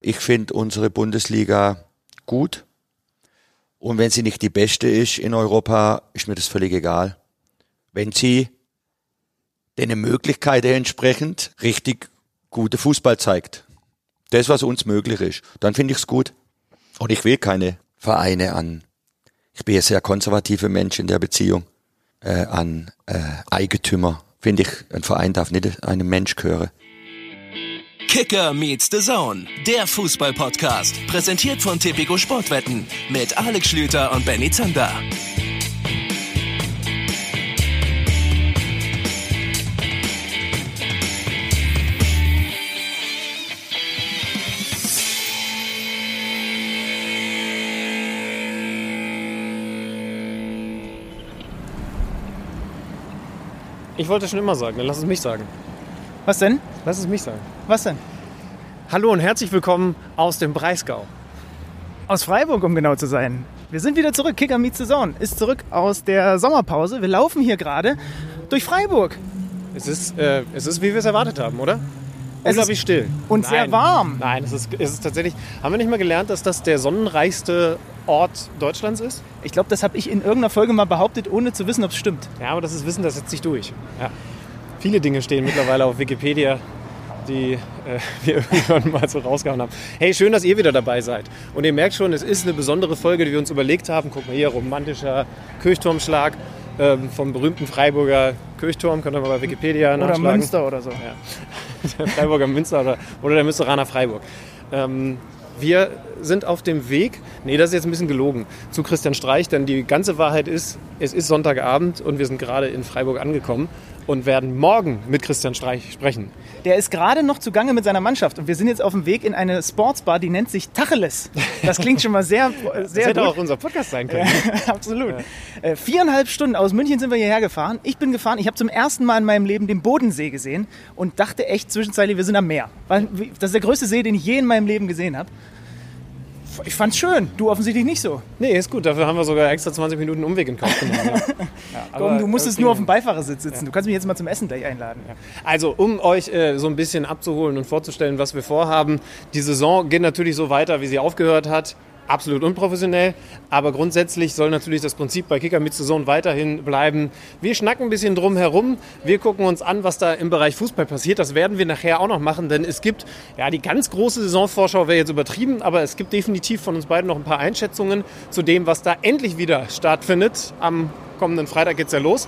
Ich finde unsere Bundesliga gut. Und wenn sie nicht die beste ist in Europa, ist mir das völlig egal. Wenn sie den Möglichkeiten entsprechend richtig gute Fußball zeigt. Das, was uns möglich ist. Dann finde ich es gut. Und ich will keine Vereine an. Ich bin ein sehr konservativer Mensch in der Beziehung äh, an äh, Eigentümer. Finde ich, ein Verein darf nicht einem Mensch gehören. Kicker meets the Zone, der Fußball-Podcast. Präsentiert von Tipico Sportwetten mit Alex Schlüter und Benny Zander. Ich wollte schon immer sagen, dann lass es mich sagen. Was denn? Lass es mich sagen. Was denn? Hallo und herzlich willkommen aus dem Breisgau. Aus Freiburg, um genau zu sein. Wir sind wieder zurück. Kicker Meets Saison ist zurück aus der Sommerpause. Wir laufen hier gerade durch Freiburg. Es ist, äh, es ist, wie wir es erwartet haben, oder? Es Unglaublich still. und Nein. sehr warm. Nein, es ist, es ist tatsächlich. Haben wir nicht mal gelernt, dass das der sonnenreichste Ort Deutschlands ist? Ich glaube, das habe ich in irgendeiner Folge mal behauptet, ohne zu wissen, ob es stimmt. Ja, aber das ist Wissen, das setzt sich durch. Ja. Viele Dinge stehen mittlerweile auf Wikipedia, die äh, wir irgendwann mal so rausgehauen haben. Hey, schön, dass ihr wieder dabei seid. Und ihr merkt schon, es ist eine besondere Folge, die wir uns überlegt haben. Guck mal hier, romantischer Kirchturmschlag ähm, vom berühmten Freiburger Kirchturm. Könnt ihr mal bei Wikipedia Oder nachschlagen. Münster oder so. der Freiburger Münster oder, oder der Münsteraner Freiburg. Ähm, wir sind auf dem Weg, nee, das ist jetzt ein bisschen gelogen, zu Christian Streich, denn die ganze Wahrheit ist, es ist Sonntagabend und wir sind gerade in Freiburg angekommen und werden morgen mit Christian Streich sprechen. Der ist gerade noch zugange mit seiner Mannschaft und wir sind jetzt auf dem Weg in eine Sportsbar, die nennt sich Tacheles. Das klingt schon mal sehr, Das sehr hätte gut. auch unser Podcast sein können. Absolut. Äh, viereinhalb Stunden aus München sind wir hierher gefahren. Ich bin gefahren. Ich habe zum ersten Mal in meinem Leben den Bodensee gesehen und dachte echt zwischenzeitlich, wir sind am Meer. Weil das ist der größte See, den ich je in meinem Leben gesehen habe. Ich fand's schön. Du offensichtlich nicht so. Nee, ist gut, dafür haben wir sogar extra 20 Minuten Umweg in Kauf genommen. Ja. Ja, Komm, du musstest nur auf dem Beifahrersitz sitzen. Du kannst mich jetzt mal zum Essen gleich einladen. Also, um euch äh, so ein bisschen abzuholen und vorzustellen, was wir vorhaben. Die Saison geht natürlich so weiter, wie sie aufgehört hat. Absolut unprofessionell, aber grundsätzlich soll natürlich das Prinzip bei Kicker mit Saison weiterhin bleiben. Wir schnacken ein bisschen drum herum, wir gucken uns an, was da im Bereich Fußball passiert. Das werden wir nachher auch noch machen, denn es gibt, ja, die ganz große Saisonvorschau wäre jetzt übertrieben, aber es gibt definitiv von uns beiden noch ein paar Einschätzungen zu dem, was da endlich wieder stattfindet. Am kommenden Freitag geht's ja los.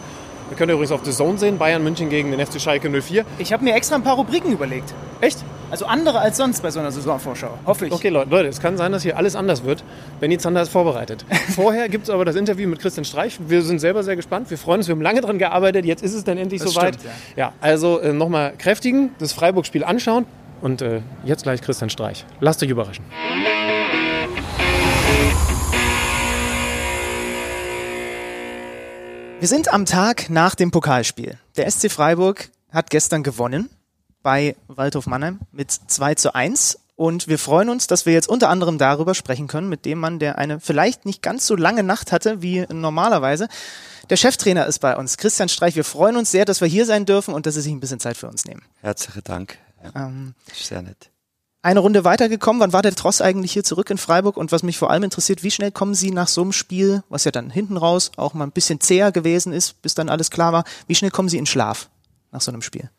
Wir können übrigens auf The Zone sehen, Bayern München gegen den FC Schalke 04. Ich habe mir extra ein paar Rubriken überlegt. Echt? Also andere als sonst bei so einer Saisonvorschau. Hoffe ich. Okay, Leute, Leute, es kann sein, dass hier alles anders wird. Benny Zander ist vorbereitet. Vorher gibt es aber das Interview mit Christian Streich. Wir sind selber sehr gespannt. Wir freuen uns, wir haben lange dran gearbeitet. Jetzt ist es dann endlich Das soweit. stimmt, ja. also äh, nochmal kräftigen, das Freiburg-Spiel anschauen und äh, jetzt gleich Christian Streich. Lasst euch überraschen. Wir sind am Tag nach dem Pokalspiel. Der SC Freiburg hat gestern gewonnen bei Waldhof Mannheim mit 2 zu 1. Und wir freuen uns, dass wir jetzt unter anderem darüber sprechen können, mit dem Mann, der eine vielleicht nicht ganz so lange Nacht hatte wie normalerweise. Der Cheftrainer ist bei uns, Christian Streich. Wir freuen uns sehr, dass wir hier sein dürfen und dass Sie sich ein bisschen Zeit für uns nehmen. Herzlichen Dank. Ja, Ähm, sehr nett. eine Runde weitergekommen. Wann war der Tross eigentlich hier zurück in Freiburg? Und was mich vor allem interessiert, wie schnell kommen Sie nach so einem Spiel, was ja dann hinten raus auch mal ein bisschen zäher gewesen ist, bis dann alles klar war, wie schnell kommen Sie in Schlaf nach so einem Spiel?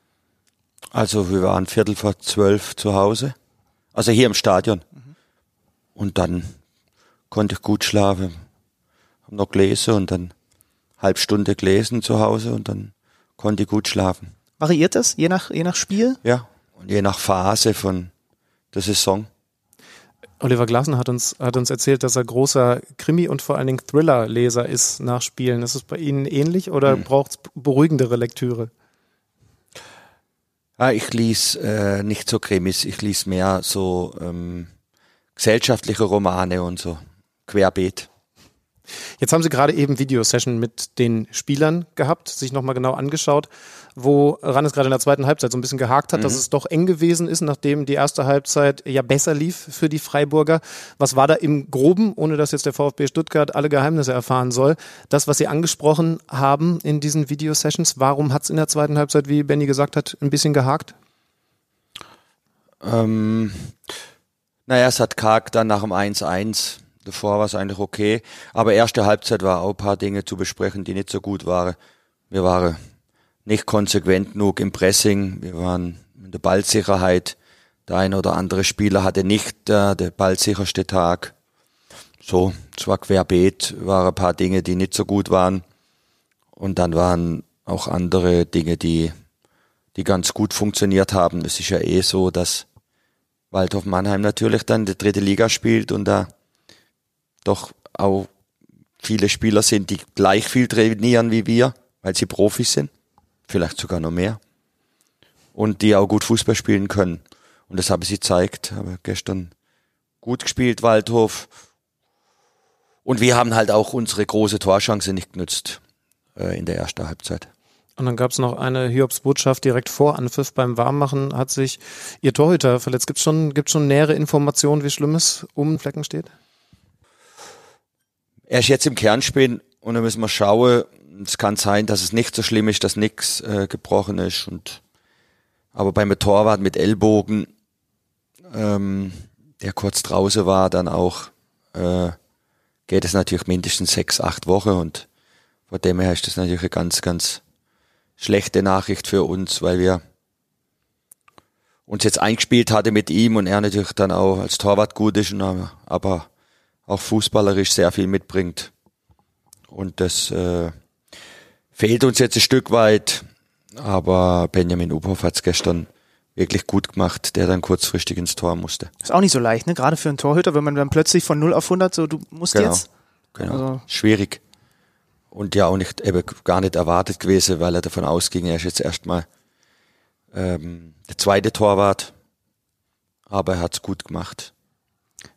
Also wir waren Viertel vor zwölf zu Hause. Also hier im Stadion. Und dann konnte ich gut schlafen. Hab noch gelesen und dann halb Stunde gelesen zu Hause und dann konnte ich gut schlafen. Variiert das je nach, je nach Spiel? Ja. Und je nach Phase von der Saison. Oliver Glasner hat uns, hat uns erzählt, dass er großer Krimi- und vor allen Dingen Thriller-Leser ist nach Spielen. Ist es bei Ihnen ähnlich oder braucht es beruhigendere Lektüre? Ah, ich lies äh, nicht so Krimis, ich lies mehr so ähm, gesellschaftliche Romane und so. Querbeet. Jetzt haben Sie gerade eben Videosession mit den Spielern gehabt, sich nochmal genau angeschaut, woran es gerade in der zweiten Halbzeit so ein bisschen gehakt hat, dass es doch eng gewesen ist, nachdem die erste Halbzeit ja besser lief für die Freiburger. Was war da im Groben, ohne dass jetzt der VfB Stuttgart alle Geheimnisse erfahren soll, das, was Sie angesprochen haben in diesen Videosessions, warum hat es in der zweiten Halbzeit, wie Benny gesagt hat, ein bisschen gehakt? Ähm, Naja, es hat karg dann nach dem 1-1. Davor war es eigentlich okay. Aber erste Halbzeit war auch ein paar Dinge zu besprechen, die nicht so gut waren. Wir waren nicht konsequent genug im Pressing. Wir waren in der Ballsicherheit. Der eine oder andere Spieler hatte nicht äh, der ballsicherste Tag. So, es war querbeet, waren ein paar Dinge, die nicht so gut waren. Und dann waren auch andere Dinge, die, die ganz gut funktioniert haben. Es ist ja eh so, dass Waldhof Mannheim natürlich dann die dritte Liga spielt und da doch auch viele Spieler sind, die gleich viel trainieren wie wir, weil sie Profis sind. Vielleicht sogar noch mehr. Und die auch gut Fußball spielen können. Und das habe sie gezeigt. Habe gestern gut gespielt, Waldhof. Und wir haben halt auch unsere große Torchance nicht genützt äh, in der ersten Halbzeit. Und dann gab es noch eine Hiobs-Botschaft direkt vor Anpfiff beim Warmmachen hat sich Ihr Torhüter verletzt. Gibt es schon, gibt's schon nähere Informationen, wie schlimm es um den Flecken steht? Er ist jetzt im Kernspiel und da müssen wir schauen. Es kann sein, dass es nicht so schlimm ist, dass nichts äh, gebrochen ist. Und aber beim Torwart mit Ellbogen, ähm, der kurz draußen war, dann auch äh, geht es natürlich mindestens sechs, acht Wochen und von dem her ist das natürlich eine ganz, ganz schlechte Nachricht für uns, weil wir uns jetzt eingespielt hatte mit ihm und er natürlich dann auch als Torwart gut ist, aber auch fußballerisch sehr viel mitbringt. Und das äh, fehlt uns jetzt ein Stück weit, aber Benjamin Uphoff hat es gestern wirklich gut gemacht, der dann kurzfristig ins Tor musste. Ist auch nicht so leicht, ne? Gerade für einen Torhüter, wenn man dann plötzlich von 0 auf 100 so, du musst Genau. jetzt. Genau. Also- Schwierig. Und ja auch nicht, eben gar nicht erwartet gewesen, weil er davon ausging, er ist jetzt erstmal ähm, der zweite Torwart. Aber er hat's gut gemacht.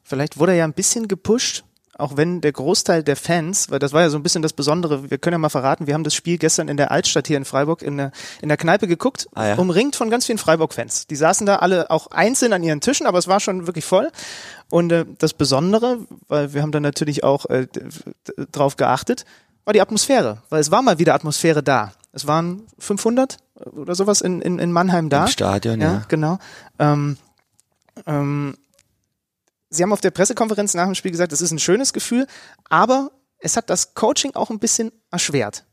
Vielleicht wurde er ja ein bisschen gepusht, auch wenn der Großteil der Fans, weil das war ja so ein bisschen das Besondere, wir können ja mal verraten, wir haben das Spiel gestern in der Altstadt hier in Freiburg in der, in der Kneipe geguckt, Ah ja. umringt von ganz vielen Freiburg-Fans. Die saßen da alle auch einzeln an ihren Tischen, aber es war schon wirklich voll. Und äh, das Besondere, weil wir haben da natürlich auch äh, drauf geachtet, war die Atmosphäre, weil es war mal wieder Atmosphäre da. Es waren 500 oder sowas in, in, in Mannheim da. Im Stadion, ja. ja. genau. Ähm, ähm, Sie haben auf der Pressekonferenz nach dem Spiel gesagt, es ist ein schönes Gefühl, aber es hat das Coaching auch ein bisschen erschwert.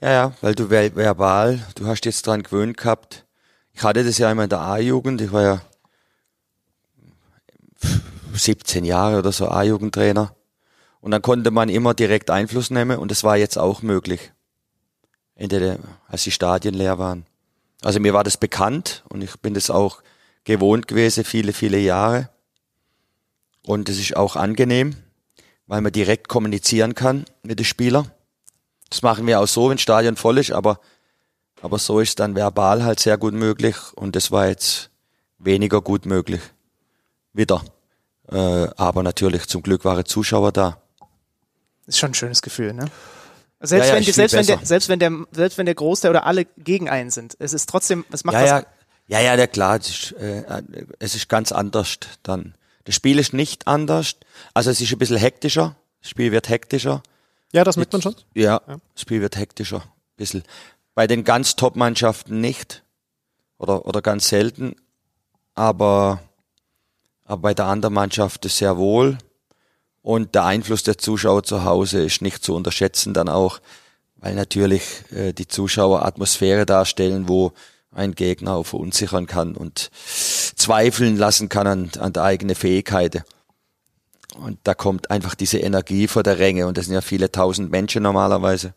Ja, ja, weil du ver- verbal, du hast jetzt dran gewöhnt gehabt. Ich hatte das ja immer in der A-Jugend, ich war ja 17 Jahre oder so A-Jugendtrainer. Und dann konnte man immer direkt Einfluss nehmen und das war jetzt auch möglich. In der, als die Stadien leer waren. Also mir war das bekannt und ich bin das auch gewohnt gewesen, viele, viele Jahre. Und es ist auch angenehm, weil man direkt kommunizieren kann mit den Spielern. Das machen wir auch so, wenn das Stadion voll ist, aber, aber so ist dann verbal halt sehr gut möglich und das war jetzt weniger gut möglich. Wieder. Äh, aber natürlich, zum Glück waren Zuschauer da. Ist schon ein schönes Gefühl, ne? Selbst, Ja, ja, wenn, selbst, wenn der, selbst, wenn der, selbst wenn der Großteil oder alle gegen einen sind, es ist trotzdem, es macht Ja, was. ja, ja, ja, ja, klar, es ist, äh, es ist ganz anders dann. Das Spiel ist nicht anders, also es ist ein bisschen hektischer, das Spiel wird hektischer. Ja, das merkt man schon. Ja, das Spiel wird hektischer. Ein bisschen. Bei den ganz Top-Mannschaften nicht. Oder, oder ganz selten. Aber, aber bei der anderen Mannschaft ist sehr wohl. Und der Einfluss der Zuschauer zu Hause ist nicht zu unterschätzen dann auch, weil natürlich äh, die Zuschauer Atmosphäre darstellen, wo ein Gegner auch verunsichern kann und zweifeln lassen kann an, an der eigenen Fähigkeiten. Und da kommt einfach diese Energie vor der Ränge und das sind ja viele tausend Menschen normalerweise.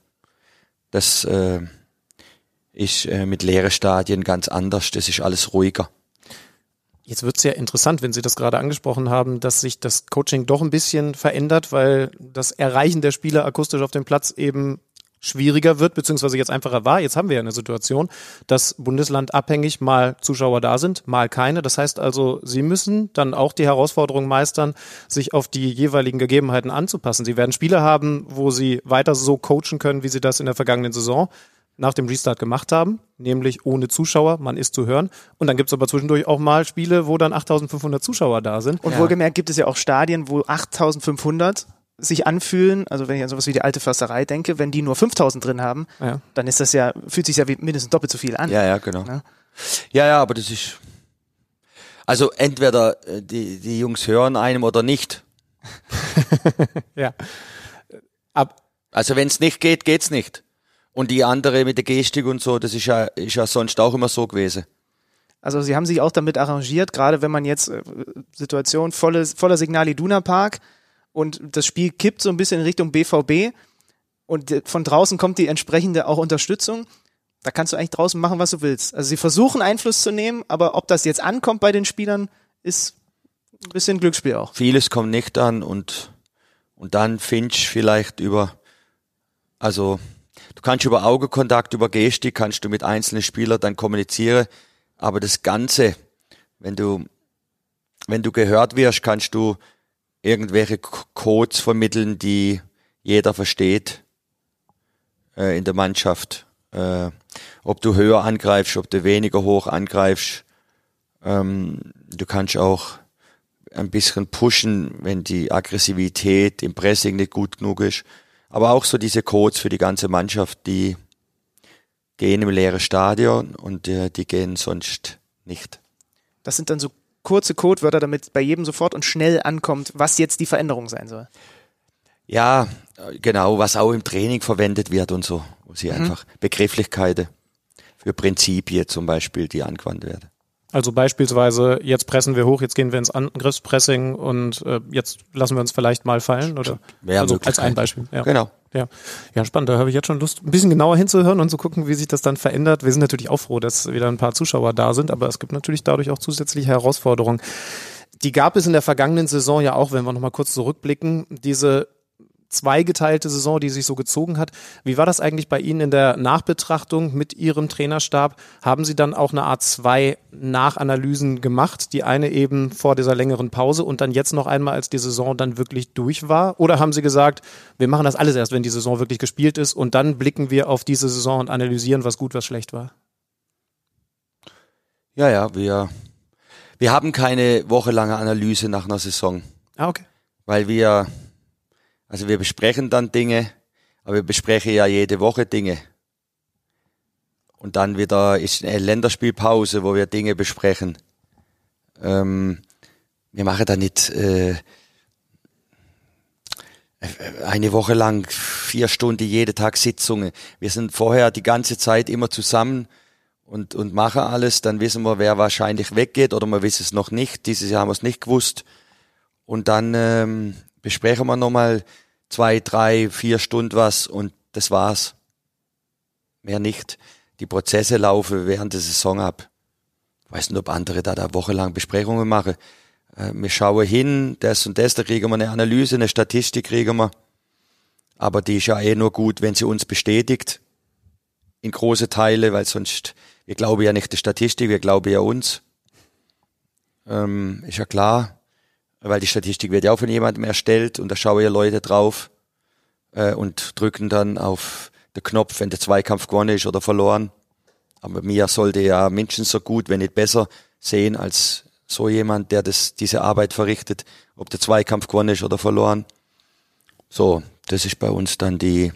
Das äh, ist äh, mit leeren Stadien ganz anders, das ist alles ruhiger. Jetzt wird es ja interessant, wenn Sie das gerade angesprochen haben, dass sich das Coaching doch ein bisschen verändert, weil das Erreichen der Spieler akustisch auf dem Platz eben schwieriger wird, beziehungsweise jetzt einfacher war. Jetzt haben wir ja eine Situation, dass bundeslandabhängig mal Zuschauer da sind, mal keine. Das heißt also, Sie müssen dann auch die Herausforderung meistern, sich auf die jeweiligen Gegebenheiten anzupassen. Sie werden Spiele haben, wo Sie weiter so coachen können, wie Sie das in der vergangenen Saison nach dem Restart gemacht haben, nämlich ohne Zuschauer, man ist zu hören. Und dann gibt's aber zwischendurch auch mal Spiele, wo dann 8500 Zuschauer da sind. Und wohlgemerkt gibt es ja auch Stadien, wo 8500 sich anfühlen, also wenn ich an sowas wie die alte Försterei denke, wenn die nur 5000 drin haben, Ja. dann ist das ja, fühlt sich ja wie mindestens doppelt so viel an. Ja, ja, genau. Ja. Ja, ja, aber das ist. Also entweder äh, die, die Jungs hören einem oder nicht. Ja. Ab, Also wenn es nicht geht, geht's nicht. Und die andere mit der Gestik und so, das ist ja, ist ja sonst auch immer so gewesen. Also sie haben sich auch damit arrangiert, gerade wenn man jetzt äh, Situation volle, voller Signal Iduna Park und das Spiel kippt so ein bisschen in Richtung BVB und von draußen kommt die entsprechende auch Unterstützung. Da kannst du eigentlich draußen machen, was du willst. Also sie versuchen Einfluss zu nehmen, aber ob das jetzt ankommt bei den Spielern, ist ein bisschen Glücksspiel auch. Vieles kommt nicht an und, und dann Finch vielleicht über, also du kannst über Augenkontakt, über Gestik, kannst du mit einzelnen Spielern dann kommunizieren, aber das Ganze, wenn du, wenn du gehört wirst, kannst du irgendwelche Codes vermitteln, die jeder versteht äh, in der Mannschaft. Äh, ob du höher angreifst, ob du weniger hoch angreifst. Ähm, du kannst auch ein bisschen pushen, wenn die Aggressivität im Pressing nicht gut genug ist. Aber auch so diese Codes für die ganze Mannschaft, die gehen im leeren Stadion und äh, die gehen sonst nicht. Das sind dann so kurze Codewörter, damit bei jedem sofort und schnell ankommt, was jetzt die Veränderung sein soll. Ja, genau, was auch im Training verwendet wird und so. Wo sie einfach Begrifflichkeiten für Prinzipien zum Beispiel, die angewandt werden. also beispielsweise, jetzt pressen wir hoch, jetzt gehen wir ins Angriffspressing und äh, jetzt lassen wir uns vielleicht mal fallen, oder? Wäre also als ein Beispiel. Ja. Genau. Ja. ja, spannend. Da habe ich jetzt schon Lust, ein bisschen genauer hinzuhören und zu gucken, wie sich das dann verändert. Wir sind natürlich auch froh, dass wieder ein paar Zuschauer da sind, aber es gibt natürlich dadurch auch zusätzliche Herausforderungen. Die gab es in der vergangenen Saison ja auch, wenn wir nochmal kurz zurückblicken. Diese zweigeteilte Saison, die sich so gezogen hat. Wie war das eigentlich bei Ihnen in der Nachbetrachtung mit Ihrem Trainerstab? Haben Sie dann auch eine Art zwei Nachanalysen gemacht? Die eine eben vor dieser längeren Pause und dann jetzt noch einmal, als die Saison dann wirklich durch war? Oder haben Sie gesagt, wir machen das alles erst, wenn die Saison wirklich gespielt ist und dann blicken wir auf diese Saison und analysieren, was gut, was schlecht war? Ja, ja, wir, wir haben keine wochenlange Analyse nach einer Saison. Ah, okay. weil wir, also wir besprechen dann Dinge, aber wir besprechen ja jede Woche Dinge. Und dann wieder ist eine Länderspielpause, wo wir Dinge besprechen. Ähm, wir machen da nicht äh, eine Woche lang vier Stunden jeden Tag Sitzungen. Wir sind vorher die ganze Zeit immer zusammen und, und machen alles. Dann wissen wir, wer wahrscheinlich weggeht oder wir wissen es noch nicht. Dieses Jahr haben wir es nicht gewusst. Und dann ähm, besprechen wir nochmal zwei, drei, vier Stunden was und das war's. Mehr nicht. Die Prozesse laufen während der Saison ab. Ich weiß nicht, ob andere da, da wochenlang Besprechungen machen. Äh, wir schauen hin, das und das, da kriegen wir eine Analyse, eine Statistik kriegen wir. Aber die ist ja eh nur gut, wenn sie uns bestätigt. In große Teile, weil sonst, wir glauben ja nicht der Statistik, wir glauben ja uns. Ähm, ist ja klar weil die Statistik wird ja auch von jemandem erstellt und da schauen ja Leute drauf äh, und drücken dann auf den Knopf, wenn der Zweikampf gewonnen ist oder verloren. Aber mir sollte ja mindestens so gut, wenn nicht besser, sehen als so jemand, der das, diese Arbeit verrichtet, ob der Zweikampf gewonnen ist oder verloren. So, das ist bei uns dann die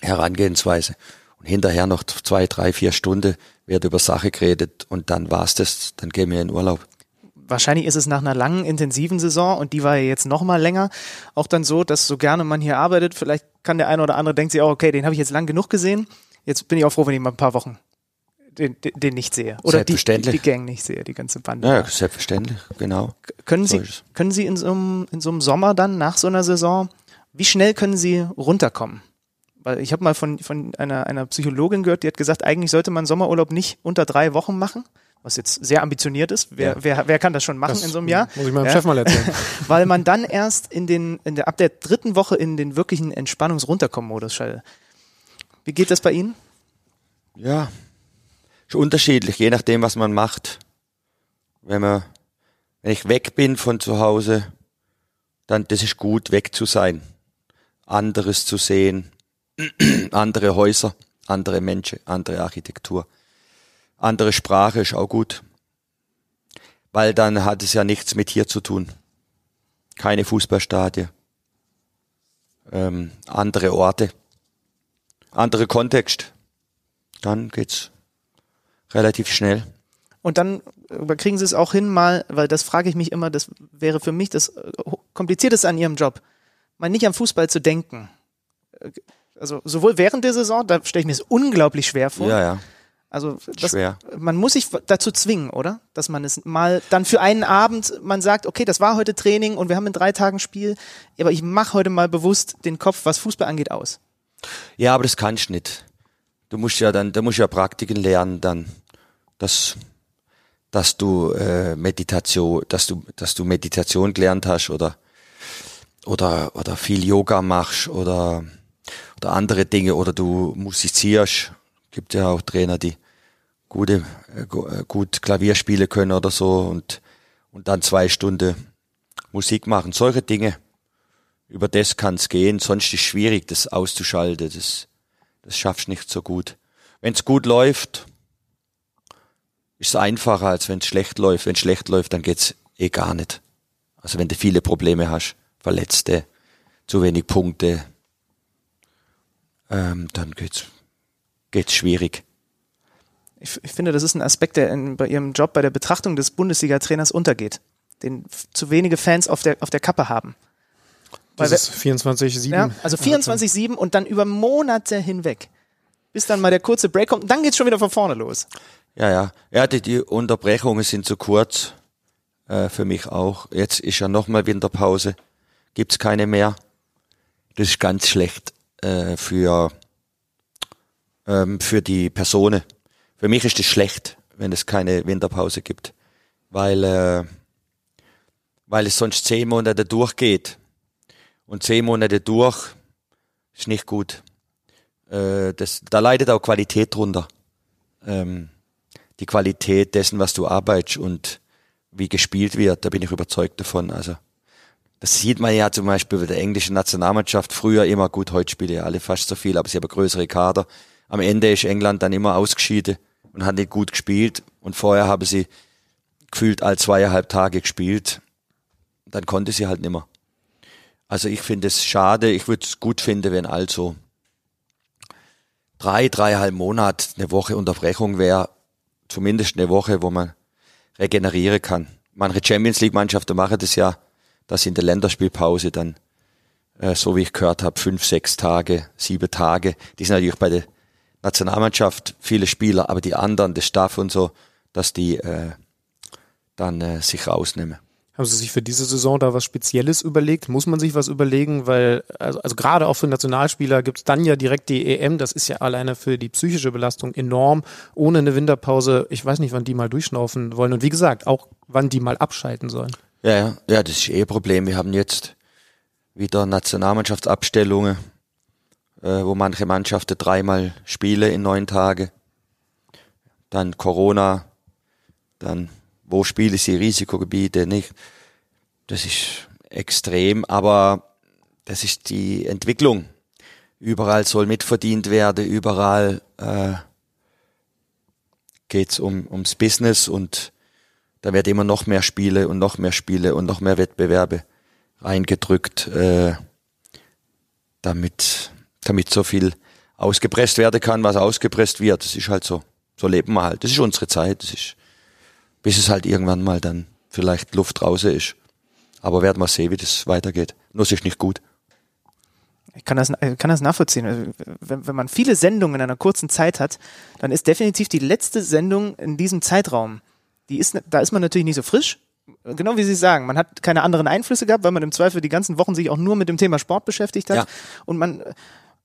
Herangehensweise. Und hinterher noch zwei, drei, vier Stunden wird über Sache geredet und dann war's das, dann gehen wir in Urlaub wahrscheinlich ist es nach einer langen, intensiven Saison und die war ja jetzt noch mal länger, auch dann so, dass so gerne man hier arbeitet, vielleicht kann der eine oder andere denkt sich auch, okay, den habe ich jetzt lang genug gesehen, jetzt bin ich auch froh, wenn ich mal ein paar Wochen den, den, den nicht sehe. Oder die, die, Gang nicht sehe, die ganze Bande. Ja, selbstverständlich, genau. Können Sie, können Sie in so, einem, in so einem Sommer dann, nach so einer Saison, wie schnell können Sie runterkommen? Weil ich habe mal von, von einer, einer Psychologin gehört, die hat gesagt, eigentlich sollte man Sommerurlaub nicht unter drei Wochen machen, was jetzt sehr ambitioniert ist. Wer, Ja. wer, wer kann das schon machen Das in so einem Jahr? Muss ich meinem Ja. Chef mal erzählen. Weil man dann erst in den, in der, ab der dritten Woche in den wirklichen Entspannungs-Runterkommen-Modus schaltet. Wie geht das bei Ihnen? Ja, ist unterschiedlich, je nachdem, was man macht. Wenn man, wenn ich weg bin von zu Hause, dann, das ist gut, weg zu sein. Anderes zu sehen, andere Häuser, andere Menschen, andere Architektur. Andere Sprache ist auch gut. Weil dann hat es ja nichts mit hier zu tun. Keine Fußballstadien. Ähm, andere Orte. Andere Kontext. Dann geht's relativ schnell. Und dann äh, kriegen sie es auch hin, mal, weil das frage ich mich immer, das wäre für mich das äh, Komplizierteste an ihrem Job, mal nicht am Fußball zu denken. Äh, also sowohl während der Saison, da stelle ich mir es unglaublich schwer vor. Ja, ja. Also das, Schwer. man muss sich dazu zwingen, oder? Dass man es mal dann für einen Abend, man sagt, okay, das war heute Training und wir haben in drei Tagen Spiel, aber ich mache heute mal bewusst den Kopf, was Fußball angeht, aus. Ja, aber das kannst du nicht. Du musst ja dann, da musst du ja Praktiken lernen, dann, dass, dass du äh, Meditation, dass du, dass du Meditation gelernt hast oder oder oder viel Yoga machst oder oder andere Dinge oder du musizierst. Gibt ja auch Trainer, die gute äh, äh, gut Klavier spielen können oder so und und dann zwei Stunden Musik machen. Solche Dinge. Über das kann es gehen. Sonst ist es schwierig, das auszuschalten. Das das schaffst nicht so gut. Wenn es gut läuft, ist es einfacher, als wenn es schlecht läuft. Wenn es schlecht läuft, dann geht's eh gar nicht. Also wenn du viele Probleme hast, Verletzte, zu wenig Punkte, ähm, dann geht's geht's schwierig. Ich, ich finde, das ist ein Aspekt, der in, bei ihrem Job bei der Betrachtung des Bundesliga-Trainers untergeht, den zu wenige Fans auf der, auf der Kappe haben. Weil Das ist 24-7. Ja, also 24-7 und dann über Monate hinweg. Bis dann mal der kurze Break kommt und dann geht's schon wieder von vorne los. Ja, ja. Ja, die, die Unterbrechungen sind zu kurz. Äh, für mich auch. Jetzt ist ja nochmal Winterpause. Gibt's keine mehr. Das ist ganz schlecht äh, für, ähm, für die Personen. Für mich ist es schlecht, wenn es keine Winterpause gibt. Weil, äh, weil es sonst zehn Monate durchgeht. Und zehn Monate durch ist nicht gut. Äh, das, da leidet auch Qualität drunter. Ähm, die Qualität dessen, was du arbeitest und wie gespielt wird, da bin ich überzeugt davon. Also das sieht man ja zum Beispiel bei der englischen Nationalmannschaft früher immer gut, heute spielen ja alle fast so viel, aber sie haben größere Kader. Am Ende ist England dann immer ausgeschieden und hat nicht gut gespielt und vorher haben sie gefühlt all zweieinhalb Tage gespielt. Dann konnte sie halt nimmer. Also ich finde es schade, ich würde es gut finden, wenn also drei, dreieinhalb Monate eine Woche Unterbrechung wäre, zumindest eine Woche, wo man regenerieren kann. Manche Champions League Mannschaften machen das ja, dass in der Länderspielpause dann, äh, so wie ich gehört habe, fünf, sechs Tage, sieben Tage. Die sind natürlich bei der Nationalmannschaft viele Spieler, aber die anderen, der Staff und so, dass die äh, dann äh, sich rausnehmen. Haben Sie sich für diese Saison da was Spezielles überlegt? Muss man sich was überlegen? Weil, also, also gerade auch für Nationalspieler gibt's dann ja direkt die EM. Das ist ja alleine für die psychische Belastung enorm. Ohne eine Winterpause, ich weiß nicht, wann die mal durchschnaufen wollen. Und wie gesagt, auch wann die mal abschalten sollen. Ja, ja, ja, das ist eh ein Problem. Wir haben jetzt wieder Nationalmannschaftsabstellungen, äh, wo manche Mannschaften dreimal spielen in neun Tagen. Dann Corona, dann wo spielen sie Risikogebiete nicht. Das ist extrem, aber das ist die Entwicklung. Überall soll mitverdient werden, überall äh, geht's um ums Business und da wird immer noch mehr Spiele und noch mehr Spiele und noch mehr Wettbewerbe reingedrückt, äh, damit, damit so viel ausgepresst werden kann, was ausgepresst wird. Das ist halt so. So leben wir halt. Das ist unsere Zeit. Das ist, bis es halt irgendwann mal dann vielleicht Luft draußen ist. Aber werden wir sehen, wie das weitergeht. Nur es ist nicht gut. Ich kann das, ich kann das nachvollziehen. Also, Wenn, wenn man viele Sendungen in einer kurzen Zeit hat, dann ist definitiv die letzte Sendung in diesem Zeitraum, die ist, da ist man natürlich nicht so frisch. Genau wie Sie sagen, man hat keine anderen Einflüsse gehabt, weil man im Zweifel die ganzen Wochen sich auch nur mit dem Thema Sport beschäftigt hat. Ja. Und man,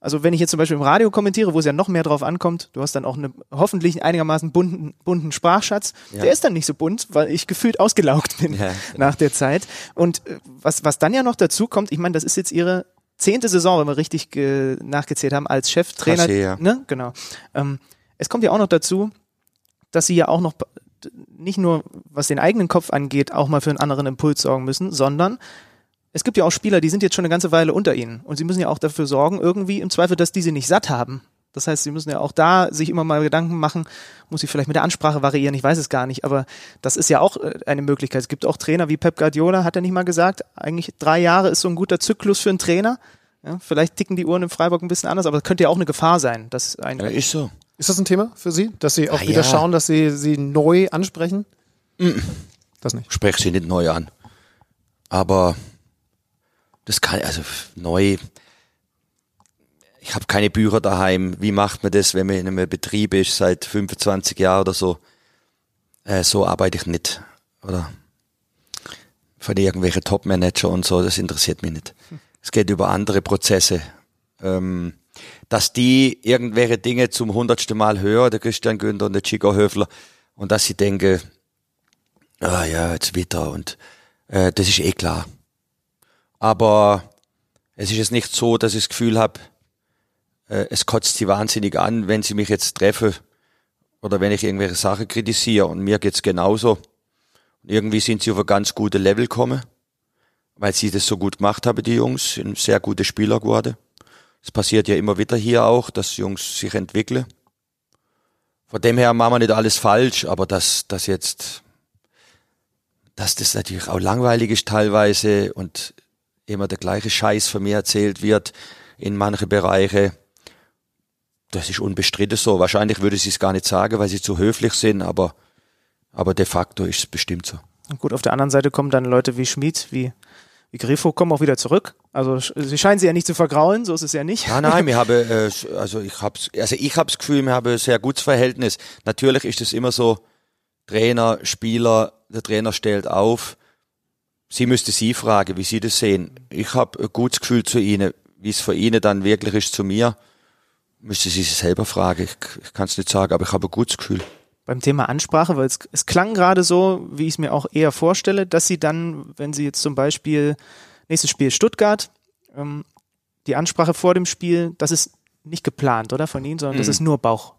also wenn ich jetzt zum Beispiel im Radio kommentiere, wo es ja noch mehr drauf ankommt, du hast dann auch einen hoffentlich einigermaßen bunten, bunten Sprachschatz. Ja. Der ist dann nicht so bunt, weil ich gefühlt ausgelaugt bin Ja, genau. nach der Zeit. Und äh, was, was dann ja noch dazu kommt, ich meine, das ist jetzt ihre zehnte Saison, wenn wir richtig ge- nachgezählt haben, als Cheftrainer. Krass, ja. Ne? Genau. Ähm, es kommt ja auch noch dazu, dass sie ja auch noch nicht nur, was den eigenen Kopf angeht, auch mal für einen anderen Impuls sorgen müssen, sondern es gibt ja auch Spieler, die sind jetzt schon eine ganze Weile unter ihnen und sie müssen ja auch dafür sorgen, irgendwie im Zweifel, dass diese nicht satt haben. Das heißt, sie müssen ja auch da sich immer mal Gedanken machen, muss ich vielleicht mit der Ansprache variieren, ich weiß es gar nicht, aber das ist ja auch äh, eine Möglichkeit. Es gibt auch Trainer wie Pep Guardiola, hat er nicht mal gesagt, eigentlich drei Jahre ist so ein guter Zyklus für einen Trainer. Ja, vielleicht ticken die Uhren in Freiburg ein bisschen anders, aber das könnte ja auch eine Gefahr sein, dass ein, Ja, ist so. Ist das ein Thema für Sie, dass Sie auch Ah, wieder ja. schauen, dass Sie sie neu ansprechen? Das nicht. spreche sie nicht neu an. Aber das kann, also neu. Ich habe keine Bücher daheim. Wie macht man das, wenn man in einem Betrieb ist seit 25 Jahren oder so? Äh, so arbeite ich nicht. Oder von irgendwelchen Top-Manager und so, das interessiert mich nicht. Es geht über andere Prozesse. Ähm, dass die irgendwelche Dinge zum hundertsten Mal hören, der Christian Günther und der Chico Höfler, und dass sie denken, ah ja, jetzt wieder und äh, das ist eh klar. Aber es ist jetzt nicht so, dass ich das Gefühl habe, äh, es kotzt sie wahnsinnig an, wenn sie mich jetzt treffen oder wenn ich irgendwelche Sachen kritisiere und mir geht's genauso. Und irgendwie sind sie auf ein ganz gutes Level gekommen, weil sie das so gut gemacht haben, die Jungs, sind sehr gute Spieler geworden. Es passiert ja immer wieder hier auch, dass Jungs sich entwickeln. Von dem her machen wir nicht alles falsch, aber dass, dass jetzt dass das natürlich auch langweilig ist teilweise und immer der gleiche Scheiß von mir erzählt wird in manche Bereiche. Das ist unbestritten so. Wahrscheinlich würde sie es gar nicht sagen, weil sie zu höflich sind, aber, aber de facto ist es bestimmt so. Und gut, auf der anderen Seite kommen dann Leute wie Schmid, wie, wie Grifo, kommen auch wieder zurück. Also sie scheinen sie ja nicht zu vergraulen, so ist es ja nicht. Nein, nein, wir haben, äh, also ich hab's, also ich hab's Gefühl, wir haben ein sehr gutes Verhältnis. Natürlich ist es immer so, Trainer, Spieler, der Trainer stellt auf. Sie müsste Sie fragen, wie Sie das sehen. Ich habe ein gutes Gefühl zu Ihnen. Wie es für Ihnen dann wirklich ist zu mir, müsste Sie sich selber fragen. Ich, ich kann es nicht sagen, aber ich habe ein gutes Gefühl. Beim Thema Ansprache, weil es, es klang gerade so, wie ich es mir auch eher vorstelle, dass sie dann, wenn sie jetzt zum Beispiel nächstes Spiel Stuttgart, ähm, die Ansprache vor dem Spiel, das ist nicht geplant, oder von Ihnen, sondern das ist nur Bauch.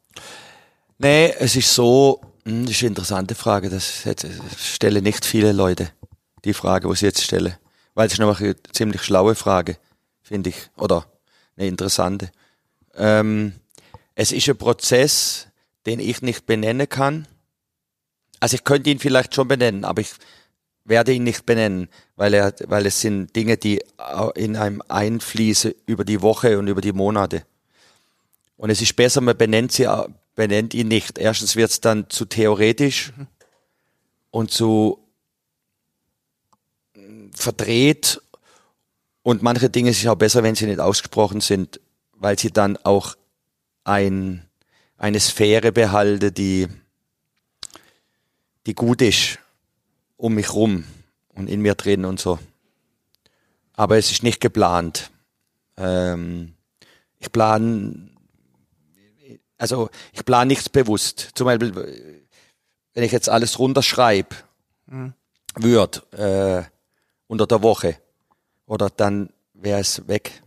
Nee, es ist so, hm, das ist eine interessante Frage. Das stellen nicht viele Leute, die Frage, was ich jetzt stelle. Weil es ist nämlich eine ziemlich schlaue Frage, finde ich. Oder eine interessante. Ähm, es ist ein Prozess, den ich nicht benennen kann. Also ich könnte ihn vielleicht schon benennen, aber ich werde ihn nicht benennen, weil er, weil es sind Dinge, die in einem einfließen über die Woche und über die Monate. Und es ist besser, man benennt sie, benennt ihn nicht. Erstens wird es dann zu theoretisch und zu verdreht. Und manche Dinge ist auch besser, wenn sie nicht ausgesprochen sind, weil sie dann auch ein, eine Sphäre behalten, die, die gut ist um mich rum und in mir drin und so. Aber es ist nicht geplant. Ähm, ich plane, also ich plane nichts bewusst. Zum Beispiel, wenn ich jetzt alles runterschreibe, würde äh, unter der Woche, oder dann wäre es weg.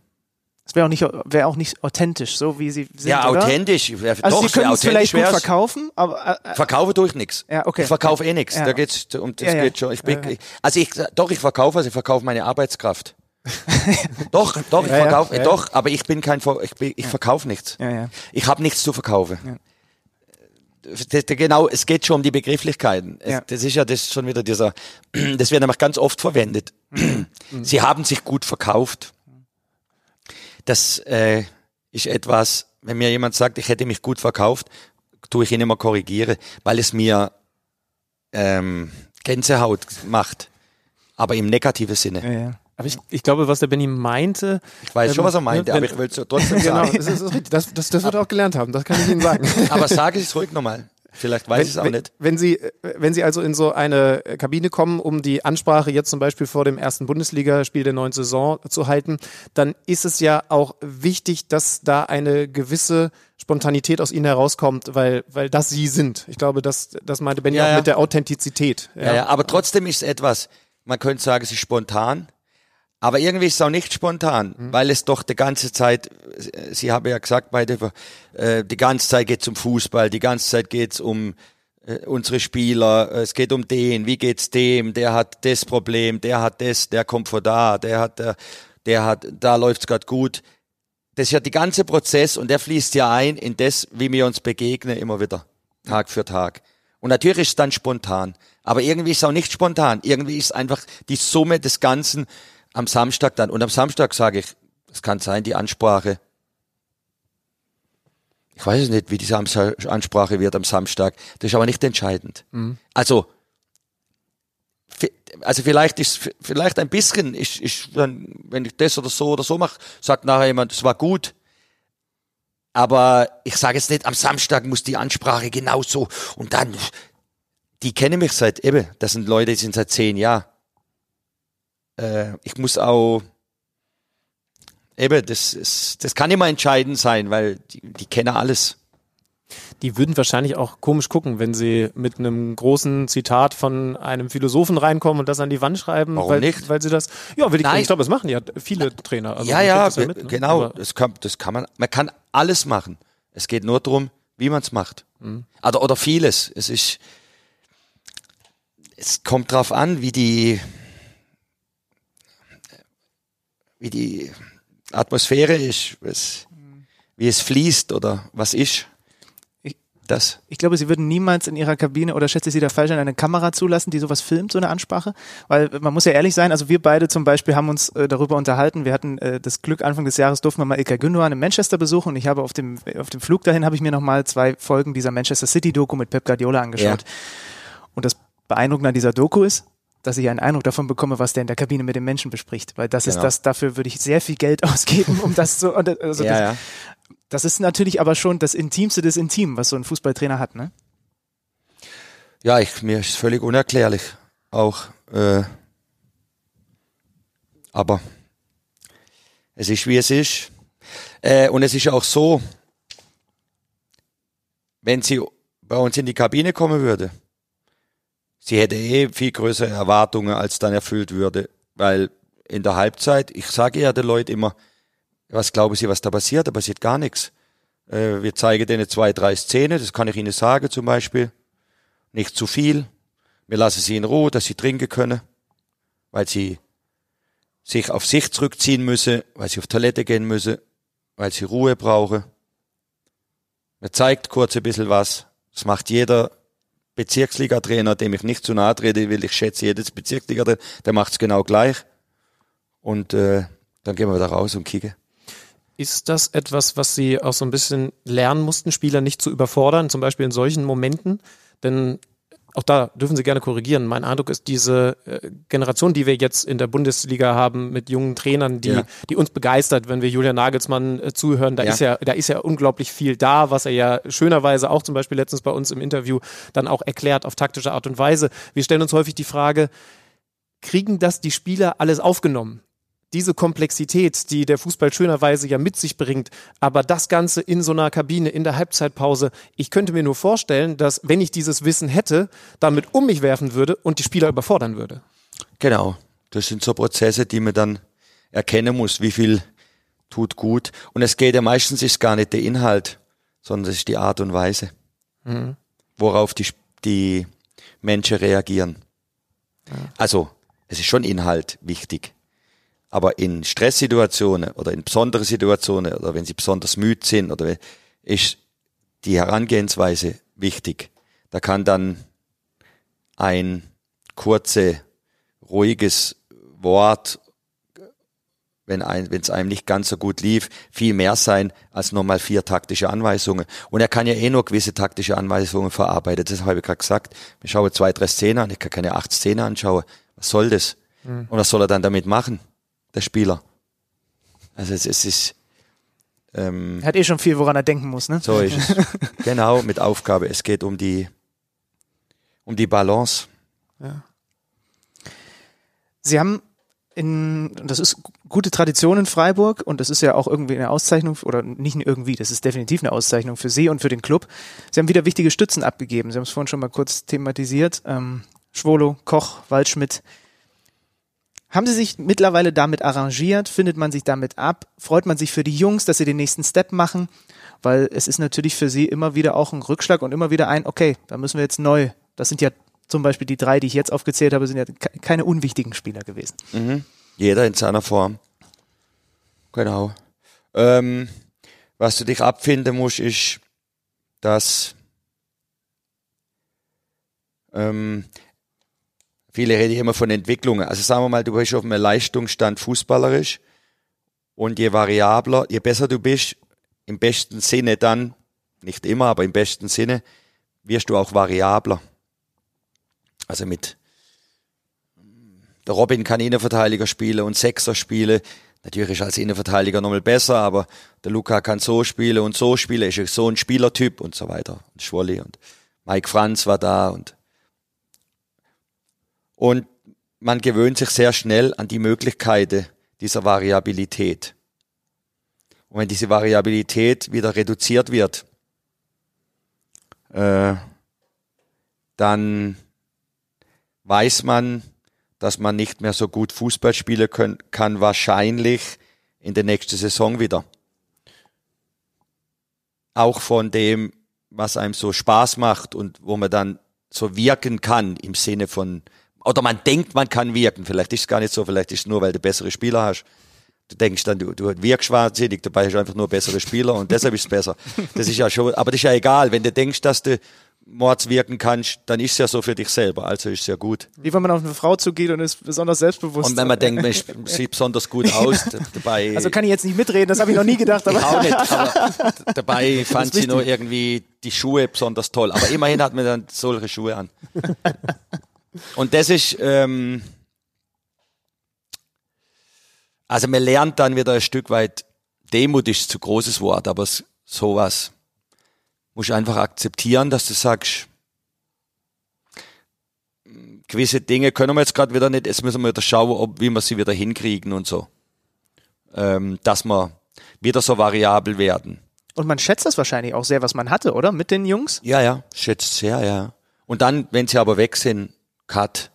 Das wäre auch nicht, wäre auch nicht authentisch, so wie sie sind. ja, oder? authentisch. Wär, Also doch, sie können es vielleicht gut verkaufen, aber äh, Verkaufe tue ich nichts. Ja, okay. Ich verkaufe eh nichts. Ja. Da geht's um das Ja, geht schon. Ich bin, ich- also ich doch ich verkaufe, also ich verkaufe meine Arbeitskraft. doch, doch, ich verkaufe, doch, aber ich bin kein ich bin, ich verkaufe nichts. Ich habe nichts zu verkaufen. Das, genau, es geht schon um die Begrifflichkeiten. Ja. Das ist ja das schon wieder dieser, das wird nämlich ganz oft verwendet. Sie haben sich gut verkauft. Das äh, ist etwas, wenn mir jemand sagt, ich hätte mich gut verkauft, tue ich ihn immer korrigiere, weil es mir ähm, Gänsehaut macht, aber im negativen Sinne. ja, ja. Aber ich, ich glaube, was der Benny meinte. Ich weiß schon, was er meinte, wenn- aber ich will es trotzdem Genau, sagen. das ist, das. Das, das, das wird er auch gelernt haben, das kann ich Ihnen sagen. Aber sage es ruhig nochmal. Vielleicht weiß ich es auch wenn, nicht. Wenn Sie, wenn Sie also in so eine Kabine kommen, um die Ansprache jetzt zum Beispiel vor dem ersten Bundesligaspiel der neuen Saison zu halten, dann ist es ja auch wichtig, dass da eine gewisse Spontanität aus Ihnen herauskommt, weil, weil das Sie sind. Ich glaube, das, das meinte Benny Ja, auch ja. mit der Authentizität. Ja, ja, aber trotzdem ist es etwas, man könnte sagen, es ist spontan, aber irgendwie ist es auch nicht spontan, weil es doch die ganze Zeit, äh, Sie haben ja gesagt, beide, äh, die ganze Zeit geht es um Fußball, die ganze Zeit geht es um äh, unsere Spieler, äh, es geht um den, wie geht's dem, der hat das Problem, der hat das, der kommt von da, der hat, der, der hat, da läuft's grad gut. Das ist ja der ganze Prozess und der fließt ja ein in das, wie wir uns begegnen immer wieder, Tag für Tag. Und natürlich ist es dann spontan. Aber irgendwie ist es auch nicht spontan. Irgendwie ist es einfach die Summe des Ganzen am Samstag dann. Und am Samstag sage ich, es kann sein, die Ansprache Ich weiß es nicht, wie diese Ansprache wird am Samstag. Das ist aber nicht entscheidend. Mhm. Also, also vielleicht ist vielleicht ein bisschen, ist, ist, wenn ich das oder so oder so mache, sagt nachher jemand, es war gut. Aber ich sage jetzt nicht, am Samstag muss die Ansprache genauso und dann, die kennen mich seit eben, das sind Leute, die sind seit zehn Jahren. Äh, ich muss auch eben, das, ist, das kann immer entscheidend sein, weil die, die kennen alles. Die würden wahrscheinlich auch komisch gucken, wenn sie mit einem großen Zitat von einem Philosophen reinkommen und das an die Wand schreiben, Warum weil, nicht? weil sie das. Ja, will ich, ich glaube, das machen ja viele Trainer. Also ja, ja, das ja mit, ne? genau. das kann, das kann man. Man kann alles machen. Es geht nur darum, wie man es macht. Mhm. Oder, oder vieles. Es ist. Es kommt drauf an, wie die wie die Atmosphäre ist, was, wie es fließt oder was ist. Das. Ich glaube, Sie würden niemals in Ihrer Kabine oder schätze ich Sie da falsch an eine Kamera zulassen, die sowas filmt, so eine Ansprache? Weil man muss ja ehrlich sein, also wir beide zum Beispiel haben uns äh, darüber unterhalten. Wir hatten äh, das Glück, Anfang des Jahres durften wir mal Ilkay Gündogan in Manchester besuchen und ich habe auf dem, auf dem Flug dahin habe ich mir nochmal zwei Folgen dieser Manchester City Doku mit Pep Guardiola angeschaut. Ja. Und das Beeindruckende an dieser Doku ist, dass ich einen Eindruck davon bekomme, was der in der Kabine mit den Menschen bespricht. Weil das genau. ist das, dafür würde ich sehr viel Geld ausgeben, um das zu. Also ja, das, ja. das ist natürlich aber schon das Intimste des Intim, was so ein Fußballtrainer hat, ne? Ja, ich, mir ist völlig unerklärlich. Auch. Äh, aber es ist wie es ist. Äh, und es ist auch so, wenn sie bei uns in die Kabine kommen würde, sie hätte eh viel größere Erwartungen, als dann erfüllt würde, weil in der Halbzeit, ich sage ja den Leuten immer, was glauben Sie, was da passiert? Da passiert gar nichts. Äh, wir zeigen denen zwei, drei Szenen, das kann ich Ihnen sagen zum Beispiel. Nicht zu viel. Wir lassen sie in Ruhe, dass sie trinken können, weil sie sich auf sich zurückziehen müssen, weil sie auf Toilette gehen müssen, weil sie Ruhe brauchen. Man zeigt kurz ein bisschen was. Das macht jeder Bezirksliga-Trainer, dem ich nicht zu nahe trete, will ich schätze jedes Bezirksliga-Trainer, der macht es genau gleich. Und äh, dann gehen wir da raus und kicken. Ist das etwas, was Sie auch so ein bisschen lernen mussten, Spieler nicht zu überfordern, zum Beispiel in solchen Momenten? Denn auch da dürfen Sie gerne korrigieren. Mein Eindruck ist, diese äh, Generation, die wir jetzt in der Bundesliga haben, mit jungen Trainern, die, ja. die uns begeistert, wenn wir Julian Nagelsmann äh, zuhören, da ja. ist ja, da ist ja unglaublich viel da, was er ja schönerweise auch zum Beispiel letztens bei uns im Interview dann auch erklärt auf taktische Art und Weise. Wir stellen uns häufig die Frage, kriegen das die Spieler alles aufgenommen? Diese Komplexität, die der Fußball schönerweise ja mit sich bringt, aber das Ganze in so einer Kabine in der Halbzeitpause, ich könnte mir nur vorstellen, dass wenn ich dieses Wissen hätte, damit um mich werfen würde und die Spieler überfordern würde. Genau, das sind so Prozesse, die man dann erkennen muss, wie viel tut gut. Und es geht ja meistens ist gar nicht der Inhalt, sondern es ist die Art und Weise, mhm. worauf die, die Menschen reagieren. Ja. Also, es ist schon Inhalt wichtig. Aber in Stresssituationen oder in besondere Situationen oder wenn sie besonders müde sind oder ist die Herangehensweise wichtig. Da kann dann ein kurze, ruhiges Wort, wenn ein, wenn es einem nicht ganz so gut lief, viel mehr sein als nochmal vier taktische Anweisungen. Und er kann ja eh nur gewisse taktische Anweisungen verarbeiten. Das habe ich gerade gesagt. Ich schaue zwei, drei Szenen an, ich kann keine acht Szenen anschauen. Was soll das? Mhm. Und was soll er dann damit machen? Der Spieler. Also es, es ist. Ähm, er hat eh schon viel, woran er denken muss, ne? So ist es. genau, mit Aufgabe. Es geht um die, um die Balance. Ja. Sie haben in, das ist gute Tradition in Freiburg und das ist ja auch irgendwie eine Auszeichnung oder nicht irgendwie, das ist definitiv eine Auszeichnung für Sie und für den Club. Sie haben wieder wichtige Stützen abgegeben. Sie haben es vorhin schon mal kurz thematisiert. Ähm, Schwolo, Koch, Waldschmidt. Haben Sie sich mittlerweile damit arrangiert? Findet man sich damit ab? Freut man sich für die Jungs, dass sie den nächsten Step machen? Weil es ist natürlich für sie immer wieder auch ein Rückschlag und immer wieder ein, okay, da müssen wir jetzt neu. Das sind ja zum Beispiel die drei, die ich jetzt aufgezählt habe, sind ja keine unwichtigen Spieler gewesen. Mhm. Jeder in seiner Form. Genau. Ähm, was du dich abfinden musst, ist, dass ähm, Viele reden immer von Entwicklungen. Also sagen wir mal, du bist auf einem Leistungsstand fußballerisch und je variabler, je besser du bist, im besten Sinne dann nicht immer, aber im besten Sinne, wirst du auch variabler. Also mit der Robin kann Innenverteidiger spielen und Sechser spielen. Natürlich ist als Innenverteidiger nochmal besser, aber der Luca kann so spielen und so spielen, ist so ein Spielertyp und so weiter. Und Schwolli und Mike Franz war da und und man gewöhnt sich sehr schnell an die Möglichkeiten dieser Variabilität. Und wenn diese Variabilität wieder reduziert wird, äh, dann weiß man, dass man nicht mehr so gut Fußball spielen können, kann, wahrscheinlich in der nächsten Saison wieder. Auch von dem, was einem so Spaß macht und wo man dann so wirken kann im Sinne von, oder man denkt, man kann wirken. Vielleicht ist es gar nicht so, vielleicht ist es nur, weil du bessere Spieler hast. Du denkst dann, du, du wirkst wahnsinnig, dabei hast du einfach nur bessere Spieler und deshalb ist es besser. Das ist ja schon, aber das ist ja egal. Wenn du denkst, dass du Mords wirken kannst, dann ist es ja so für dich selber. Also ist es ja gut. Wie wenn man auf eine Frau zugeht und ist besonders selbstbewusst. Und wenn man denkt, man sieht besonders gut aus, dabei. Also kann ich jetzt nicht mitreden, das habe ich noch nie gedacht. Aber ich auch nicht, aber dabei fand sie nur irgendwie die Schuhe besonders toll. Aber immerhin hat man dann solche Schuhe an. Und das ist, ähm, also man lernt dann wieder ein Stück weit, Demut ist zu großes Wort, aber sowas musst einfach akzeptieren, dass du sagst, gewisse Dinge können wir jetzt gerade wieder nicht, jetzt müssen wir wieder schauen, ob, wie wir sie wieder hinkriegen und so. Ähm, dass wir wieder so variabel werden. Und man schätzt das wahrscheinlich auch sehr, was man hatte, oder? Mit den Jungs? Ja, ja, schätzt sehr, ja. Und dann, wenn sie aber weg sind, Cut,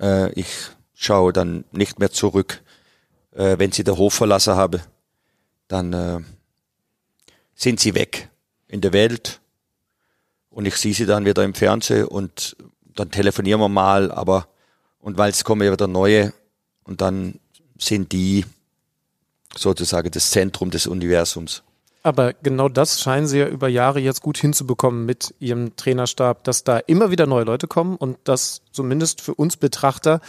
äh, ich schaue dann nicht mehr zurück. Äh, wenn sie den Hof verlassen habe, dann äh, sind sie weg in der Welt und ich sehe sie dann wieder im Fernsehen und dann telefonieren wir mal, aber und weil es kommen ja wieder neue und dann sind die sozusagen das Zentrum des Universums. Aber genau das scheinen sie ja über Jahre jetzt gut hinzubekommen mit ihrem Trainerstab, dass da immer wieder neue Leute kommen und dass zumindest für uns Betrachter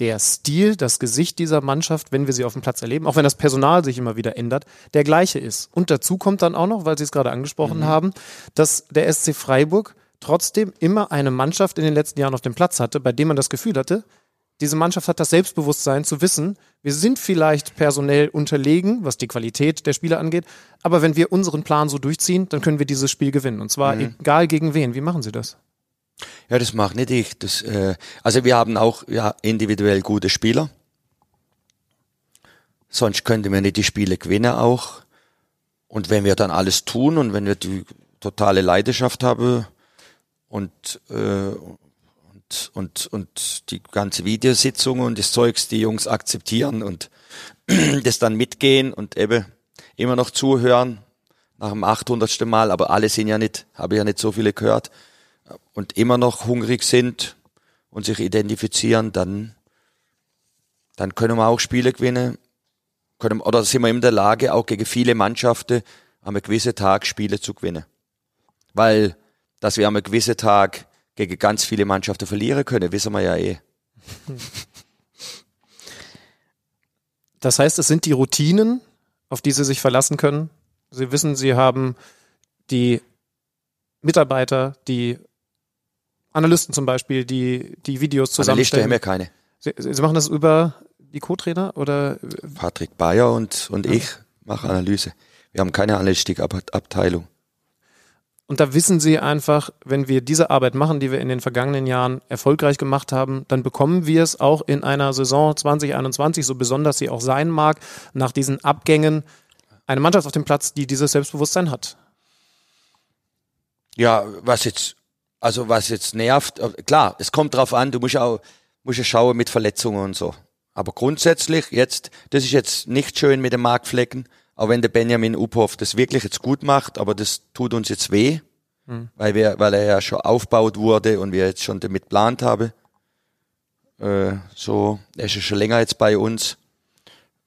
der Stil, das Gesicht dieser Mannschaft, wenn wir sie auf dem Platz erleben, auch wenn das Personal sich immer wieder ändert, der gleiche ist. Und dazu kommt dann auch noch, weil Sie es gerade angesprochen mhm. haben, dass der SC Freiburg trotzdem immer eine Mannschaft in den letzten Jahren auf dem Platz hatte, bei dem man das Gefühl hatte, diese Mannschaft hat das Selbstbewusstsein zu wissen, wir sind vielleicht personell unterlegen, was die Qualität der Spieler angeht, aber wenn wir unseren Plan so durchziehen, dann können wir dieses Spiel gewinnen. Und zwar mhm. egal gegen wen. Wie machen Sie das? Ja, das macht nicht ich. Das, äh, also wir haben auch ja, individuell gute Spieler. Sonst könnten wir nicht die Spiele gewinnen auch. Und wenn wir dann alles tun und wenn wir die totale Leidenschaft haben und, äh, und, und, die ganze Videositzung und das Zeugs, die Jungs akzeptieren und das dann mitgehen und eben immer noch zuhören nach dem 800. Mal, aber alle sind ja nicht, habe ja nicht so viele gehört und immer noch hungrig sind und sich identifizieren, dann, dann können wir auch Spiele gewinnen. Können, oder sind wir in der Lage, auch gegen viele Mannschaften an einem gewissen Tag Spiele zu gewinnen. Weil, dass wir einem gewissen Tag gegen ganz viele Mannschaften verlieren können, wissen wir ja eh. Das heißt, es sind die Routinen, auf die Sie sich verlassen können. Sie wissen, Sie haben die Mitarbeiter, die Analysten zum Beispiel, die die Videos zusammenstellen. Analysten haben ja keine. Sie, Sie machen das über die Co-Trainer oder? Patrick Bayer und, und ja. ich machen Analyse. Wir haben keine Analytikabteilung. Und da wissen Sie einfach, wenn wir diese Arbeit machen, die wir in den vergangenen Jahren erfolgreich gemacht haben, dann bekommen wir es auch in einer Saison 2021, so besonders sie auch sein mag, nach diesen Abgängen, eine Mannschaft auf dem Platz, die dieses Selbstbewusstsein hat. Ja, was jetzt also was jetzt nervt, äh, klar, es kommt drauf an, du musst auch musst ja schauen mit Verletzungen und so. Aber grundsätzlich jetzt, das ist jetzt nicht schön mit den Markflecken, auch wenn der Benjamin Uphoff das wirklich jetzt gut macht, aber das tut uns jetzt weh, mhm. weil wir, weil er ja schon aufgebaut wurde und wir jetzt schon damit plant haben. Äh, so, er ist ja schon länger jetzt bei uns.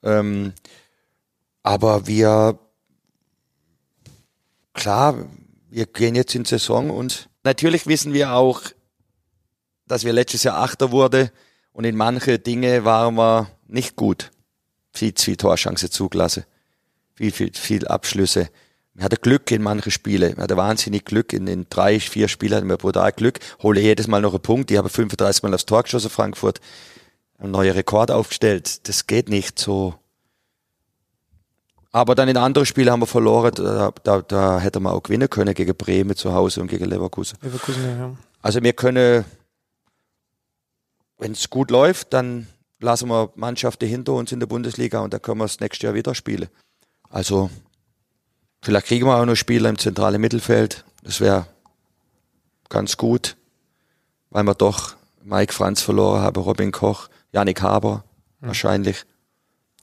Ähm, aber wir, klar, wir gehen jetzt in Saison und Natürlich wissen wir auch, dass wir letztes Jahr Achter wurde und in manche Dinge waren wir nicht gut. Viel zu viel Torchance zugelassen. Viel, viel, viel Abschlüsse. wir hatten Glück in manchen Spielen. Wir hatten wahnsinnig Glück. In, in drei, vier Spielen hatten wir brutal Glück. Hole jedes Mal noch einen Punkt. Ich habe 35 Mal aufs Tor geschossen, Frankfurt. Ein neuer Rekord aufgestellt. Das geht nicht so. Aber dann in anderen Spielen haben wir verloren. Da, da, da hätte man auch gewinnen können gegen Bremen zu Hause und gegen Leverkusen. Leverkusen, ja. Also wir können, wenn es gut läuft, dann lassen wir Mannschaften hinter uns in der Bundesliga und dann können wir das nächste Jahr wieder spielen. Also vielleicht kriegen wir auch noch Spieler im zentralen Mittelfeld. Das wäre ganz gut, weil wir doch Mike Franz verloren haben, Robin Koch, Yannick Haber Mhm. wahrscheinlich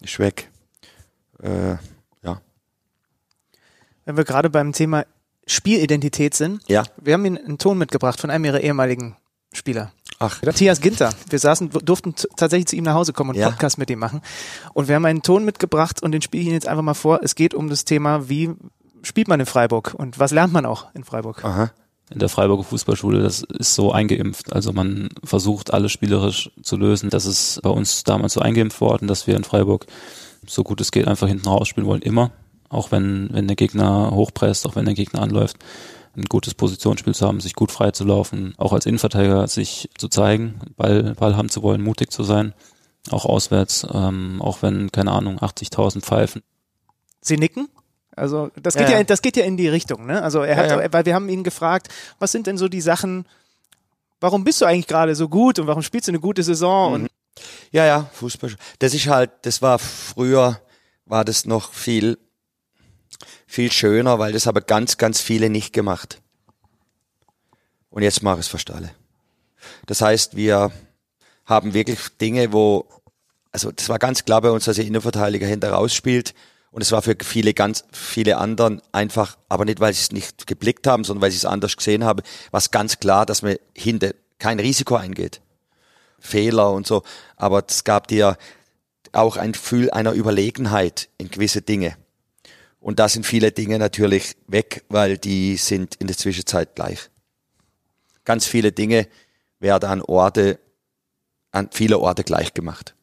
ist weg. Äh, ja. Wenn wir gerade beim Thema Spielidentität sind, Ja. wir haben Ihnen einen Ton mitgebracht von einem Ihrer ehemaligen Spieler. Ach, Matthias Ginter. Wir saßen, durften tatsächlich zu ihm nach Hause kommen und Ja. Podcast mit ihm machen. Und wir haben einen Ton mitgebracht und den spiele ich Ihnen jetzt einfach mal vor. Es geht um das Thema, wie spielt man in Freiburg und was lernt man auch in Freiburg? aha. in der Freiburger Fußballschule, das ist so eingeimpft. Also man versucht alles spielerisch zu lösen. Das ist bei uns damals so eingeimpft worden, dass wir in Freiburg so gut es geht einfach hinten rausspielen wollen, immer. Auch wenn, wenn der Gegner hochpresst, auch wenn der Gegner anläuft, ein gutes Positionsspiel zu haben, sich gut frei zu laufen, auch als Innenverteidiger sich zu zeigen, Ball, Ball haben zu wollen, mutig zu sein, auch auswärts, ähm, auch wenn, keine Ahnung, 80.000 Pfeifen. Sie nicken? Also das geht Ja, ja, ja. das geht ja in die Richtung, ne? Also er hat, Ja, ja. weil wir haben ihn gefragt, was sind denn so die Sachen? Warum bist du eigentlich gerade so gut und warum spielst du eine gute Saison? Mhm. Und Ja, ja, Fußball. Das ist halt, das war früher, war das noch viel, viel schöner, weil das haben ganz, ganz viele nicht gemacht. Und jetzt mache ich es fast alle. Das heißt, wir haben wirklich Dinge, wo, also das war ganz klar bei uns, dass der Innenverteidiger hinter rausspielt. Und es war für viele ganz viele anderen einfach, aber nicht, weil sie es nicht geblickt haben, sondern weil sie es anders gesehen haben, war es ganz klar, dass man hinter kein Risiko eingeht. Fehler und so. Aber es gab dir auch ein Gefühl einer Überlegenheit in gewisse Dinge. Und da sind viele Dinge natürlich weg, weil die sind in der Zwischenzeit gleich. Ganz viele Dinge werden an Orte, an viele Orte gleich gemacht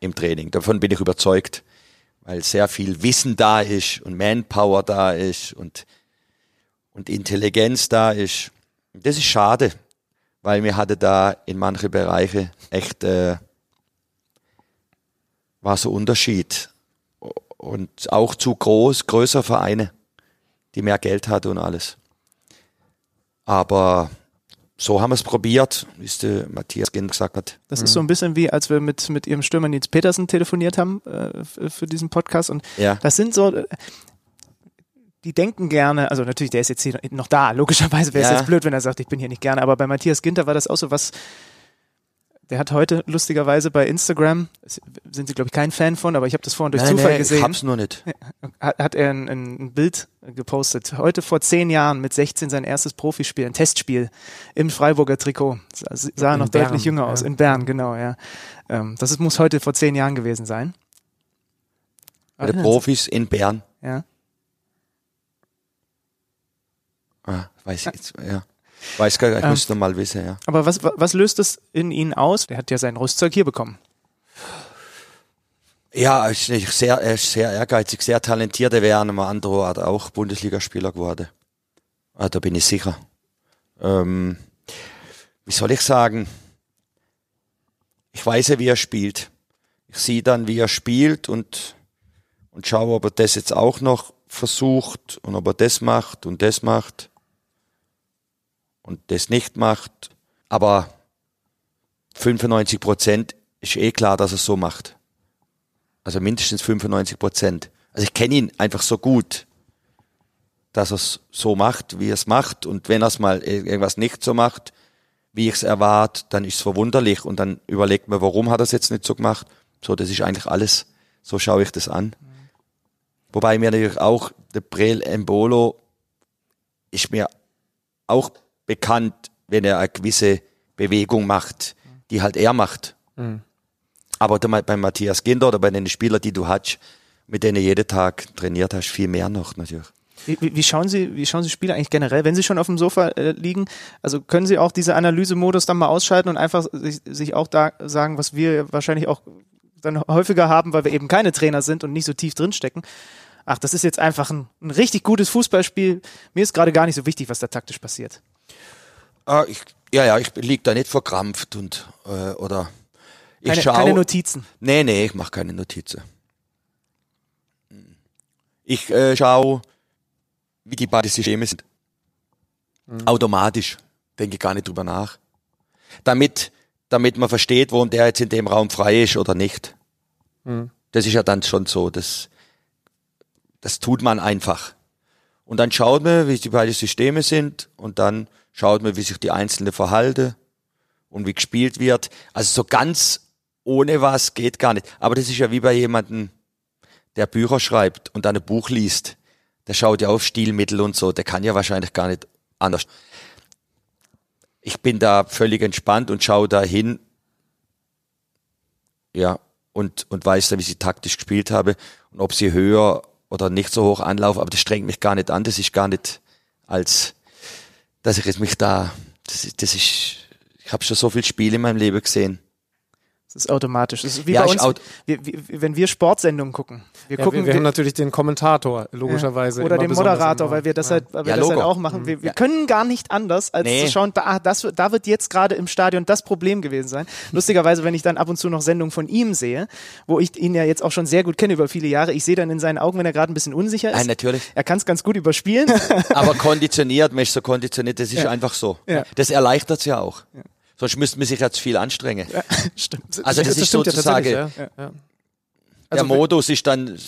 im Training. Davon bin ich überzeugt, weil sehr viel Wissen da ist und Manpower da ist und, und Intelligenz da ist. Das ist schade, weil mir hatte da in manche Bereiche echt äh, war so Unterschied und auch zu groß, größer Vereine, die mehr Geld hatte und alles. Aber so haben wir es probiert, wie es der Matthias Gent gesagt hat. das ist so ein bisschen wie, als wir mit, mit ihrem Stürmer Nils Petersen telefoniert haben äh, für diesen Podcast. Und Ja. das sind so, äh, die denken gerne, also natürlich, der ist jetzt hier noch da, logischerweise wäre es Ja. jetzt blöd, wenn er sagt, ich bin hier nicht gerne, aber bei Matthias Ginter war das auch so was, der hat heute lustigerweise bei Instagram, sind sie glaube ich kein Fan von, aber ich habe das vorhin durch Zufall ich gesehen, hab's nur nicht. hat, hat er ein, ein Bild gepostet. Heute vor zehn Jahren mit 16 sein erstes Profispiel, ein Testspiel im Freiburger Trikot. Sah, sah In noch Bern, deutlich jünger aus. ja. In Bern, genau, ja. Ähm, das ist, muss heute vor zehn Jahren gewesen sein. Bei den Profis in Bern. Ja. Ah, weiß ich jetzt, ja. Weiß gar nicht, ich Ähm. müsste mal wissen, ja. Aber was, wa- was löst es in Ihnen aus? Der hat ja sein Rüstzeug hier bekommen. Ja, er ist sehr, er ist sehr ehrgeizig, sehr talentiert. Er wäre an einem anderen Ort auch Bundesligaspieler geworden. Ah, da bin ich sicher. Ähm, wie soll ich sagen? Ich weiß ja, wie er spielt. Ich sehe dann, wie er spielt und, und schaue, ob er das jetzt auch noch versucht und ob er das macht und das macht und das nicht macht. Aber 95 Prozent ist eh klar, dass er es so macht. Also mindestens 95 Prozent. Also ich kenne ihn einfach so gut, dass er es so macht, wie er es macht. Und wenn er es mal irgendwas nicht so macht, wie ich es erwarte, dann ist es verwunderlich. Und dann überlegt man, warum hat er es jetzt nicht so gemacht. So, das ist eigentlich alles. So schaue ich das an. Wobei mir natürlich auch der Brel Embolo ist mir auch bekannt, wenn er eine gewisse Bewegung macht, die halt er macht. Aber da mal bei Matthias Ginder oder bei den Spielern, die du hast, mit denen du jeden Tag trainiert hast, viel mehr noch natürlich. Wie, wie, wie schauen Sie, wie schauen Sie Spiele eigentlich generell, wenn Sie schon auf dem Sofa äh, liegen? Also können Sie auch diese Analysemodus dann mal ausschalten und einfach sich, sich auch da sagen, was wir wahrscheinlich auch dann häufiger haben, weil wir eben keine Trainer sind und nicht so tief drinstecken. ach, das ist jetzt einfach ein, ein richtig gutes Fußballspiel. Mir ist gerade gar nicht so wichtig, was da taktisch passiert. Ah, ich, ja, ja, ich lieg da nicht verkrampft und äh, oder ich Keine, schau. keine Notizen. Nee, nee, ich mache keine Notizen. Ich äh, schaue, wie die beiden Systeme sind. Automatisch. Denke gar nicht drüber nach. Damit, damit man versteht, warum der jetzt in dem Raum frei ist oder nicht. Das ist ja dann schon so. Das, das tut man einfach. Und dann schaut man, wie die beiden Systeme sind und dann schaut man, wie sich die einzelne verhalten und wie gespielt wird. Also so ganz ohne was geht gar nicht. Aber das ist ja wie bei jemandem, der Bücher schreibt und dann ein Buch liest. Der schaut ja auf Stilmittel und so. Der kann ja wahrscheinlich gar nicht anders. Ich bin da völlig entspannt und schaue da hin. Ja, und, und weiß dann, wie sie taktisch gespielt habe und ob sie höher oder nicht so hoch anlaufen. Aber das strengt mich gar nicht an. Das ist gar nicht als, dass ich jetzt mich da, das, das ist, ich habe schon so viel Spiele in meinem Leben gesehen. Das ist automatisch. Das ist wie Ja, bei uns, wir, wir, wenn wir Sportsendungen gucken. Wir Ja, gucken, wir, wir haben natürlich den Kommentator, logischerweise. Oder immer den Moderator, immer. weil wir das Ja. halt, weil wir Ja, das halt auch machen. Wir, wir Ja. können gar nicht anders, als Nee. zu schauen, da, ah, das, da wird jetzt gerade im Stadion das Problem gewesen sein. Lustigerweise, wenn ich dann ab und zu noch Sendungen von ihm sehe, wo ich ihn ja jetzt auch schon sehr gut kenne über viele Jahre, ich sehe dann in seinen Augen, wenn er gerade ein bisschen unsicher ist. Nein, natürlich. Er kann es ganz gut überspielen. Aber konditioniert, ist so konditioniert, das ist einfach so. Ja. Das erleichtert es ja auch. Sonst müsste man sich jetzt viel anstrengen. Stimmt. Also das, ist stimmt ja sozusagen, ja. Ja. der Also, Modus ist dann,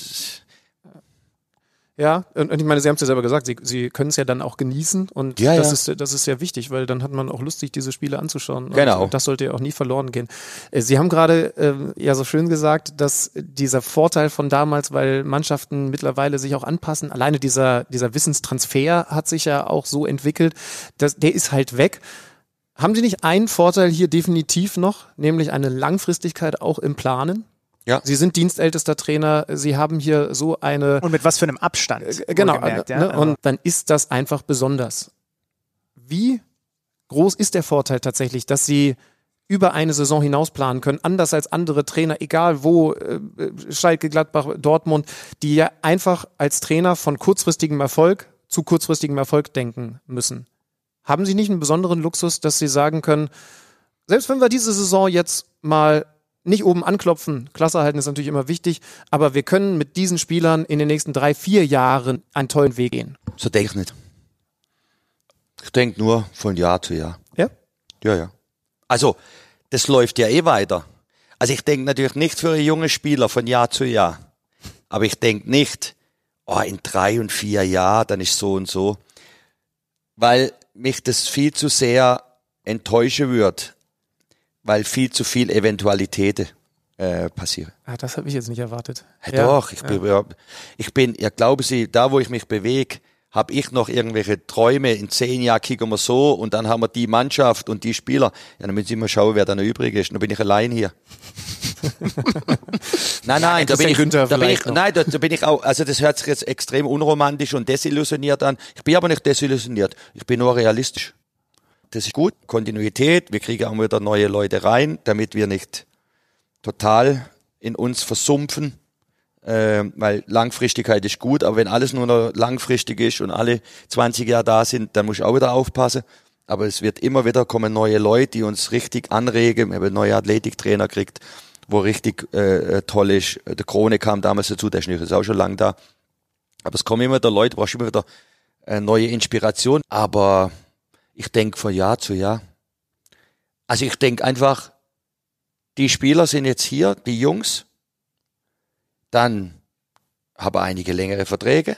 Ja, und, ich meine, Sie haben es ja selber gesagt, Sie, Sie können es ja dann auch genießen und Ja, das, ja. Ist, das ist sehr wichtig, weil dann hat man auch Lust, sich diese Spiele anzuschauen. Genau. Und das sollte ja auch nie verloren gehen. Äh, Sie haben gerade ähm, ja so schön gesagt, dass dieser Vorteil von damals, weil Mannschaften mittlerweile sich auch anpassen, alleine dieser, dieser Wissenstransfer hat sich ja auch so entwickelt, dass, der ist halt weg. Haben Sie nicht einen Vorteil hier definitiv noch, nämlich eine Langfristigkeit auch im Planen? Ja. Sie sind dienstältester Trainer, Sie haben hier so eine Und mit was für einem Abstand. äh, Genau, ja. ne? Also- und dann ist das einfach besonders. Wie groß ist der Vorteil tatsächlich, dass Sie über eine Saison hinaus planen können, anders als andere Trainer, egal wo, äh, Schalke, Gladbach, Dortmund, die ja einfach als Trainer von kurzfristigem Erfolg zu kurzfristigem Erfolg denken müssen. Haben Sie nicht einen besonderen Luxus, dass Sie sagen können, selbst wenn wir diese Saison jetzt mal nicht oben anklopfen, Klasse halten ist natürlich immer wichtig, aber wir können mit diesen Spielern in den nächsten drei, vier Jahren einen tollen Weg gehen. so denke ich nicht. Ich denke nur von Jahr zu Jahr. Ja? Ja, ja. Also, das läuft ja eh weiter. Also ich denke natürlich nicht für jungen Spieler von Jahr zu Jahr. Aber ich denke nicht, oh, in drei und vier Jahren, dann ist so und so. Weil mich das viel zu sehr enttäuschen wird. Weil viel zu viel Eventualitäten äh, passieren. Ah, das habe ich jetzt nicht erwartet. Ja, Doch, ich, bin, ja, ich bin, ja glauben Sie, da wo ich mich bewege, habe ich noch irgendwelche Träume, in zehn Jahren kicken wir so und dann haben wir die Mannschaft und die Spieler. Ja, dann müssen mal schauen, wer dann noch übrig ist. Dann bin ich allein hier. nein, nein, da bin ich, da bin ich, nein, da, da bin ich auch, also das hört sich jetzt extrem unromantisch und desillusioniert an. Ich bin aber nicht desillusioniert. Ich bin nur realistisch. Das ist gut. Kontinuität. Wir kriegen auch wieder neue Leute rein, damit wir nicht total in uns versumpfen, äh, weil Langfristigkeit ist gut, aber wenn alles nur noch langfristig ist und alle 20 Jahre da sind, dann muss ich auch wieder aufpassen. Aber es wird immer wieder kommen neue Leute, die uns richtig anregen. Wir haben neuen Athletiktrainer gekriegt, wo richtig äh, äh, toll ist. Der Krone kam damals dazu, der ist auch schon lang da. Aber es kommen immer wieder Leute, brauchst immer wieder äh, neue Inspiration. Aber ich denke von Jahr zu Jahr. Also ich denke einfach, die Spieler sind jetzt hier, die Jungs. Dann haben einige längere Verträge.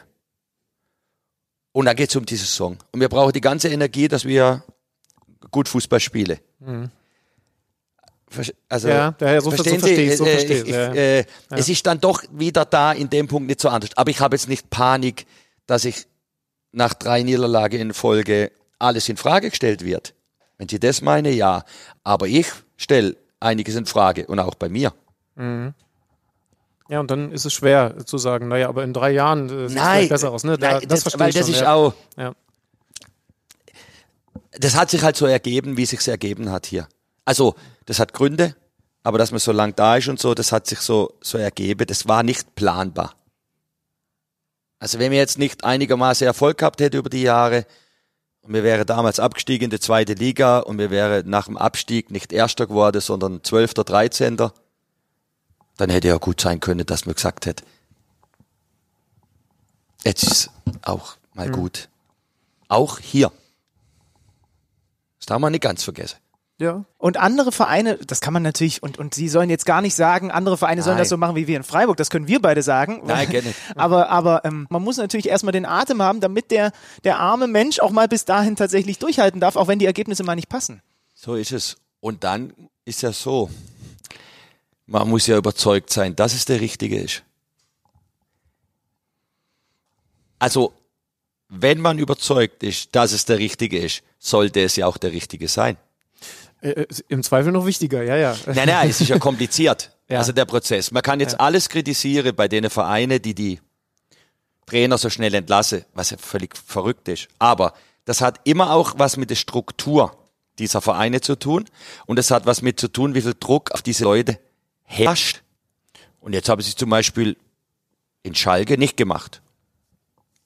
Und dann geht's um die Saison. Und wir brauchen die ganze Energie, dass wir gut Fußball spielen. Versch- Also, Mhm. Ja, ja, so ver- so verstehen verstehe Sie, ich, so äh, ich, ich, ich, ja. äh, Es ist dann doch wieder da in dem Punkt nicht so anders. Aber ich habe jetzt nicht Panik, dass ich nach drei Niederlagen in Folge alles in Frage gestellt wird. Wenn Sie das meine, ja. Aber ich stelle einiges in Frage und auch bei mir. Ja, und dann ist es schwer zu sagen, naja, aber in drei Jahren äh, sieht es besser aus. Ne? Da, nein, das, das, verstehe weil ich das schon, ist ja. auch, Ja. das hat sich halt so ergeben, wie sich's ergeben hat hier. Also, das hat Gründe, aber dass man so lang da ist und so, das hat sich so, so ergeben. Das war nicht planbar. Also wenn wir jetzt nicht einigermaßen Erfolg gehabt hätten über die Jahre und wir wären damals abgestiegen in die zweite Liga und wir wären nach dem Abstieg nicht Erster geworden, sondern Zwölfter, Dreizehnter, dann hätte ja gut sein können, dass man gesagt hätte, jetzt ist auch mal Mhm. gut. Auch hier. Das darf man nicht ganz vergessen. Ja. Und andere Vereine, das kann man natürlich, und, und Sie sollen jetzt gar nicht sagen, andere Vereine sollen Nein. das so machen wie wir in Freiburg, das können wir beide sagen. Nein, gerne. Aber, aber ähm, man muss natürlich erstmal den Atem haben, damit der, der arme Mensch auch mal bis dahin tatsächlich durchhalten darf, auch wenn die Ergebnisse mal nicht passen. So ist es. Und dann ist ja so, man muss ja überzeugt sein, dass es der Richtige ist. Also, wenn man überzeugt ist, dass es der Richtige ist, sollte es ja auch der Richtige sein. Äh, äh, Im Zweifel noch wichtiger, ja, ja. Nein, nein, es ist ja kompliziert. Ja. Also der Prozess. Man kann jetzt alles kritisieren bei den Vereinen, die die Trainer so schnell entlassen, was ja völlig verrückt ist. Aber das hat immer auch was mit der Struktur dieser Vereine zu tun. Und es hat was mit zu tun, wie viel Druck auf diese Leute herrscht. Und jetzt haben sie zum Beispiel in Schalke nicht gemacht.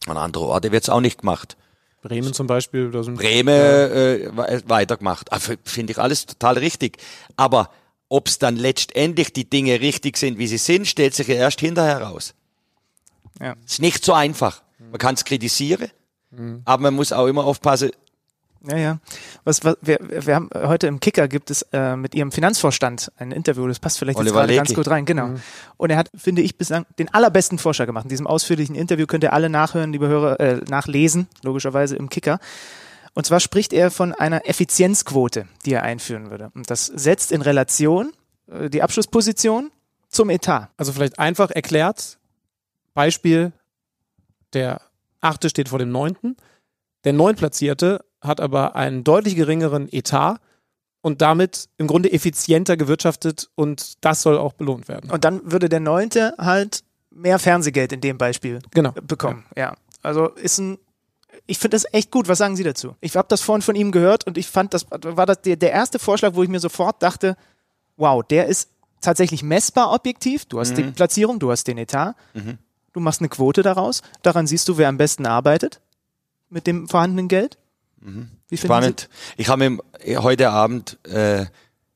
An andere Orte wird es auch nicht gemacht. Bremen zum Beispiel. Da sind Bremen äh, we- weitergemacht. Also, Finde ich alles total richtig. Aber ob es dann letztendlich die Dinge richtig sind, wie sie sind, stellt sich ja erst hinterher raus. Ja. Ist nicht so einfach. Man kann es kritisieren, aber man muss auch immer aufpassen. Ja, ja. Was, was, wir, wir haben heute im Kicker gibt es äh, mit ihrem Finanzvorstand ein Interview, das passt vielleicht jetzt gerade ganz gut rein, genau. Und er hat, finde ich, bislang den allerbesten Vorschlag gemacht. In diesem ausführlichen Interview könnt ihr alle nachhören, liebe Hörer, äh, nachlesen, logischerweise im Kicker. Und zwar spricht er von einer Effizienzquote, die er einführen würde. Und das setzt in Relation äh, die Abschlussposition zum Etat. Also vielleicht einfach erklärt, Beispiel, der achte steht vor dem neunten, der neuntplatzierte hat aber einen deutlich geringeren Etat und damit im Grunde effizienter gewirtschaftet und das soll auch belohnt werden. Und dann würde der Neunte halt mehr Fernsehgeld in dem Beispiel Genau. bekommen. Ja. Also ist ein, ich finde das echt gut. Was sagen Sie dazu? Ich habe das vorhin von ihm gehört und ich fand, das war das der, der erste Vorschlag, wo ich mir sofort dachte, wow, der ist tatsächlich messbar objektiv. Du hast die Platzierung, du hast den Etat, du machst eine Quote daraus. Daran siehst du, wer am besten arbeitet mit dem vorhandenen Geld. Wie finden Spannend. Ich habe mit dem- heute Abend äh,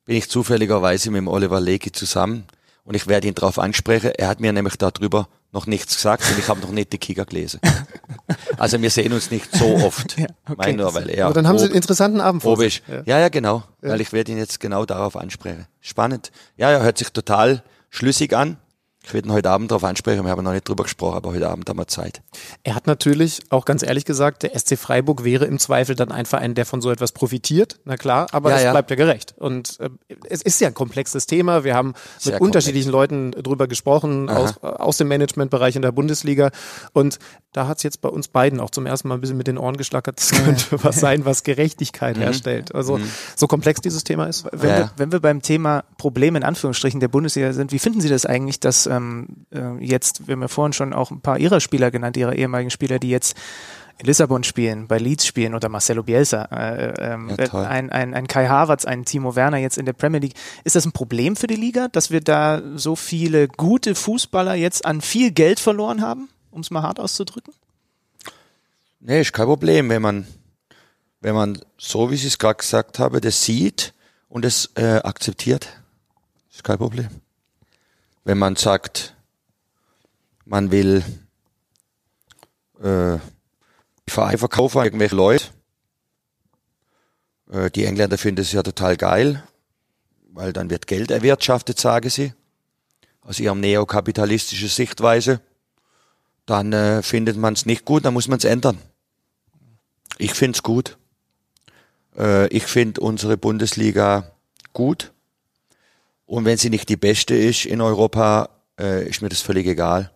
bin ich zufälligerweise mit dem Oliver Lecky zusammen und ich werde ihn darauf ansprechen. Er hat mir nämlich darüber noch nichts gesagt und ich habe noch nicht die Kicker gelesen. also wir sehen uns nicht so oft. Ja, okay. Mein nur, weil er Aber dann haben Sie ob- einen interessanten Abend vor sich. ich, ja. ja, genau. Weil ich werde ihn jetzt genau darauf ansprechen. Spannend. Ja, er hört sich total schlüssig an. Ich werde ihn heute Abend darauf ansprechen. Wir haben noch nicht drüber gesprochen, aber heute Abend haben wir Zeit. Er hat natürlich auch ganz ehrlich gesagt, der SC Freiburg wäre im Zweifel dann ein Verein, der von so etwas profitiert. Na klar, aber Ja, es ja. bleibt ja gerecht. Und äh, es ist ja ein komplexes Thema. Wir haben Sehr mit unterschiedlichen Leuten drüber gesprochen, aus, äh, aus dem Managementbereich in der Bundesliga. Und da hat es jetzt bei uns beiden auch zum ersten Mal ein bisschen mit den Ohren geschlackert. Das könnte was sein, was Gerechtigkeit herstellt. Also so komplex dieses Thema ist. Wenn, Ja, wir, wenn wir beim Thema Probleme in Anführungsstrichen der Bundesliga sind, wie finden Sie das eigentlich, dass ähm, äh, jetzt, wir haben ja vorhin schon auch ein paar Ihrer Spieler genannt, Ihrer ehemaligen Spieler, die jetzt in Lissabon spielen, bei Leeds spielen unter Marcelo Bielsa, äh, ähm, Ja, toll. ein, ein, ein Kai Havertz, ein Timo Werner jetzt in der Premier League. Ist das ein Problem für die Liga, dass wir da so viele gute Fußballer jetzt an viel Geld verloren haben, um es mal hart auszudrücken? Nee, ist kein Problem, wenn man, wenn man so, wie Sie es gerade gesagt habe, das sieht und es äh, akzeptiert. Ist kein Problem. Wenn man sagt, man will äh, die Vereine verkaufen irgendwelche Leute, äh, die Engländer finden es ja total geil, weil dann wird Geld erwirtschaftet, sagen sie, aus ihrem neokapitalistischen Sichtweise dann äh, findet man es nicht gut, dann muss man es ändern. Ich finde es gut. Äh, ich finde unsere Bundesliga gut. Und wenn sie nicht die beste ist in Europa, äh, ist mir das völlig egal.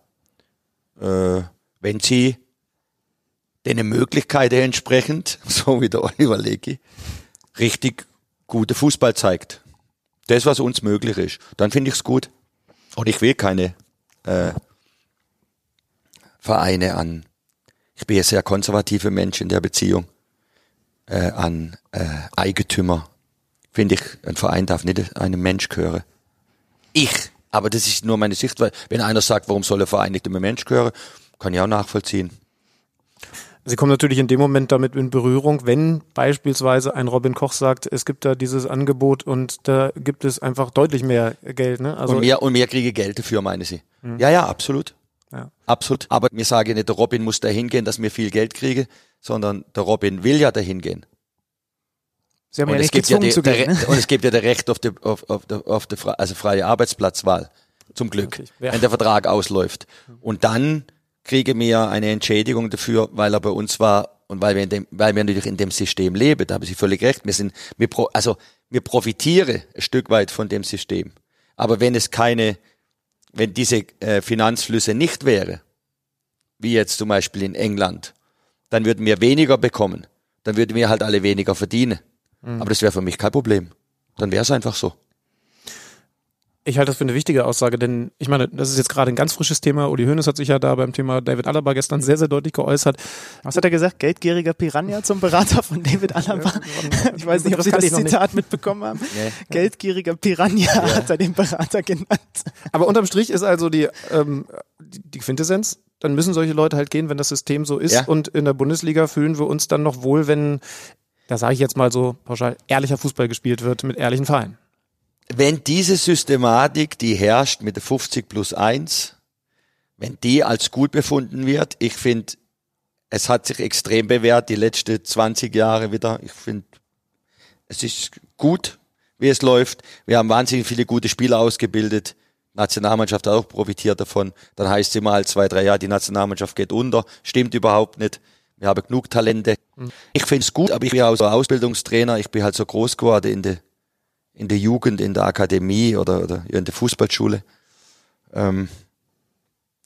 Äh, wenn sie den Möglichkeiten entsprechend, so wie der Oliver Lecky, richtig gute Fußball zeigt. Das, was uns möglich ist, dann finde ich es gut. Und ich will keine äh, Vereine an, ich bin ein sehr konservativer Mensch in der Beziehung, äh, an äh, Eigentümer. Finde ich, ein Verein darf nicht einem Mensch gehören. Ich, aber das ist nur meine Sichtweise. Wenn einer sagt, warum soll ein Verein nicht einem Mensch gehören, kann ich auch nachvollziehen. Sie kommen natürlich in dem Moment damit in Berührung, wenn beispielsweise ein Robin Koch sagt, es gibt da dieses Angebot und da gibt es einfach deutlich mehr Geld. Ne? Also und mehr und mehr kriege Geld dafür, meine Sie. Mhm. Ja, ja, absolut. Ja. Absolut. Aber mir sage nicht, der Robin muss dahin gehen, dass mir viel Geld kriege, sondern der Robin will ja dahin gehen. Sie haben und ja nicht gezwungen ja die, zu gehen. Ne? Und es gibt ja das Recht auf die, auf, auf, auf die also freie Arbeitsplatzwahl. Zum Glück. Ja. Wenn der Vertrag ausläuft. Und dann kriege mir eine Entschädigung dafür, weil er bei uns war und weil wir in dem, weil wir natürlich in dem System leben. Da haben Sie völlig recht. Wir sind, wir pro, also wir profitieren ein Stück weit von dem System. Aber wenn es keine, wenn diese äh, Finanzflüsse nicht wäre, wie jetzt zum Beispiel in England, dann würden wir weniger bekommen. Dann würden wir halt alle weniger verdienen. Mhm. Aber das wäre für mich kein Problem. Dann wäre es einfach so. Ich halte das für eine wichtige Aussage, denn ich meine, das ist jetzt gerade ein ganz frisches Thema. Uli Hoeneß hat sich ja da beim Thema David Alaba gestern sehr, sehr deutlich geäußert. Was hat er gesagt? Geldgieriger Piranha zum Berater von David Alaba? Ich weiß nicht, ob Sie das Zitat mitbekommen haben. Nee. Geldgieriger Piranha ja. hat er den Berater genannt. Aber unterm Strich ist also die, ähm, die Quintessenz, dann müssen solche Leute halt gehen, wenn das System so ist. Ja. Und in der Bundesliga fühlen wir uns dann noch wohl, wenn, da sage ich jetzt mal so pauschal, ehrlicher Fußball gespielt wird mit ehrlichen Vereinen wenn diese Systematik, die herrscht mit der 50 plus 1, wenn die als gut befunden wird, ich finde, es hat sich extrem bewährt, die letzten 20 Jahre wieder. Ich finde, es ist gut, wie es läuft. Wir haben wahnsinnig viele gute Spieler ausgebildet. Nationalmannschaft hat auch profitiert davon. Dann heißt es immer halt zwei, drei Jahre, die Nationalmannschaft geht unter. Stimmt überhaupt nicht. Wir haben genug Talente. Mhm. Ich finde es gut, aber ich bin auch so Ausbildungstrainer. Ich bin halt so groß geworden in der in der Jugend, in der Akademie oder, oder in der Fußballschule. Ähm,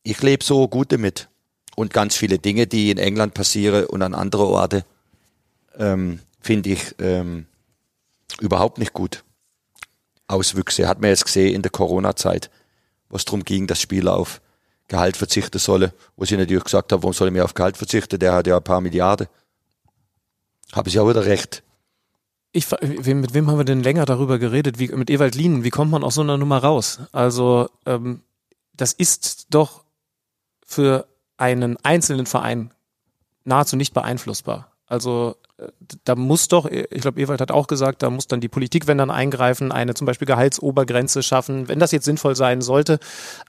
ich lebe so gut damit. Und ganz viele Dinge, die in England passieren und an andere Orte, ähm, finde ich ähm, überhaupt nicht gut. Auswüchse hat man jetzt gesehen in der Corona-Zeit, wo es darum ging, dass Spieler auf Gehalt verzichten sollen, wo sie natürlich gesagt haben, warum soll ich mehr auf Gehalt verzichten, der hat ja ein paar Milliarden. Habe ich auch wieder recht. Ich, mit wem haben wir denn länger darüber geredet? Wie, mit Ewald Lienen, wie kommt man aus so einer Nummer raus? Also, ähm, das ist doch für einen einzelnen Verein nahezu nicht beeinflussbar. Also äh, da muss doch, ich glaube, Ewald hat auch gesagt, da muss dann die Politik, wenn dann eingreifen, eine zum Beispiel Gehaltsobergrenze schaffen, wenn das jetzt sinnvoll sein sollte.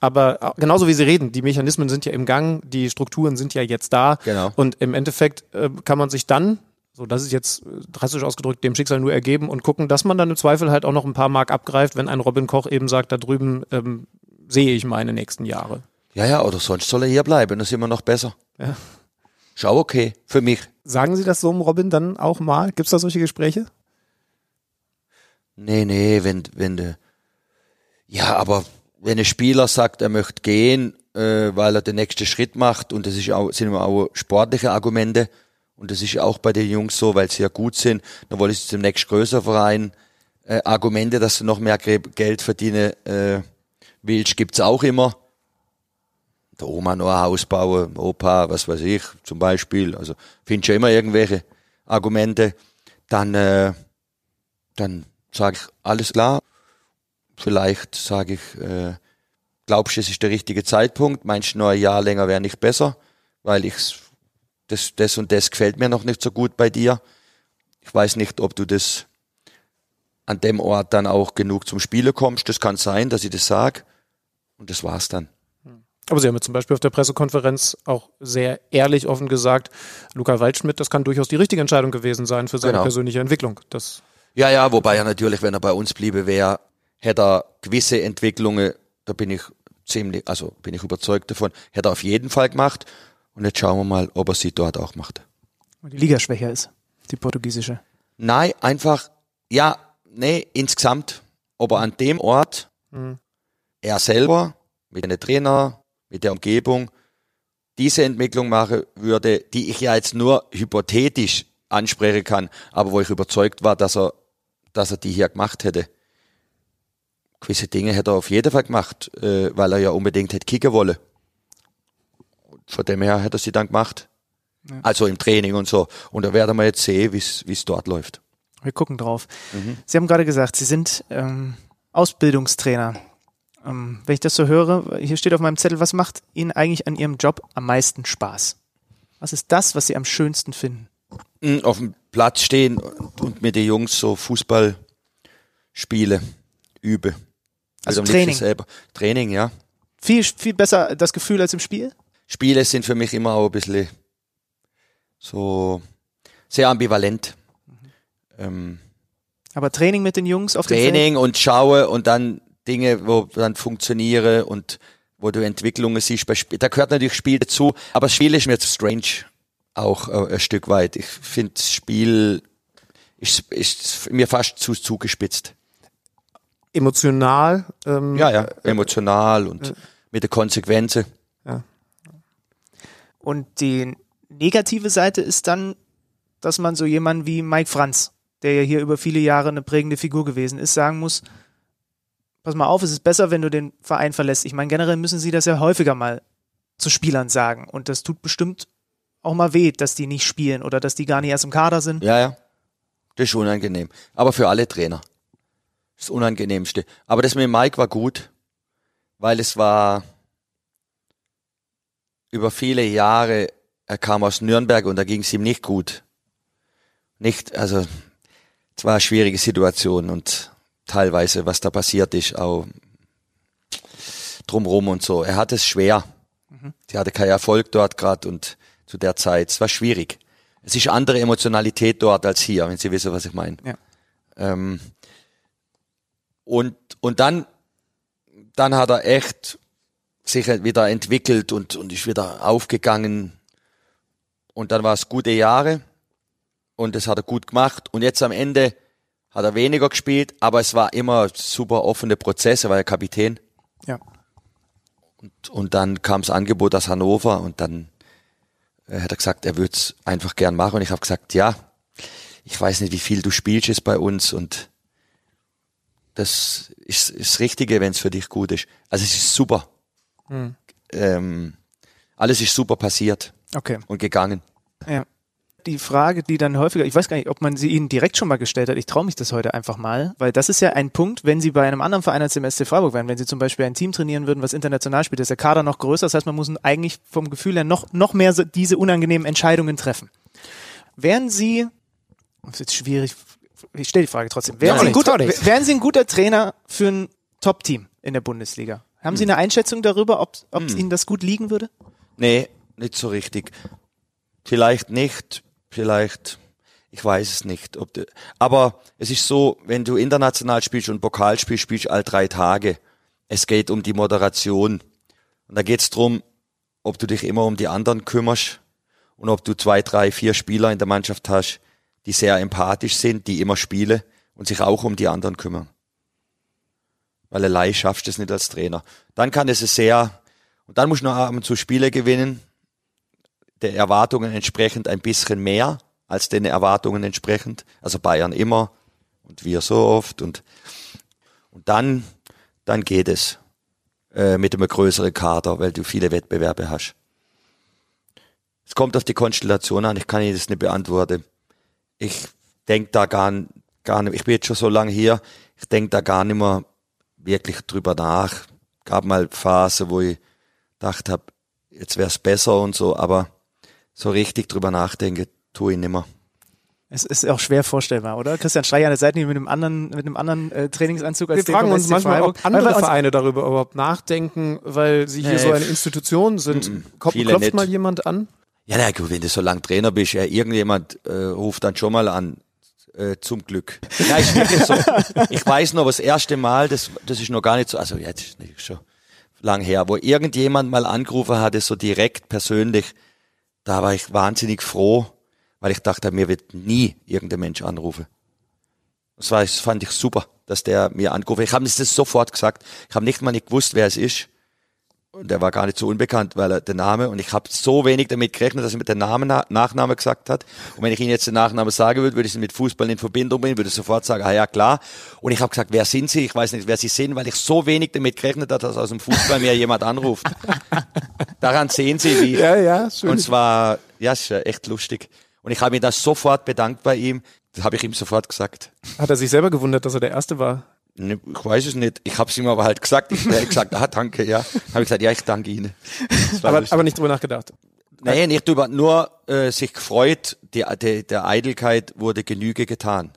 Aber äh, genauso wie Sie reden, die Mechanismen sind ja im Gang, die Strukturen sind ja jetzt da. Genau. Und im Endeffekt äh, kann man sich dann so, das ist jetzt äh, drastisch ausgedrückt, dem Schicksal nur ergeben und gucken, dass man dann im Zweifel halt auch noch ein paar Mark abgreift, wenn ein Robin Koch eben sagt, da drüben ähm, sehe ich meine nächsten Jahre. Ja, ja, oder sonst soll er hier bleiben, das ist immer noch besser. Ja. Schau okay, für mich. Sagen Sie das so um Robin dann auch mal? Gibt es da solche Gespräche? Nee, nee, wenn, wenn de, ja, aber wenn ein Spieler sagt, er möchte gehen, äh, weil er den nächsten Schritt macht, und das ist auch, sind immer auch sportliche Argumente, und das ist auch bei den Jungs so, weil sie ja gut sind. Dann wollen sie zum nächsten größeren Verein. Äh, Argumente, dass du noch mehr Geld verdienen äh, willst, gibt's auch immer. Der Oma noch ein Haus bauen, Opa, was weiß ich, zum Beispiel. Also findest du immer irgendwelche Argumente. Dann, äh, dann sage ich, alles klar. Vielleicht sage ich, äh, glaubst du, es ist der richtige Zeitpunkt? Meinst du, noch ein Jahr länger wäre nicht besser? Weil ich das, das und das gefällt mir noch nicht so gut bei dir. Ich weiß nicht, ob du das an dem Ort dann auch genug zum Spielen kommst. Das kann sein, dass ich das sage. Und das war's dann. Aber Sie haben jetzt zum Beispiel auf der Pressekonferenz auch sehr ehrlich offen gesagt, Luca Waldschmidt, das kann durchaus die richtige Entscheidung gewesen sein für seine genau. persönliche Entwicklung. Das ja, ja, wobei er natürlich, wenn er bei uns bliebe wäre, hätte er gewisse Entwicklungen, da bin ich ziemlich, also bin ich überzeugt davon, hätte er auf jeden Fall gemacht. Und jetzt schauen wir mal, ob er sie dort auch macht. Weil die Liga schwächer ist, die portugiesische. Nein, einfach, ja, nee, insgesamt. Ob er an dem Ort, mhm. er selber, mit den Trainer, mit der Umgebung, diese Entwicklung machen würde, die ich ja jetzt nur hypothetisch ansprechen kann, aber wo ich überzeugt war, dass er, dass er die hier gemacht hätte. Gewisse Dinge hätte er auf jeden Fall gemacht, äh, weil er ja unbedingt hätte kicken wollen von dem her hat er sie dann gemacht. Ja. Also im Training und so. Und da werden wir jetzt sehen, wie es dort läuft. Wir gucken drauf. Mhm. Sie haben gerade gesagt, Sie sind ähm, Ausbildungstrainer. Ähm, wenn ich das so höre, hier steht auf meinem Zettel, was macht Ihnen eigentlich an Ihrem Job am meisten Spaß? Was ist das, was Sie am schönsten finden? Mm, Auf dem Platz stehen und mit den Jungs so Fußball spiele, übe. Also liebsten Training. Selber. Training, ja. Viel, viel besser das Gefühl als im Spiel? Spiele sind für mich immer auch ein bisschen so sehr ambivalent. Ähm, Aber Training mit den Jungs auf? Training und schaue und dann Dinge, wo dann funktioniere und wo du Entwicklungen siehst. Bei Sp da gehört natürlich Spiel dazu, aber das Spiel ist mir zu strange auch äh, ein Stück weit. Ich finde, das Spiel ist, ist mir fast zu zugespitzt. Emotional. Ähm, Ja, ja, emotional und mit der Konsequenzen. Und die negative Seite ist dann, dass man so jemanden wie Mike Franz, der ja hier über viele Jahre eine prägende Figur gewesen ist, sagen muss, pass mal auf, es ist besser, wenn du den Verein verlässt. Ich meine, generell müssen sie das ja häufiger mal zu Spielern sagen. Und das tut bestimmt auch mal weh, dass die nicht spielen oder dass die gar nicht erst im Kader sind. Ja, ja. Das ist unangenehm. Aber für alle Trainer. Das Unangenehmste. Aber das mit Mike war gut, weil es war über viele Jahre, er kam aus Nürnberg und da ging es ihm nicht gut. Nicht, also, es war eine schwierige Situation und teilweise, was da passiert ist, auch drumrum und so. Er hatte es schwer. Sie hatte keinen Erfolg dort gerade und zu der Zeit. Es war schwierig. Es ist andere Emotionalität dort als hier, wenn Sie wissen, was ich meine. Ja. Ähm, und, und dann, dann hat er echt sich wieder entwickelt und, und ist wieder aufgegangen. Und dann war es gute Jahre und das hat er gut gemacht. Und jetzt am Ende hat er weniger gespielt, aber es war immer super offene Prozesse, er war ja Kapitän. Ja. Und, und dann kam das Angebot aus Hannover und dann äh, hat er gesagt, er würde es einfach gern machen. Und ich habe gesagt, ja, ich weiß nicht, wie viel du spielst jetzt bei uns und das ist, ist das Richtige, wenn es für dich gut ist. Also es ist super. Ähm, alles ist super passiert Okay. und gegangen. Ja. Die Frage, die dann häufiger, ich weiß gar nicht, ob man sie Ihnen direkt schon mal gestellt hat, ich traue mich das heute einfach mal, weil das ist ja ein Punkt, wenn Sie bei einem anderen Verein als dem SC Freiburg wären, wenn Sie zum Beispiel ein Team trainieren würden, was international spielt, ist der Kader noch größer, das heißt, man muss eigentlich vom Gefühl her noch, noch mehr diese unangenehmen Entscheidungen treffen. Wären Sie, das ist jetzt schwierig, ich stelle die Frage trotzdem, wären, Ja, Sie, ein guter, wären Sie ein guter Trainer für ein Top-Team in der Bundesliga? Haben Sie eine Einschätzung darüber, ob es Ihnen das gut liegen würde? Nee, nicht so richtig. Vielleicht nicht, vielleicht, ich weiß es nicht. Ob du, aber es ist so, wenn du international spielst und Pokal spielst, all drei Tage. Es geht um die Moderation. Und da geht es darum, ob du dich immer um die anderen kümmerst und ob du zwei, drei, vier Spieler in der Mannschaft hast, die sehr empathisch sind, die immer spielen und sich auch um die anderen kümmern. Weil allein schaffst du es nicht als Trainer. Dann kann es sehr, und dann musst du noch ab und zu Spiele gewinnen, der Erwartungen entsprechend ein bisschen mehr als den Erwartungen entsprechend. Also Bayern immer und wir so oft und, und dann, dann geht es äh, mit einem größeren Kader, weil du viele Wettbewerbe hast. Es kommt auf die Konstellation an, ich kann Ihnen das nicht beantworten. Ich denk da gar, gar nicht, ich bin jetzt schon so lange hier, ich denk da gar nicht mehr wirklich drüber nach. Gab mal Phase, wo ich gedacht habe, jetzt wäre es besser und so, aber so richtig drüber nachdenke, tue ich nimmer. Es ist auch schwer vorstellbar, oder? Christian Schreier an der Seite mit einem anderen, mit einem anderen äh, Trainingsanzug als Wir fragen uns manchmal, ob andere Vereine darüber überhaupt nachdenken, weil sie hier Nee, so eine Institution sind. mm, klopft nicht. mal jemand an? Ja, na gut, wenn du so lang Trainer bist, ja, irgendjemand äh, ruft dann schon mal an, äh, zum Glück. Ja, ist wirklich so. Ich weiß noch, das erste Mal, das, das ist noch gar nicht so, also jetzt ist nicht schon lang her, wo irgendjemand mal angerufen hatte, so direkt persönlich, da war ich wahnsinnig froh, weil ich dachte, mir wird nie irgendein Mensch anrufen. Das, war, das fand ich super, dass der mir angerufen hat. Ich habe das sofort gesagt. Ich habe nicht mal nicht gewusst, wer es ist. Und der war gar nicht so unbekannt, weil er der Name, und ich habe so wenig damit gerechnet, dass er mit dem Namen, Nachname gesagt hat. Und wenn ich Ihnen jetzt den Nachnamen sagen würde, würde ich es mit Fußball in Verbindung bringen, würde ich sofort sagen, ah ja, klar. Und ich habe gesagt, wer sind Sie? Ich weiß nicht, wer Sie sind, weil ich so wenig damit gerechnet habe, dass aus dem Fußball mir jemand anruft. Daran sehen Sie, wie, ja, schön. und zwar, ja, ist ja echt lustig. Und ich habe mir das sofort bedankt bei ihm. Das habe ich ihm sofort gesagt. Hat er sich selber gewundert, dass er der Erste war? Ich weiß es nicht. Ich habe es ihm aber halt gesagt. Ich habe gesagt, ah, danke, ja. Habe ich gesagt, ja, ich danke Ihnen. Aber, aber nicht drüber nachgedacht. nee, nicht drüber, nur äh, sich gefreut. Die, die, der Eitelkeit wurde Genüge getan.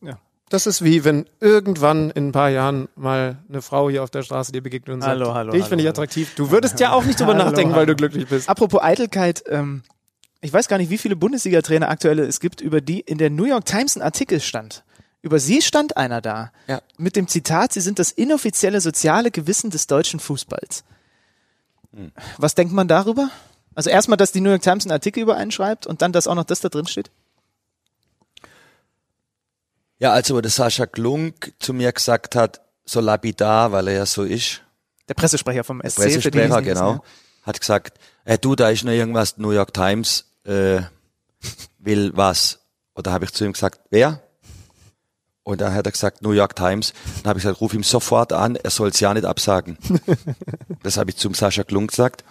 Ja. Das ist wie wenn irgendwann in ein paar Jahren mal eine Frau hier auf der Straße dir begegnet und sagt, Hallo, hallo, dich hallo, finde ich hallo. attraktiv. Du würdest ja auch nicht drüber Hallo, nachdenken, hallo. weil du glücklich bist. Apropos Eitelkeit, ähm, ich weiß gar nicht, wie viele Bundesliga-Trainer aktuelle es gibt, über die in der New York Times ein Artikel stand. Über sie stand einer da. Ja. Mit dem Zitat, sie sind das inoffizielle soziale Gewissen des deutschen Fußballs. Was denkt man darüber? Also erstmal, dass die New York Times einen Artikel über einen schreibt und dann, dass auch noch das da drin steht? Ja, also wo der Sascha Klunk zu mir gesagt hat, so lapidar, weil er ja so ist, Der Pressesprecher vom SC. die Pressesprecher, genau, wissen, hat gesagt, äh, du, da ist noch irgendwas, New York Times äh, will was. Da habe ich zu ihm gesagt, wer? Und dann hat er gesagt, New York Times. Dann habe ich gesagt, ruf ihm sofort an, er soll es ja nicht absagen. das habe ich zum Sascha Klunk gesagt.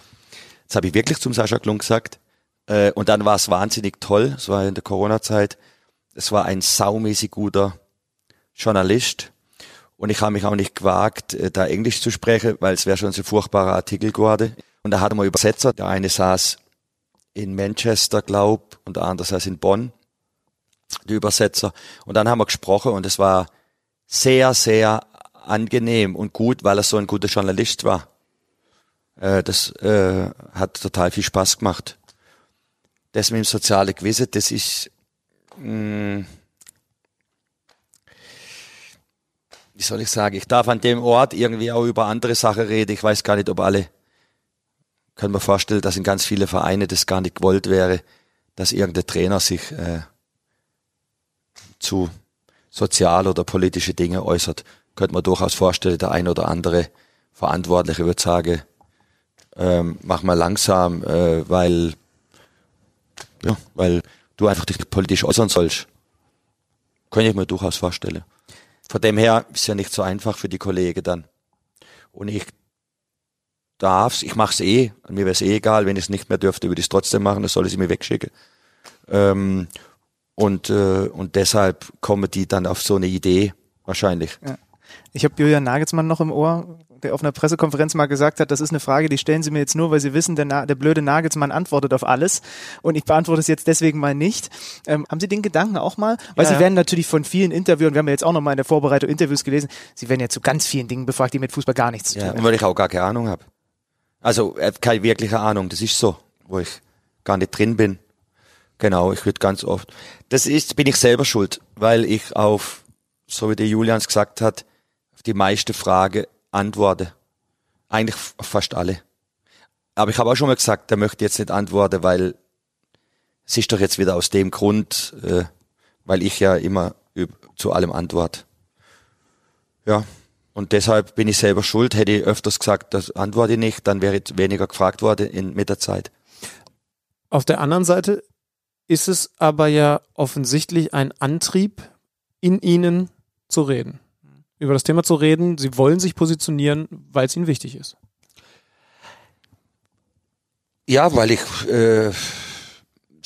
Das habe ich wirklich zum Sascha Klunk gesagt. Äh, und dann war es wahnsinnig toll. Es war in der Corona-Zeit. Es war ein saumäßig guter Journalist. Und ich habe mich auch nicht gewagt, äh, da Englisch zu sprechen, weil es wäre schon so ein furchtbarer Artikel geworden. Und da hatten wir Übersetzer. Der eine saß in Manchester, glaub, und der andere saß in Bonn, die Übersetzer. Und dann haben wir gesprochen und es war sehr, sehr angenehm und gut, weil er so ein guter Journalist war. Äh, das äh, hat total viel Spaß gemacht. Das mit dem sozialen Gewissen, das ist, mh, wie soll ich sagen, ich darf an dem Ort irgendwie auch über andere Sachen reden. Ich weiß gar nicht, ob alle, können wir vorstellen, dass in ganz viele Vereine das gar nicht gewollt wäre, dass irgendein Trainer sich äh, zu sozial oder politische Dinge äußert. Könnte man durchaus vorstellen, der ein oder andere Verantwortliche würde sagen, ähm, mach mal langsam, äh, weil, ja, weil du einfach dich politisch äußern sollst. Kann ich mir durchaus vorstellen. Von dem her ist ja nicht so einfach für die Kollegen dann. Und ich darf's, ich mach's eh, mir wäre es eh egal, wenn ich es nicht mehr dürfte, würde ich es trotzdem machen, dann soll ich mir wegschicken. Ähm, und, äh, und deshalb kommen die dann auf so eine Idee, wahrscheinlich. Ich habe Julian Nagelsmann noch im Ohr, der auf einer Pressekonferenz mal gesagt hat, das ist eine Frage, die stellen Sie mir jetzt nur, weil Sie wissen, der, Na der blöde Nagelsmann antwortet auf alles und ich beantworte es jetzt deswegen mal nicht. Ähm, haben Sie den Gedanken auch mal? Weil Ja, Sie ja. werden natürlich von vielen Interviewen, wir haben ja jetzt auch noch mal in der Vorbereitung Interviews gelesen, Sie werden ja zu ganz vielen Dingen befragt, die mit Fußball gar nichts zu tun Ja, haben. und weil ich auch gar keine Ahnung habe. Also äh, keine wirkliche Ahnung, das ist so, wo ich gar nicht drin bin. Genau, ich würde ganz oft. Das ist, bin ich selber schuld, weil ich auf, so wie der Julians gesagt hat, auf die meiste Frage antworte. Eigentlich fast alle. Aber ich habe auch schon mal gesagt, der möchte jetzt nicht antworten, weil es ist doch jetzt wieder aus dem Grund, äh, weil ich ja immer zu allem antwort. Ja, und deshalb bin ich selber schuld. Hätte ich öfters gesagt, das antworte ich nicht, dann wäre ich weniger gefragt worden in, mit der Zeit. Auf der anderen Seite ist es aber ja offensichtlich ein Antrieb in Ihnen zu reden. Über das Thema zu reden. Sie wollen sich positionieren, weil es Ihnen wichtig ist. Ja, weil ich äh,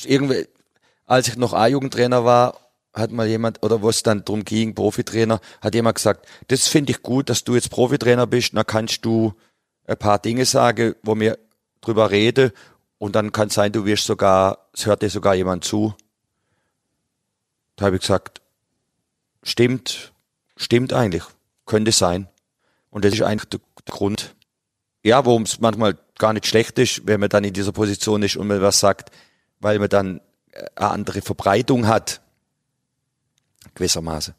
irgendwie, als ich noch A-Jugendtrainer war, hat mal jemand, oder wo es dann drum ging, Profitrainer, hat jemand gesagt, das finde ich gut, dass du jetzt Profitrainer bist, dann kannst du ein paar Dinge sagen, wo wir drüber reden und dann kann sein, du wirst sogar, es hört dir sogar jemand zu. Da habe ich gesagt, stimmt, stimmt eigentlich, könnte sein. Und das ist eigentlich der, der Grund, ja, worum es manchmal gar nicht schlecht ist, wenn man dann in dieser Position ist und man was sagt, weil man dann äh, eine andere Verbreitung hat. Gewissermaßen.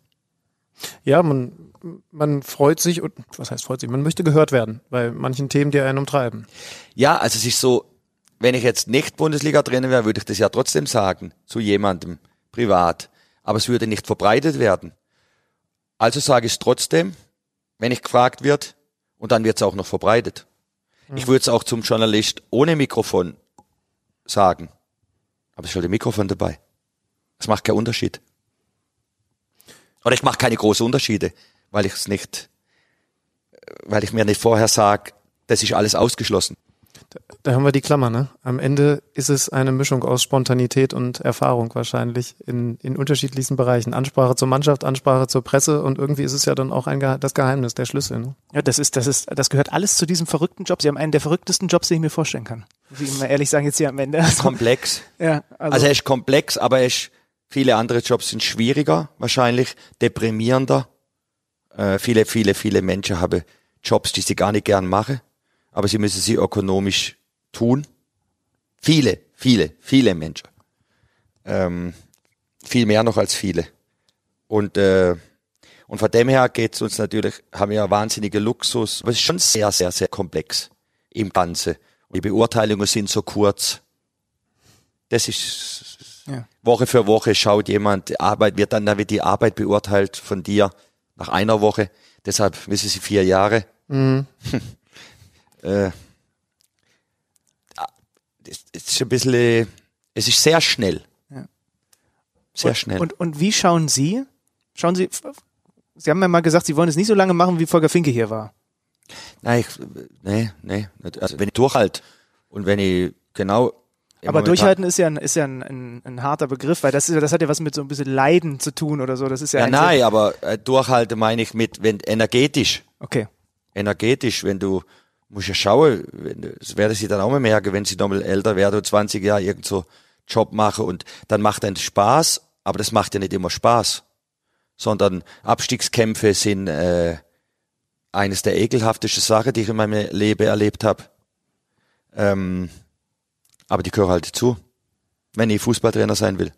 Ja, man, man freut sich und was heißt freut sich? Man möchte gehört werden bei manchen Themen, die einen umtreiben. Ja, also es ist so, wenn ich jetzt nicht Bundesliga-Trainer wäre, würde ich das ja trotzdem sagen, zu jemandem, privat. Aber es würde nicht verbreitet werden. Also sage ich es trotzdem, wenn ich gefragt wird, und dann wird es auch noch verbreitet. Ich würde es auch zum Journalist ohne Mikrofon sagen. Aber es ist halt ein Mikrofon dabei. Das macht keinen Unterschied. Oder ich mache keine großen Unterschiede, weil ich es nicht, weil ich mir nicht vorher sage, das ist alles ausgeschlossen. Da haben wir die Klammer, ne? Am Ende ist es eine Mischung aus Spontanität und Erfahrung wahrscheinlich in, in unterschiedlichsten Bereichen. Ansprache zur Mannschaft, Ansprache zur Presse und irgendwie ist es ja dann auch ein das Geheimnis, der Schlüssel. Ne? Ja, das ist, das ist, das gehört alles zu diesem verrückten Job. Sie haben einen der verrücktesten Jobs, den ich mir vorstellen kann. Wie ich mal ehrlich sagen, jetzt hier am Ende. Also, Komplex. ja, Also, also, er ist komplex, aber er ist, viele andere Jobs sind schwieriger, wahrscheinlich, deprimierender. Äh, viele, viele, viele Menschen haben Jobs, die sie gar nicht gern machen, aber sie müssen sie ökonomisch tun. Viele, viele, viele Menschen. Ähm, viel mehr noch als viele. Und, äh, und von dem her geht's uns natürlich, haben wir wahnsinnige Luxus, aber es ist schon sehr, sehr, sehr komplex im Ganzen. Und die Beurteilungen sind so kurz. Das ist Ja. Woche für Woche schaut jemand, die Arbeit wird dann, dann wird die Arbeit beurteilt von dir nach einer Woche. Deshalb wissen Sie vier Jahre. äh, das ist ein bisschen, äh, es ist sehr schnell. Ja. Sehr und, schnell. Und, und wie schauen Sie? Schauen Sie, Sie haben ja mal gesagt, Sie wollen es nicht so lange machen, wie Volker Finke hier war. Nein, ich, nee, nee. Also wenn ich durchhalte und wenn ich genau. Aber durchhalten ist ja, ein, ist ja ein, ein, ein harter Begriff, weil das, ist, das hat ja was mit so ein bisschen Leiden zu tun oder so. Das ist ja, Ja, ein nein, aber äh, durchhalten meine ich mit, wenn energetisch. Okay. energetisch, wenn du musst ja schauen, wenn, das werden sie dann auch mal merken, wenn sie nochmal älter werden und 20 Jahre irgend so Job machen und dann macht dann Spaß, aber das macht ja nicht immer Spaß, sondern Abstiegskämpfe sind äh, eines der ekelhaftesten Sachen, die ich in meinem Leben erlebt habe. Ähm, aber die gehören halt dazu, wenn ich Fußballtrainer sein will.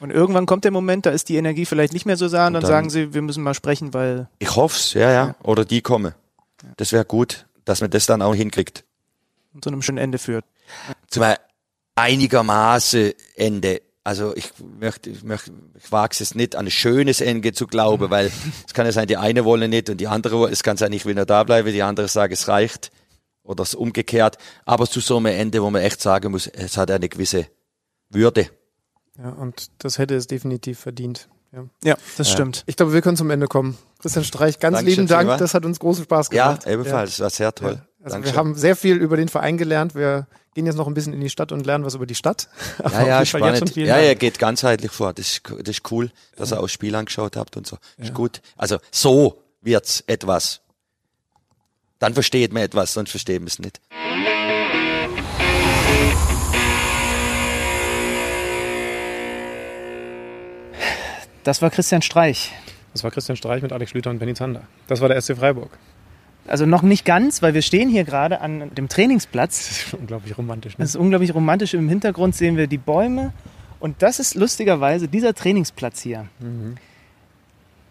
Und irgendwann kommt der Moment, da ist die Energie vielleicht nicht mehr so da und dann, dann- sagen Sie, wir müssen mal sprechen, weil Ich hoff's, ja, ja, oder die kommen. Das wäre gut, dass man das dann auch hinkriegt. zu einem schönen Ende führt. zum einigermaßen Ende. Also ich möchte, ich möchte, ich wage es nicht, an ein schönes Ende zu glauben, weil es kann ja sein, die eine wollen nicht und die andere wollen, es kann sein, ich will nur da bleiben, die andere sagen, es reicht. Oder es umgekehrt. Aber zu so einem Ende, wo man echt sagen muss, es hat eine gewisse Würde. Ja, und das hätte es definitiv verdient. Ja. Ja, das stimmt. Ich glaube, wir können zum Ende kommen. Christian Streich, ganz Dankeschön, lieben Dank. Das hat uns großen Spaß Ja, gemacht. ebenfalls. Das war sehr toll. Ja. Also Dankeschön. wir haben sehr viel über den Verein gelernt. Wir gehen jetzt noch ein bisschen in die Stadt und lernen was über die Stadt. Ja, ja, spannend. Ja, ja, geht ganzheitlich vor. Das ist, das ist cool, dass ihr auch das Spiel angeschaut habt und so. Ist gut. Also, so wird's etwas. Dann versteht man etwas, sonst versteht man es nicht. Das war Christian Streich. Das war Christian Streich mit Alex Schlüter und Benny Zander. Das war der SC Freiburg. Also noch nicht ganz, weil wir stehen hier gerade an dem Trainingsplatz. Das ist unglaublich romantisch. Ne? Das ist unglaublich romantisch. Im Hintergrund sehen wir die Bäume. Und das ist lustigerweise dieser Trainingsplatz hier.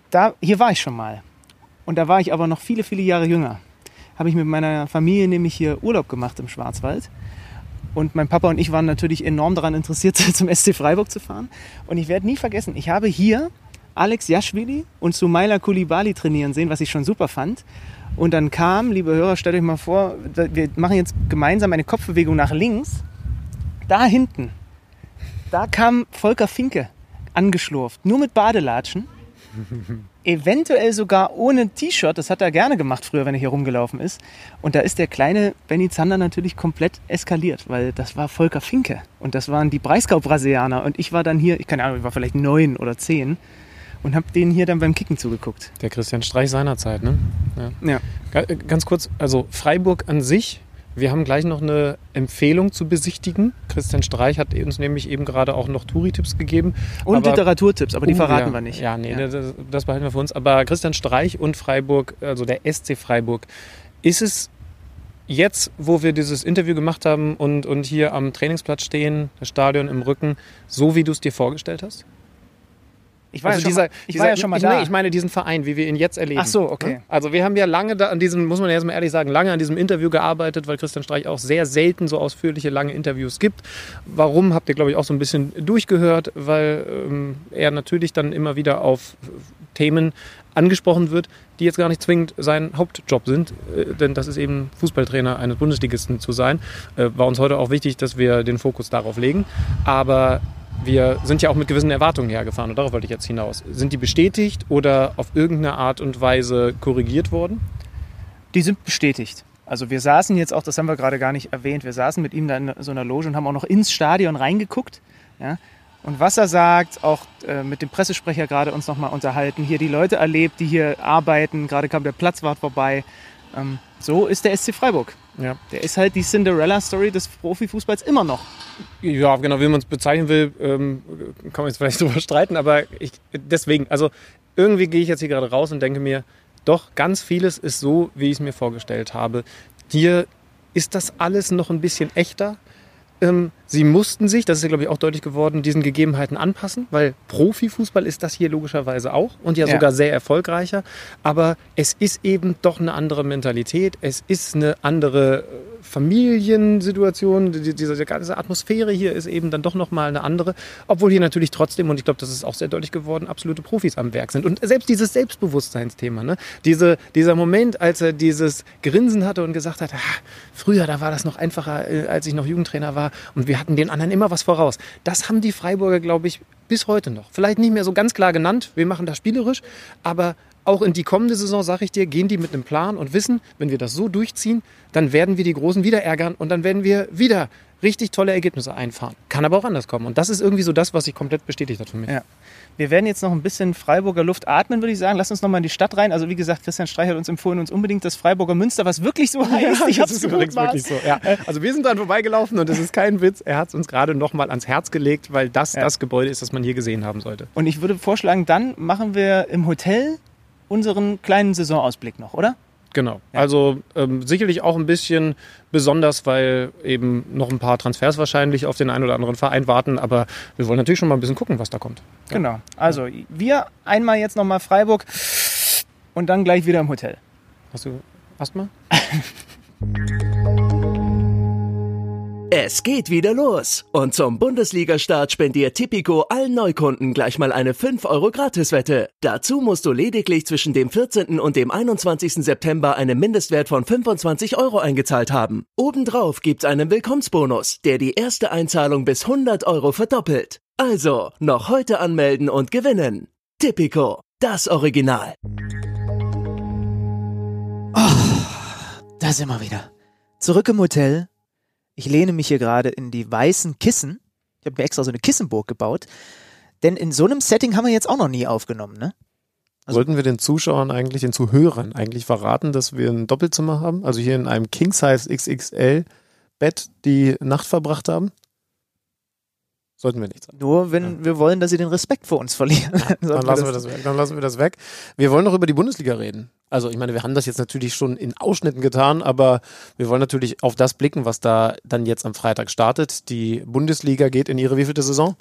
Da, hier war ich schon mal. Und da war ich aber noch viele, viele Jahre jünger. Habe ich mit meiner Familie nämlich hier Urlaub gemacht im Schwarzwald. Und mein Papa und ich waren natürlich enorm daran interessiert, zum SC Freiburg zu fahren. Und ich werde nie vergessen, ich habe hier Alex Jaschwili und Sumaila Kulibali trainieren sehen, was ich schon super fand. Und dann kam, liebe Hörer, stellt euch mal vor, wir machen jetzt gemeinsam eine Kopfbewegung nach links. Da hinten, da kam Volker Finke angeschlurft, nur mit Badelatschen. Eventuell sogar ohne T-Shirt, das hat er gerne gemacht früher, wenn er hier rumgelaufen ist. Und da ist der kleine Benny Zander natürlich komplett eskaliert, weil das war Volker Finke. Und das waren die Breisgau-Brasilianer. Und ich war dann hier, ich keine Ahnung, ich war vielleicht neun oder zehn und habe denen hier dann beim Kicken zugeguckt. Der Christian Streich seinerzeit. Ne? Ja. Ja. Äh, Ganz kurz, also Freiburg an sich. Wir haben gleich noch eine Empfehlung zu besichtigen. Christian Streich hat uns nämlich eben gerade auch noch Touri-Tipps gegeben. Und Aber- Literaturtipps, aber die Oh, verraten ja. wir nicht. Ja, nee, Das, das behalten wir für uns. Aber Christian Streich und Freiburg, also der SC Freiburg, ist es jetzt, wo wir dieses Interview gemacht haben und, und hier am Trainingsplatz stehen, das Stadion im Rücken, so wie du es dir vorgestellt hast? Ich war, also ja, schon dieser, mal, ich dieser, war ja schon mal ich, da. Nee, ich meine diesen Verein, wie wir ihn jetzt erleben. Ach so, okay. Also wir haben ja lange da an diesem, muss man jetzt mal ehrlich sagen, lange an diesem Interview gearbeitet, weil Christian Streich auch sehr selten so ausführliche, lange Interviews gibt. Warum, habt ihr, glaube ich, auch so ein bisschen durchgehört, weil ähm, er natürlich dann immer wieder auf Themen angesprochen wird, die jetzt gar nicht zwingend sein Hauptjob sind, äh, denn das ist eben Fußballtrainer eines Bundesligisten zu sein. Äh, war uns heute auch wichtig, dass wir den Fokus darauf legen. Aber wir sind ja auch mit gewissen Erwartungen hergefahren und darauf wollte ich jetzt hinaus. Sind die bestätigt oder auf irgendeine Art und Weise korrigiert worden? Die sind bestätigt. Also wir saßen jetzt auch, das haben wir gerade gar nicht erwähnt, wir saßen mit ihm da in so einer Loge und haben auch noch ins Stadion reingeguckt. Ja? Und was er sagt, auch äh, mit dem Pressesprecher gerade uns nochmal unterhalten, hier die Leute erlebt, die hier arbeiten, gerade kam der Platzwart vorbei. Ähm, so ist der SC Freiburg. Ja. Der ist halt die Cinderella-Story des Profifußballs immer noch. Ja, genau, wie man es bezeichnen will, ähm, kann man jetzt vielleicht drüber streiten, aber ich, deswegen, also irgendwie gehe ich jetzt hier gerade raus und denke mir, doch, ganz vieles ist so, wie ich es mir vorgestellt habe. Hier ist das alles noch ein bisschen echter. Ähm, sie mussten sich, das ist ja glaube ich auch deutlich geworden, diesen Gegebenheiten anpassen, weil Profifußball ist das hier logischerweise auch und ja, Ja. sogar sehr erfolgreicher. Aber es ist eben doch eine andere Mentalität, es ist eine andere äh, Familiensituation, die, diese ganze Atmosphäre hier ist eben dann doch nochmal eine andere, obwohl hier natürlich trotzdem, und ich glaube, das ist auch sehr deutlich geworden, absolute Profis am Werk sind. Und selbst dieses Selbstbewusstseinsthema, ne? Diese, dieser Moment, als er dieses Grinsen hatte und gesagt hat, ah, früher, da war das noch einfacher, äh, als ich noch Jugendtrainer war und wir hatten den anderen immer was voraus. Das haben die Freiburger, glaube ich, bis heute noch. Vielleicht nicht mehr so ganz klar genannt, wir machen das spielerisch, aber auch in die kommende Saison, sage ich dir, gehen die mit einem Plan und wissen, wenn wir das so durchziehen, dann werden wir die Großen wieder ärgern und dann werden wir wieder richtig tolle Ergebnisse einfahren. Kann aber auch anders kommen. Und das ist irgendwie so das, was sich komplett bestätigt hat für mich. Ja. Wir werden jetzt noch ein bisschen Freiburger Luft atmen, würde ich sagen. Lass uns noch mal in die Stadt rein. Also wie gesagt, Christian Streich hat uns empfohlen, uns unbedingt das Freiburger Münster, was wirklich so heißt. ich das ist übrigens wirklich so. Ja. Also wir sind dran vorbeigelaufen und es ist kein Witz. Er hat es uns gerade noch mal ans Herz gelegt, weil das Ja. das Gebäude ist, das man hier gesehen haben sollte. Und ich würde vorschlagen, dann machen wir im Hotel unseren kleinen Saisonausblick noch, oder? Genau. Also ähm, sicherlich auch ein bisschen besonders, weil eben noch ein paar Transfers wahrscheinlich auf den einen oder anderen Verein warten. Aber wir wollen natürlich schon mal ein bisschen gucken, was da kommt. Genau. Also wir einmal jetzt noch mal Freiburg und dann gleich wieder im Hotel. Hast du Asthma? Es geht wieder los. Und zum Bundesliga-Start spendiert Tipico allen Neukunden gleich mal eine 5 Euro Gratiswette. Dazu musst du lediglich zwischen dem 14. und dem 21. September einen Mindestwert von 25 Euro eingezahlt haben. Obendrauf gibt's einen Willkommensbonus, der die erste Einzahlung bis 100 Euro verdoppelt. Also, noch heute anmelden und gewinnen. Tipico, das Original. Da sind wir wieder. Zurück im Hotel. Ich lehne mich hier gerade in die weißen Kissen. Ich habe mir extra so eine Kissenburg gebaut. Denn in so einem Setting haben wir jetzt auch noch nie aufgenommen, ne? Also- Sollten wir den Zuschauern eigentlich, den Zuhörern eigentlich verraten, dass wir ein Doppelzimmer haben? Also hier in einem King-Size XXL Bett die Nacht verbracht haben? Sollten wir nicht sagen. Nur wenn wir wollen, dass sie den Respekt vor uns verlieren. Dann Sollten lassen wir das weg. Dann lassen wir das weg. Wir wollen noch über die Bundesliga reden. Also ich meine, wir haben das jetzt natürlich schon in Ausschnitten getan, aber wir wollen natürlich auf das blicken, was da dann jetzt am Freitag startet. Die Bundesliga geht in ihre wievielte Saison?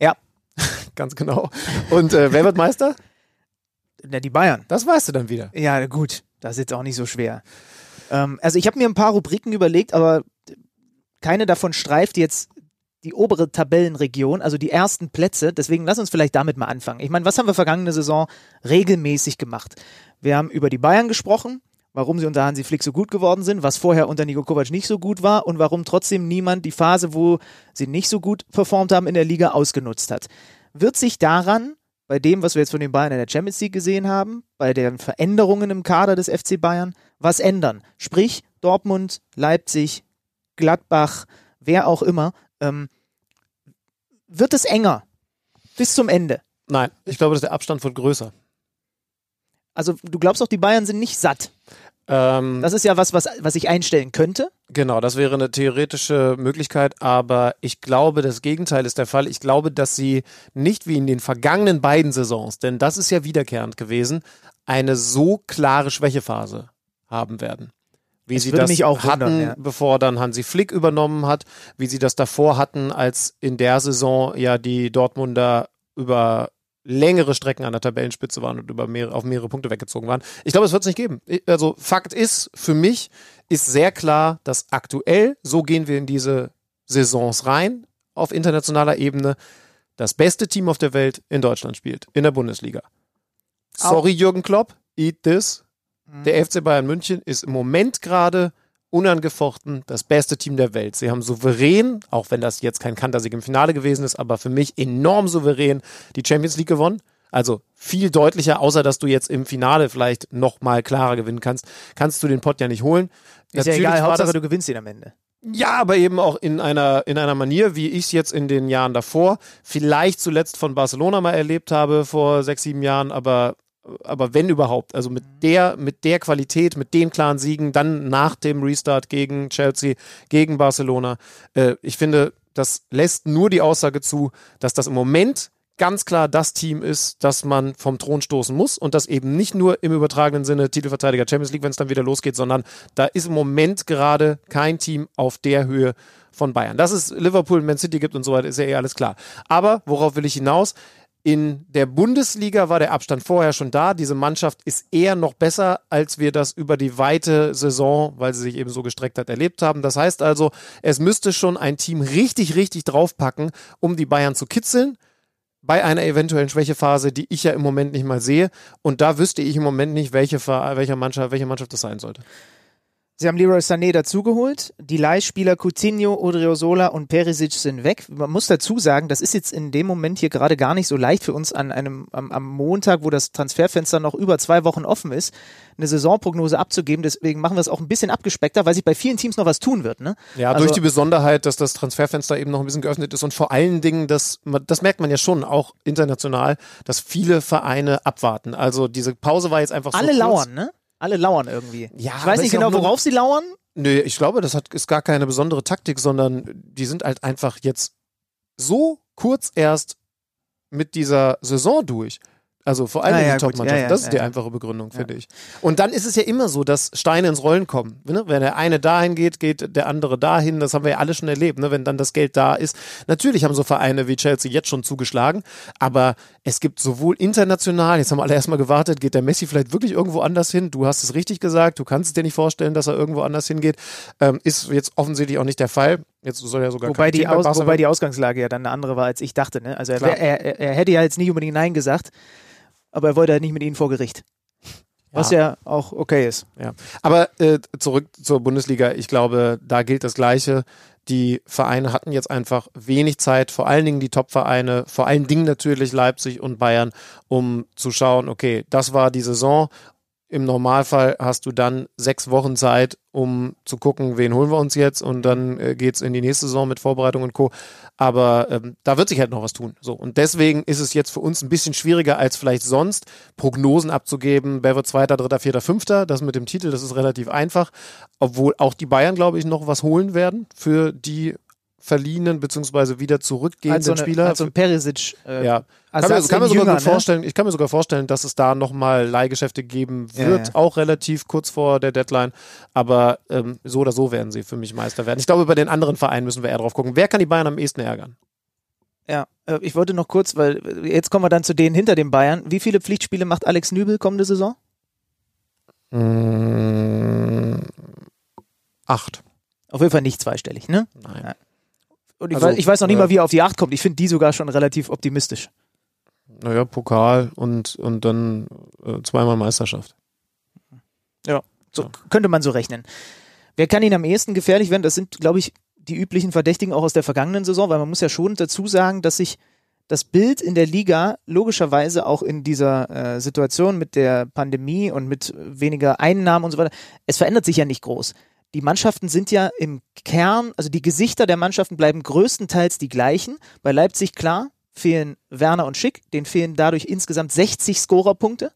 Ja. Ganz genau. Und äh, wer wird Meister? Na, die Bayern. Das weißt du dann wieder. Ja, gut. Das ist jetzt auch nicht so schwer. Ähm, also ich habe mir ein paar Rubriken überlegt, aber keine davon streift jetzt die obere Tabellenregion, also die ersten Plätze. Deswegen lass uns vielleicht damit mal anfangen. Ich meine, was haben wir vergangene Saison regelmäßig gemacht? Wir haben über die Bayern gesprochen, warum sie unter Hansi Flick so gut geworden sind, was vorher unter Nico Kovac nicht so gut war und warum trotzdem niemand die Phase, wo sie nicht so gut performt haben in der Liga, ausgenutzt hat. Wird sich daran bei dem, was wir jetzt von den Bayern in der Champions League gesehen haben, bei den Veränderungen im Kader des FC Bayern, was ändern? Sprich, Dortmund, Leipzig, Gladbach, wer auch immer, ähm, wird es enger bis zum Ende. Nein, ich glaube, dass der Abstand wird größer. Also du glaubst doch, die Bayern sind nicht satt. Ähm, Das ist ja was, was, was ich einstellen könnte. Genau, das wäre eine theoretische Möglichkeit, aber ich glaube, das Gegenteil ist der Fall. Ich glaube, dass sie nicht wie in den vergangenen beiden Saisons, denn das ist ja wiederkehrend gewesen, eine so klare Schwächephase haben werden. Wie Es sie das hatten, wundern, ja. bevor dann Hansi Flick übernommen hat, wie sie das davor hatten, als in der Saison ja die Dortmunder über längere Strecken an der Tabellenspitze waren und über mehrere, auf mehrere Punkte weggezogen waren. Ich glaube, es wird es nicht geben. Also Fakt ist, für mich ist sehr klar, dass aktuell, so gehen wir in diese Saisons rein, auf internationaler Ebene, das beste Team auf der Welt in Deutschland spielt, in der Bundesliga. Sorry, Jürgen Klopp, eat this. Der FC Bayern München ist im Moment gerade unangefochten das beste Team der Welt. Sie haben souverän, auch wenn das jetzt kein Kantersieg im Finale gewesen ist, aber für mich enorm souverän die Champions League gewonnen. Also viel deutlicher, außer dass du jetzt im Finale vielleicht noch mal klarer gewinnen kannst, kannst du den Pott ja nicht holen. Ist ja Natürlich egal, war Hauptsache du gewinnst ihn am Ende. ja, aber eben auch in einer, in einer Manier, wie ich es jetzt in den Jahren davor, vielleicht zuletzt von Barcelona mal erlebt habe vor sechs, sieben Jahren, aber, aber wenn überhaupt, also mit der, mit der Qualität, mit den klaren Siegen, dann nach dem Restart gegen Chelsea, gegen Barcelona. Äh, ich finde, das lässt nur die Aussage zu, dass das im Moment ganz klar das Team ist, das man vom Thron stoßen muss und das eben nicht nur im übertragenen Sinne Titelverteidiger Champions League, wenn es dann wieder losgeht, sondern da ist im Moment gerade kein Team auf der Höhe von Bayern. Dass es Liverpool, Man City gibt und so weiter, ist ja eh alles klar. Aber worauf will ich hinaus? In der Bundesliga war der Abstand vorher schon da. Diese Mannschaft ist eher noch besser, als wir das über die weite Saison, weil sie sich eben so gestreckt hat, erlebt haben. Das heißt also, es müsste schon ein Team richtig, richtig draufpacken, um die Bayern zu kitzeln bei einer eventuellen Schwächephase, die ich ja im Moment nicht mal sehe. Und da wüsste ich im Moment nicht, welche, Ver- welche, Mannschaft, welche Mannschaft das sein sollte. Sie haben Leroy Sané dazugeholt. Die Leihspieler Coutinho, Odriozola und Perisic sind weg. Man muss dazu sagen, das ist jetzt in dem Moment hier gerade gar nicht so leicht für uns an einem am, am Montag, wo das Transferfenster noch über zwei Wochen offen ist, eine Saisonprognose abzugeben. Deswegen machen wir es auch ein bisschen abgespeckter, weil sich bei vielen Teams noch was tun wird. Ne? Ja, Also- durch die Besonderheit, dass das Transferfenster eben noch ein bisschen geöffnet ist und vor allen Dingen, dass das merkt man ja schon auch international, dass viele Vereine abwarten. Also diese Pause war jetzt einfach so Alle kurz. lauern, ne? Alle lauern irgendwie. Ja, ich weiß nicht genau, worauf sie lauern. Nö, ich glaube, das hat, ist gar keine besondere Taktik, sondern die sind halt einfach jetzt so kurz erst mit dieser Saison durch. Also vor allem Ah, die ja, gut. Top-Mannschaften. Ja, das ist die einfache Begründung, finde ich. Und dann ist es ja immer so, dass Steine ins Rollen kommen. Ne? Wenn der eine dahin geht, geht der andere dahin. Das haben wir ja alle schon erlebt. Ne? Wenn dann das Geld da ist. Natürlich haben so Vereine wie Chelsea jetzt schon zugeschlagen. Aber es gibt sowohl international, jetzt haben alle erstmal gewartet, geht der Messi vielleicht wirklich irgendwo anders hin? Du hast es richtig gesagt. Du kannst es dir nicht vorstellen, dass er irgendwo anders hingeht. Ähm, ist jetzt offensichtlich auch nicht der Fall. Jetzt soll er sogar Wobei die, Aus, wobei die Ausgangslage ja dann eine andere war, als ich dachte. Ne? Also er, er, er, er hätte ja jetzt nicht unbedingt Nein gesagt, aber er wollte halt nicht mit ihnen vor Gericht. Was ja auch okay ist. Ja. Aber äh, zurück zur Bundesliga. Ich glaube, da gilt das Gleiche. Die Vereine hatten jetzt einfach wenig Zeit, vor allen Dingen die Top-Vereine, vor allen Dingen natürlich Leipzig und Bayern, um zu schauen, okay, das war die Saison. Im Normalfall hast du dann sechs Wochen Zeit, um zu gucken, wen holen wir uns jetzt und dann äh, geht's in die nächste Saison mit Vorbereitung und Co. Aber ähm, da wird sich halt noch was tun. So und deswegen ist es jetzt für uns ein bisschen schwieriger als vielleicht sonst, Prognosen abzugeben. Wer wird Zweiter, Dritter, Vierter, Fünfter? Das mit dem Titel, das ist relativ einfach. Obwohl auch die Bayern, glaube ich, noch was holen werden für die verliehenen beziehungsweise wieder zurückgehenden Als so, eine, Spieler. als so ein Perisic. Äh, ja, kann mir, Ersatz kann in sogar Jünger, gut ne? vorstellen, ich kann mir sogar vorstellen, dass es da nochmal Leihgeschäfte geben Ja, wird, ja. auch relativ kurz vor der Deadline. Aber ähm, so oder so werden sie für mich Meister werden. Ich glaube, bei den anderen Vereinen müssen wir eher drauf gucken. Wer kann die Bayern am ehesten ärgern? Ja, äh, ich wollte noch kurz, weil äh, jetzt kommen wir dann zu denen hinter den Bayern. Wie viele Pflichtspiele macht Alex Nübel kommende Saison? Mm, acht. Auf jeden Fall nicht zweistellig, ne? Nein. Ja. Und ich, Also, weiß, ich weiß noch nicht äh, mal, wie er auf die acht kommt. Ich finde die sogar schon relativ optimistisch. Naja, Pokal und, und dann äh, zweimal Meisterschaft. So könnte man so rechnen. Wer kann ihn am ehesten gefährlich werden? Das sind, glaube ich, die üblichen Verdächtigen auch aus der vergangenen Saison, weil man muss ja schon dazu sagen, dass sich das Bild in der Liga logischerweise auch in dieser äh, Situation mit der Pandemie und mit weniger Einnahmen und so weiter, es verändert sich ja nicht groß. Die Mannschaften sind ja im Kern, also die Gesichter der Mannschaften bleiben größtenteils die gleichen. Bei Leipzig klar fehlen Werner und Schick, denen fehlen dadurch insgesamt 60 Scorerpunkte.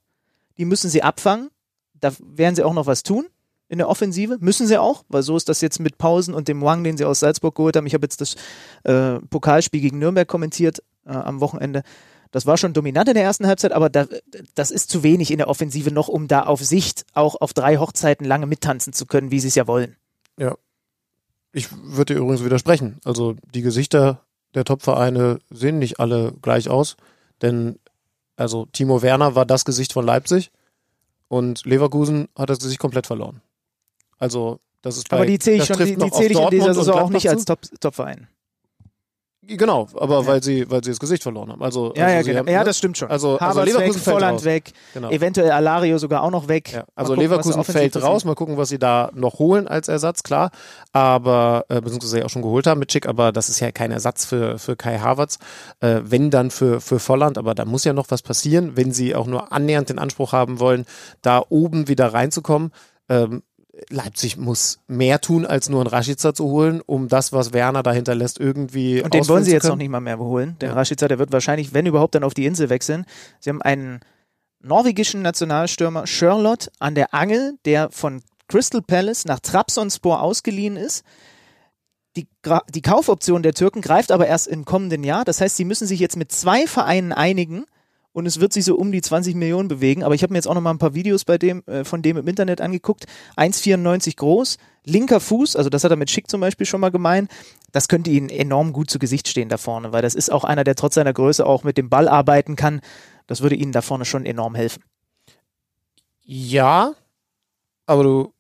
Die müssen sie abfangen. Da werden sie auch noch was tun in der Offensive. Müssen sie auch, weil so ist das jetzt mit Pausen und dem Wang, den sie aus Salzburg geholt haben. Ich habe jetzt das äh, Pokalspiel gegen Nürnberg kommentiert äh, am Wochenende. Das war schon dominant in der ersten Halbzeit, aber da, das ist zu wenig in der Offensive noch, um da auf Sicht auch auf drei Hochzeiten lange mittanzen zu können, wie sie es ja wollen. Ich würde dir übrigens widersprechen. Also die Gesichter der Top-Vereine sehen nicht alle gleich aus, denn also Timo Werner war das Gesicht von Leipzig und Leverkusen hat das Gesicht komplett verloren. Also das ist bei, aber die zähle ich schon, die, die zähle ich in dieser Saison auch nicht als zu. Top- Top-Verein. Genau, aber weil sie, weil sie das Gesicht verloren haben. Also, Ja, also ja, genau. haben, ja, ne? das stimmt schon. Also, also Leverkusen weg, fällt Volland raus. weg, Genau. eventuell Alario sogar auch noch weg. Ja, also gucken, Leverkusen fällt raus. Mal gucken, was sie da noch holen als Ersatz, klar. Aber, äh, beziehungsweise ja auch schon geholt haben mit Schick, aber das ist ja kein Ersatz für, für Kai Havertz. Äh, wenn dann für, für Volland, aber da muss ja noch was passieren, wenn sie auch nur annähernd den Anspruch haben wollen, da oben wieder reinzukommen. Ähm, Leipzig muss mehr tun, als nur einen Rashica zu holen, um das, was Werner dahinter lässt, irgendwie Und den wollen sie jetzt noch nicht mal mehr holen. Der Ja. Rashica, der wird wahrscheinlich, wenn überhaupt, dann auf die Insel wechseln. Sie haben einen norwegischen Nationalstürmer Charlotte an der Angel, der von Crystal Palace nach Trabzonspor ausgeliehen ist. Die, die Kaufoption der Türken greift aber erst im kommenden Jahr. Das heißt, sie müssen sich jetzt mit zwei Vereinen einigen und es wird sich so um die 20 Millionen bewegen. Aber ich habe mir jetzt auch noch mal ein paar Videos bei dem, äh, von dem im Internet angeguckt. 1,94 groß, linker Fuß, also das hat er mit Schick zum Beispiel schon mal gemeint. Das könnte ihnen enorm gut zu Gesicht stehen da vorne, weil das ist auch einer, der trotz seiner Größe auch mit dem Ball arbeiten kann. Das würde ihnen da vorne schon enorm helfen. Ja, aber du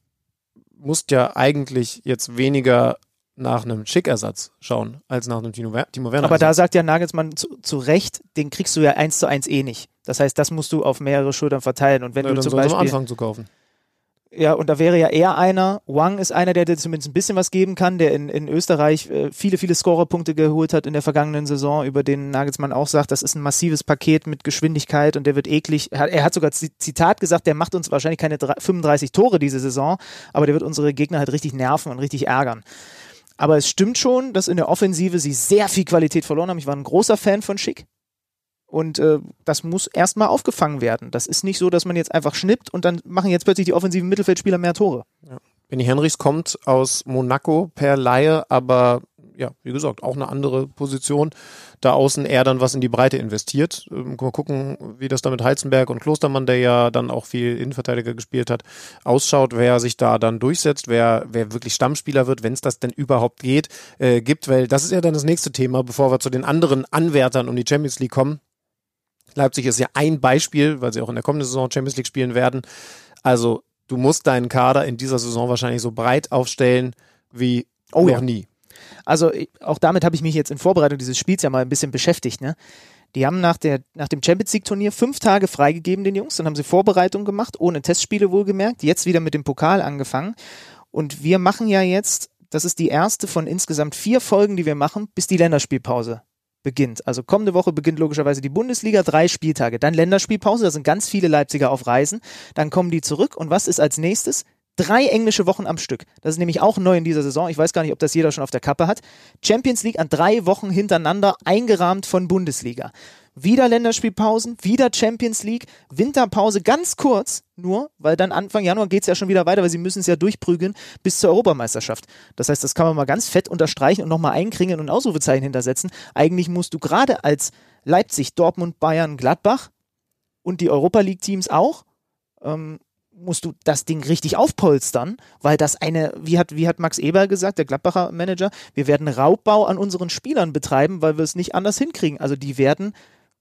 musst ja eigentlich jetzt weniger nach einem Schickersatz schauen, als nach einem Timo, Wer Timo Werner. Aber da sagt ja Nagelsmann zu, zu Recht, den kriegst du ja eins zu eins eh nicht. Das heißt, das musst du auf mehrere Schultern verteilen. Und wenn ja, du dann zum Beispiel Anfang zu kaufen. Ja, und da wäre ja eher einer, Wang ist einer, der dir zumindest ein bisschen was geben kann, der in, in Österreich äh, viele, viele Scorerpunkte geholt hat in der vergangenen Saison, über den Nagelsmann auch sagt, das ist ein massives Paket mit Geschwindigkeit und der wird eklig. Er hat, er hat sogar Zi- Zitat gesagt, der macht uns wahrscheinlich keine drei- 35 Tore diese Saison, aber der wird unsere Gegner halt richtig nerven und richtig ärgern. Aber es stimmt schon, dass in der Offensive sie sehr viel Qualität verloren haben. Ich war ein großer Fan von Schick. Und äh, das muss erstmal aufgefangen werden. Das ist nicht so, dass man jetzt einfach schnippt und dann machen jetzt plötzlich die offensiven Mittelfeldspieler mehr Tore. Benny Henrichs kommt aus Monaco per Laie, aber ja, wie gesagt, auch eine andere Position. Da außen er dann was in die Breite investiert. Ähm, Mal gucken, wie das da mit Heizenberg und Klostermann, der ja dann auch viel Innenverteidiger gespielt hat, ausschaut, wer sich da dann durchsetzt, wer, wer wirklich Stammspieler wird, wenn es das denn überhaupt geht, äh, gibt, weil das ist ja dann das nächste Thema, bevor wir zu den anderen Anwärtern um die Champions League kommen. Leipzig ist ja ein Beispiel, weil sie auch in der kommenden Saison Champions League spielen werden. Also du musst deinen Kader in dieser Saison wahrscheinlich so breit aufstellen wie Oh noch ja. nie. Also auch damit habe ich mich jetzt in Vorbereitung dieses Spiels ja mal ein bisschen beschäftigt. Ne? Die haben nach, der, nach dem Champions League Turnier fünf Tage freigegeben, den Jungs. Dann haben sie Vorbereitung gemacht, ohne Testspiele wohlgemerkt. Jetzt wieder mit dem Pokal angefangen. Und wir machen ja jetzt, das ist die erste von insgesamt vier Folgen, die wir machen, bis die Länderspielpause beginnt. Also kommende Woche beginnt logischerweise die Bundesliga, drei Spieltage. Dann Länderspielpause, da sind ganz viele Leipziger auf Reisen. Dann kommen die zurück. Und was ist als nächstes? Drei englische Wochen am Stück. Das ist nämlich auch neu in dieser Saison. Ich weiß gar nicht, ob das jeder schon auf der Kappe hat. Champions League an drei Wochen hintereinander eingerahmt von Bundesliga. Wieder Länderspielpausen, wieder Champions League, Winterpause ganz kurz nur, weil dann Anfang Januar geht's ja schon wieder weiter, weil sie müssen es ja durchprügeln bis zur Europameisterschaft. Das heißt, das kann man mal ganz fett unterstreichen und nochmal einkringen und Ausrufezeichen hintersetzen. Eigentlich musst du gerade als Leipzig, Dortmund, Bayern, Gladbach und die Europa League-Teams auch, ähm, musst du das Ding richtig aufpolstern, weil das eine, wie hat, wie hat Max Eber gesagt, der Gladbacher Manager, wir werden Raubbau an unseren Spielern betreiben, weil wir es nicht anders hinkriegen. Also die werden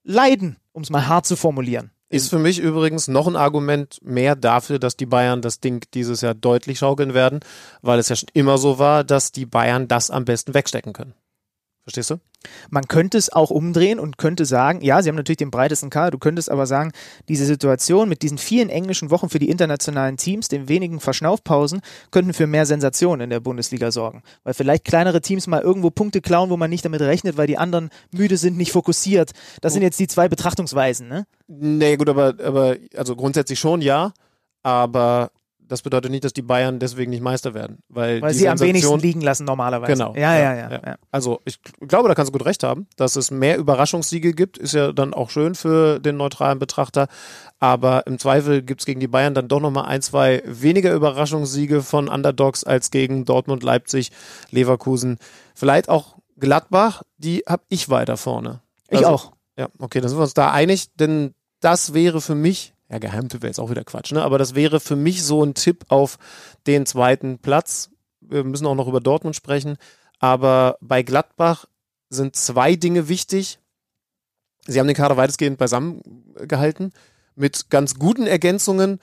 leiden, um es mal hart zu formulieren. Ist für mich übrigens noch ein Argument mehr dafür, dass die Bayern das Ding dieses Jahr deutlich schaukeln werden, weil es ja schon immer so war, dass die Bayern das am besten wegstecken können. Verstehst du? Man könnte es auch umdrehen und könnte sagen, ja, sie haben natürlich den breitesten Kader, du könntest aber sagen, diese Situation mit diesen vielen englischen Wochen für die internationalen Teams, den wenigen Verschnaufpausen, könnten für mehr Sensationen in der Bundesliga sorgen. Weil vielleicht kleinere Teams mal irgendwo Punkte klauen, wo man nicht damit rechnet, weil die anderen müde sind, nicht fokussiert. Das sind jetzt die zwei Betrachtungsweisen, ne? Nee, gut, aber, aber also grundsätzlich schon ja, aber das bedeutet nicht, dass die Bayern deswegen nicht Meister werden. Weil, Weil sie am wenigsten Sensation- liegen lassen normalerweise. Genau. Ja, ja, ja. ja. Also ich glaube, da kannst du gut recht haben, dass es mehr Überraschungssiege gibt, ist ja dann auch schön für den neutralen Betrachter. Aber im Zweifel gibt es gegen die Bayern dann doch nochmal ein, zwei weniger Überraschungssiege von Underdogs als gegen Dortmund, Leipzig, Leverkusen. Vielleicht auch Gladbach, die habe ich weiter vorne. Ich Also, auch. Ja, okay, dann sind wir uns da einig, denn das wäre für mich, ja, Geheimtipp wäre jetzt auch wieder Quatsch, ne? Aber das wäre für mich so ein Tipp auf den zweiten Platz. Wir müssen auch noch über Dortmund sprechen. Aber bei Gladbach sind zwei Dinge wichtig. Sie haben den Kader weitestgehend beisammen gehalten, mit ganz guten Ergänzungen.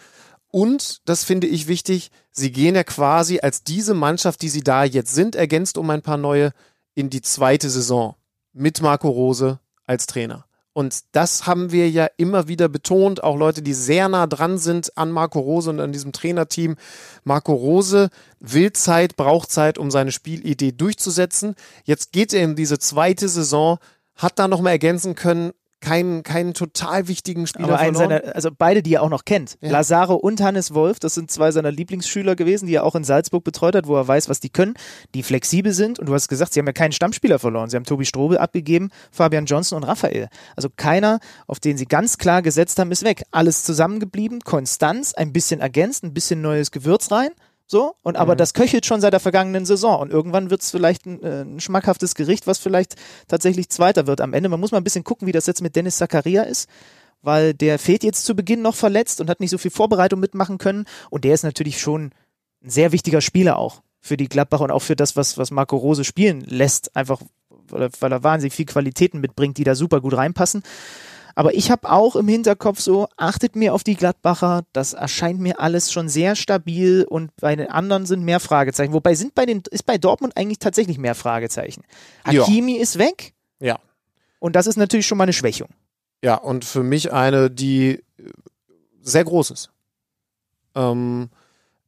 Und, das finde ich wichtig, sie gehen ja quasi als diese Mannschaft, die sie da jetzt sind, ergänzt um ein paar neue, in die zweite Saison mit Marco Rose als Trainer. Und das haben wir ja immer wieder betont, auch Leute, die sehr nah dran sind an Marco Rose und an diesem Trainerteam. Marco Rose will Zeit, braucht Zeit, um seine Spielidee durchzusetzen. Jetzt geht er in diese zweite Saison, hat da nochmal ergänzen können, keinen, keinen total wichtigen Spieler Aber einen verloren. seiner, also beide, die er auch noch kennt. Ja. Lazaro und Hannes Wolf, das sind zwei seiner Lieblingsschüler gewesen, die er auch in Salzburg betreut hat, wo er weiß, was die können, die flexibel sind. Und du hast gesagt, sie haben ja keinen Stammspieler verloren. Sie haben Tobi Strobel abgegeben, Fabian Johnson und Raphael. Also keiner, auf den sie ganz klar gesetzt haben, ist weg. Alles zusammengeblieben, Konstanz, ein bisschen ergänzt, ein bisschen neues Gewürz rein. So, und aber das köchelt schon seit der vergangenen Saison. Und irgendwann wird es vielleicht ein, äh, ein schmackhaftes Gericht, was vielleicht tatsächlich Zweiter wird am Ende. Man muss mal ein bisschen gucken, wie das jetzt mit Dennis Zakaria ist, weil der fehlt jetzt zu Beginn noch verletzt und hat nicht so viel Vorbereitung mitmachen können. Und der ist natürlich schon ein sehr wichtiger Spieler auch für die Gladbacher und auch für das, was, was Marco Rose spielen lässt, einfach weil er, weil er wahnsinnig viel Qualitäten mitbringt, die da super gut reinpassen. Aber ich habe auch im Hinterkopf so, achtet mir auf die Gladbacher, das erscheint mir alles schon sehr stabil und bei den anderen sind mehr Fragezeichen. Wobei sind bei den, ist bei Dortmund eigentlich tatsächlich mehr Fragezeichen. Ja. Hakimi ist weg Ja. und das ist natürlich schon mal eine Schwächung. Ja, und für mich eine, die sehr groß ist. Ähm,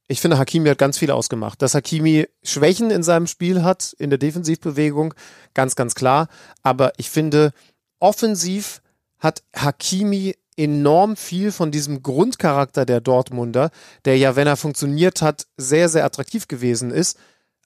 ich finde, Hakimi hat ganz viel ausgemacht. Dass Hakimi Schwächen in seinem Spiel hat, in der Defensivbewegung, ganz, ganz klar. Aber ich finde, offensiv hat Hakimi enorm viel von diesem Grundcharakter der Dortmunder, der ja, wenn er funktioniert hat, sehr, sehr attraktiv gewesen ist,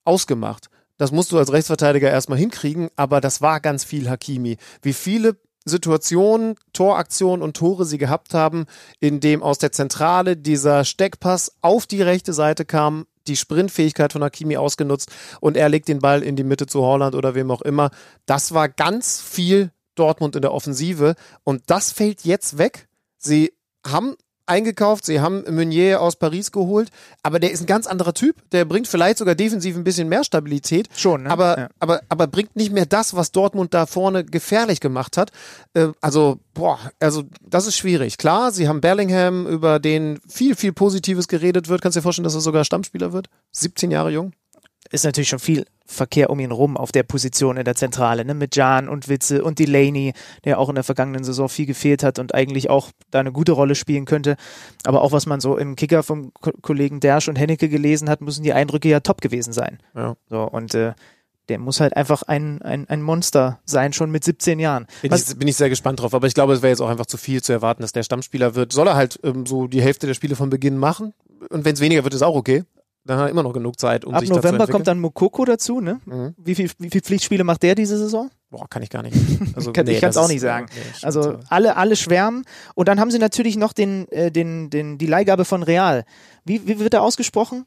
ausgemacht. Das musst du als Rechtsverteidiger erstmal hinkriegen, aber das war ganz viel Hakimi. Wie viele Situationen, Toraktionen und Tore sie gehabt haben, in dem aus der Zentrale dieser Steckpass auf die rechte Seite kam, die Sprintfähigkeit von Hakimi ausgenutzt und er legt den Ball in die Mitte zu Holland oder wem auch immer. Das war ganz viel Dortmund in der Offensive und das fällt jetzt weg. Sie haben eingekauft, sie haben Meunier aus Paris geholt, aber der ist ein ganz anderer Typ. Der bringt vielleicht sogar defensiv ein bisschen mehr Stabilität, Schon, ne? aber, Ja. aber, aber bringt nicht mehr das, was Dortmund da vorne gefährlich gemacht hat. Äh, also, boah, also das ist schwierig. Klar, sie haben Bellingham, über den viel, viel Positives geredet wird. Kannst du dir vorstellen, dass er sogar Stammspieler wird? 17 Jahre jung? ist natürlich schon viel Verkehr um ihn rum auf der Position in der Zentrale, ne? mit Jan und Witze und Delaney, der auch in der vergangenen Saison viel gefehlt hat und eigentlich auch da eine gute Rolle spielen könnte. Aber auch was man so im Kicker vom Ko Kollegen Dersch und Hennecke gelesen hat, müssen die Eindrücke ja top gewesen sein. Ja. So, und äh, der muss halt einfach ein, ein, ein Monster sein, schon mit 17 Jahren. Bin ich, bin ich sehr gespannt drauf. Aber ich glaube, es wäre jetzt auch einfach zu viel zu erwarten, dass der Stammspieler wird. Soll er halt ähm, so die Hälfte der Spiele von Beginn machen? Und wenn es weniger wird, ist auch okay. Dann hat er immer noch genug Zeit, um ab sich zu November kommt dann Mokoko dazu, ne? Mhm. Wie viel, wie viel Pflichtspiele macht der diese Saison? Boah, kann ich gar nicht. Also, Kann- ich kann's das auch nicht sagen. äh, nee. Also alle, alle schwärmen. Und dann haben sie natürlich noch den, äh, den, den, die Leihgabe von Real. Wie, wie wird er ausgesprochen?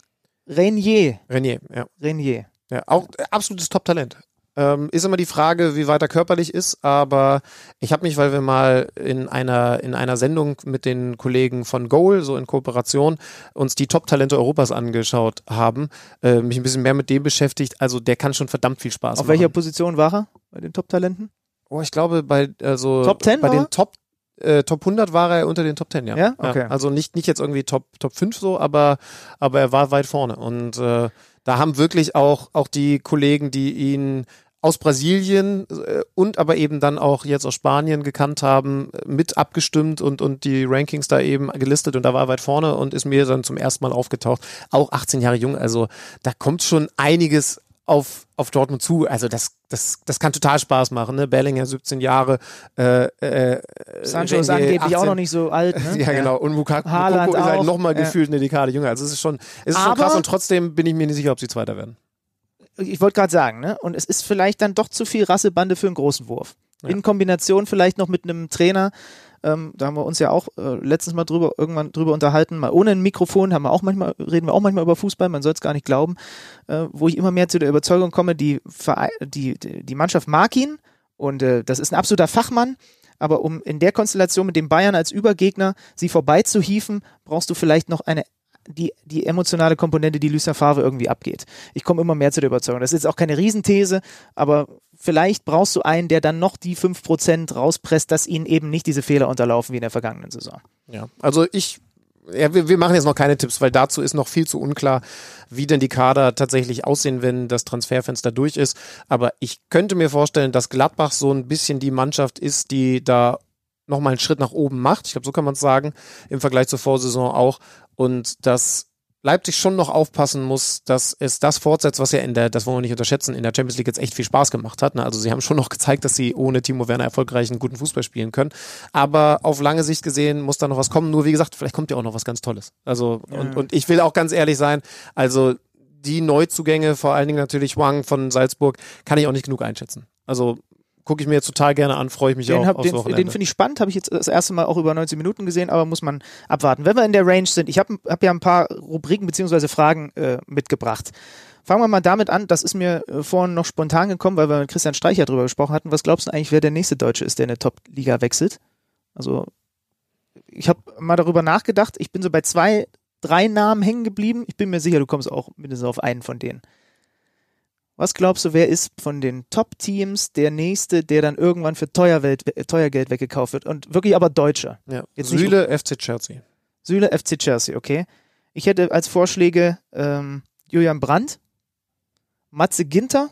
Renier. Renier, ja. Renier. Ja, auch äh, absolutes Top-Talent. Ähm, ist immer die Frage, wie weit er körperlich ist, aber ich habe mich, weil wir mal in einer, in einer Sendung mit den Kollegen von Goal, so in Kooperation, uns die Top-Talente Europas angeschaut haben, äh, mich ein bisschen mehr mit dem beschäftigt. Also der kann schon verdammt viel Spaß Auf machen. welcher Position war er bei den Top-Talenten? Oh, ich glaube, bei, also, Top 10 bei den? Top, äh, Top 100 war er unter den Top 10, ja. Ja? Okay. also nicht, nicht jetzt irgendwie Top, Top 5 so, aber, aber er war weit vorne. Und äh, da haben wirklich auch, auch die Kollegen, die ihn aus Brasilien äh, und aber eben dann auch jetzt aus Spanien gekannt haben, äh, mit abgestimmt und, und die Rankings da eben gelistet und da war er weit vorne und ist mir dann zum ersten Mal aufgetaucht. Auch 18 Jahre jung, also da kommt schon einiges auf, auf Dortmund zu. Also das, das, das kann total Spaß machen. Ne? Bellinger 17 Jahre. Äh, äh, Sancho ist angeblich auch 18. noch nicht so alt. Ne? Ja, genau. Und Lukaku, ist halt auch. nochmal Ja. gefühlt eine Dekade jünger. Also es ist schon, es ist schon krass und trotzdem bin ich mir nicht sicher, ob sie Zweiter werden. Ich wollte gerade sagen, ne? Und es ist vielleicht dann doch zu viel Rassebande für einen großen Wurf. In Kombination vielleicht noch mit einem Trainer, ähm, da haben wir uns ja auch äh, letztens mal drüber irgendwann drüber unterhalten, mal ohne ein Mikrofon haben wir auch manchmal reden wir auch manchmal über Fußball, man soll es gar nicht glauben, äh, wo ich immer mehr zu der Überzeugung komme, die Verei die die Mannschaft mag ihn und äh, das ist ein absoluter Fachmann. Aber um in der Konstellation mit dem Bayern als Übergegner sie vorbeizuhieven, brauchst du vielleicht noch eine die, die emotionale Komponente, die Lucien Favre irgendwie abgeht. Ich komme immer mehr zu der Überzeugung. Das ist jetzt auch keine Riesenthese, aber vielleicht brauchst du einen, der dann noch die 5% rauspresst, dass ihnen eben nicht diese Fehler unterlaufen wie in der vergangenen Saison. Ja. Also ich ja, wir, wir machen jetzt noch keine Tipps, weil dazu ist noch viel zu unklar, wie denn die Kader tatsächlich aussehen, wenn das Transferfenster durch ist. Aber ich könnte mir vorstellen, dass Gladbach so ein bisschen die Mannschaft ist, die da nochmal einen Schritt nach oben macht. Ich glaube, so kann man es sagen, im Vergleich zur Vorsaison auch. Und dass Leipzig schon noch aufpassen muss, dass es das fortsetzt, was ja in der, das wollen wir nicht unterschätzen, in der Champions League jetzt echt viel Spaß gemacht hat. Ne? Also sie haben schon noch gezeigt, dass sie ohne Timo Werner erfolgreich einen guten Fußball spielen können. Aber auf lange Sicht gesehen muss da noch was kommen. Nur wie gesagt, vielleicht kommt ja auch noch was ganz Tolles. Also, ja. und, und ich will auch ganz ehrlich sein, also die Neuzugänge, vor allen Dingen natürlich Wang von Salzburg, kann ich auch nicht genug einschätzen. Also gucke ich mir jetzt total gerne an, freue ich mich den auch hab, Den, den finde ich spannend, habe ich jetzt das erste Mal auch über 90 Minuten gesehen, aber muss man abwarten. Wenn wir in der Range sind, ich habe hab ja ein paar Rubriken beziehungsweise Fragen äh, mitgebracht. Fangen wir mal damit an, das ist mir äh, vorhin noch spontan gekommen, weil wir mit Christian Streicher drüber gesprochen hatten. Was glaubst du eigentlich, wer der nächste Deutsche ist, der in der Top-Liga wechselt? Also, ich habe mal darüber nachgedacht. Ich bin so bei zwei, drei Namen hängen geblieben. Ich bin mir sicher, du kommst auch mindestens auf einen von denen. Was glaubst du, wer ist von den Top-Teams der nächste, der dann irgendwann für Teuerwelt, Teuergeld weggekauft wird? Und wirklich aber Deutscher. Ja. Jetzt Süle, FC Chelsea. Süle, FC Chelsea, okay. Ich hätte als Vorschläge ähm, Julian Brandt, Matze Ginter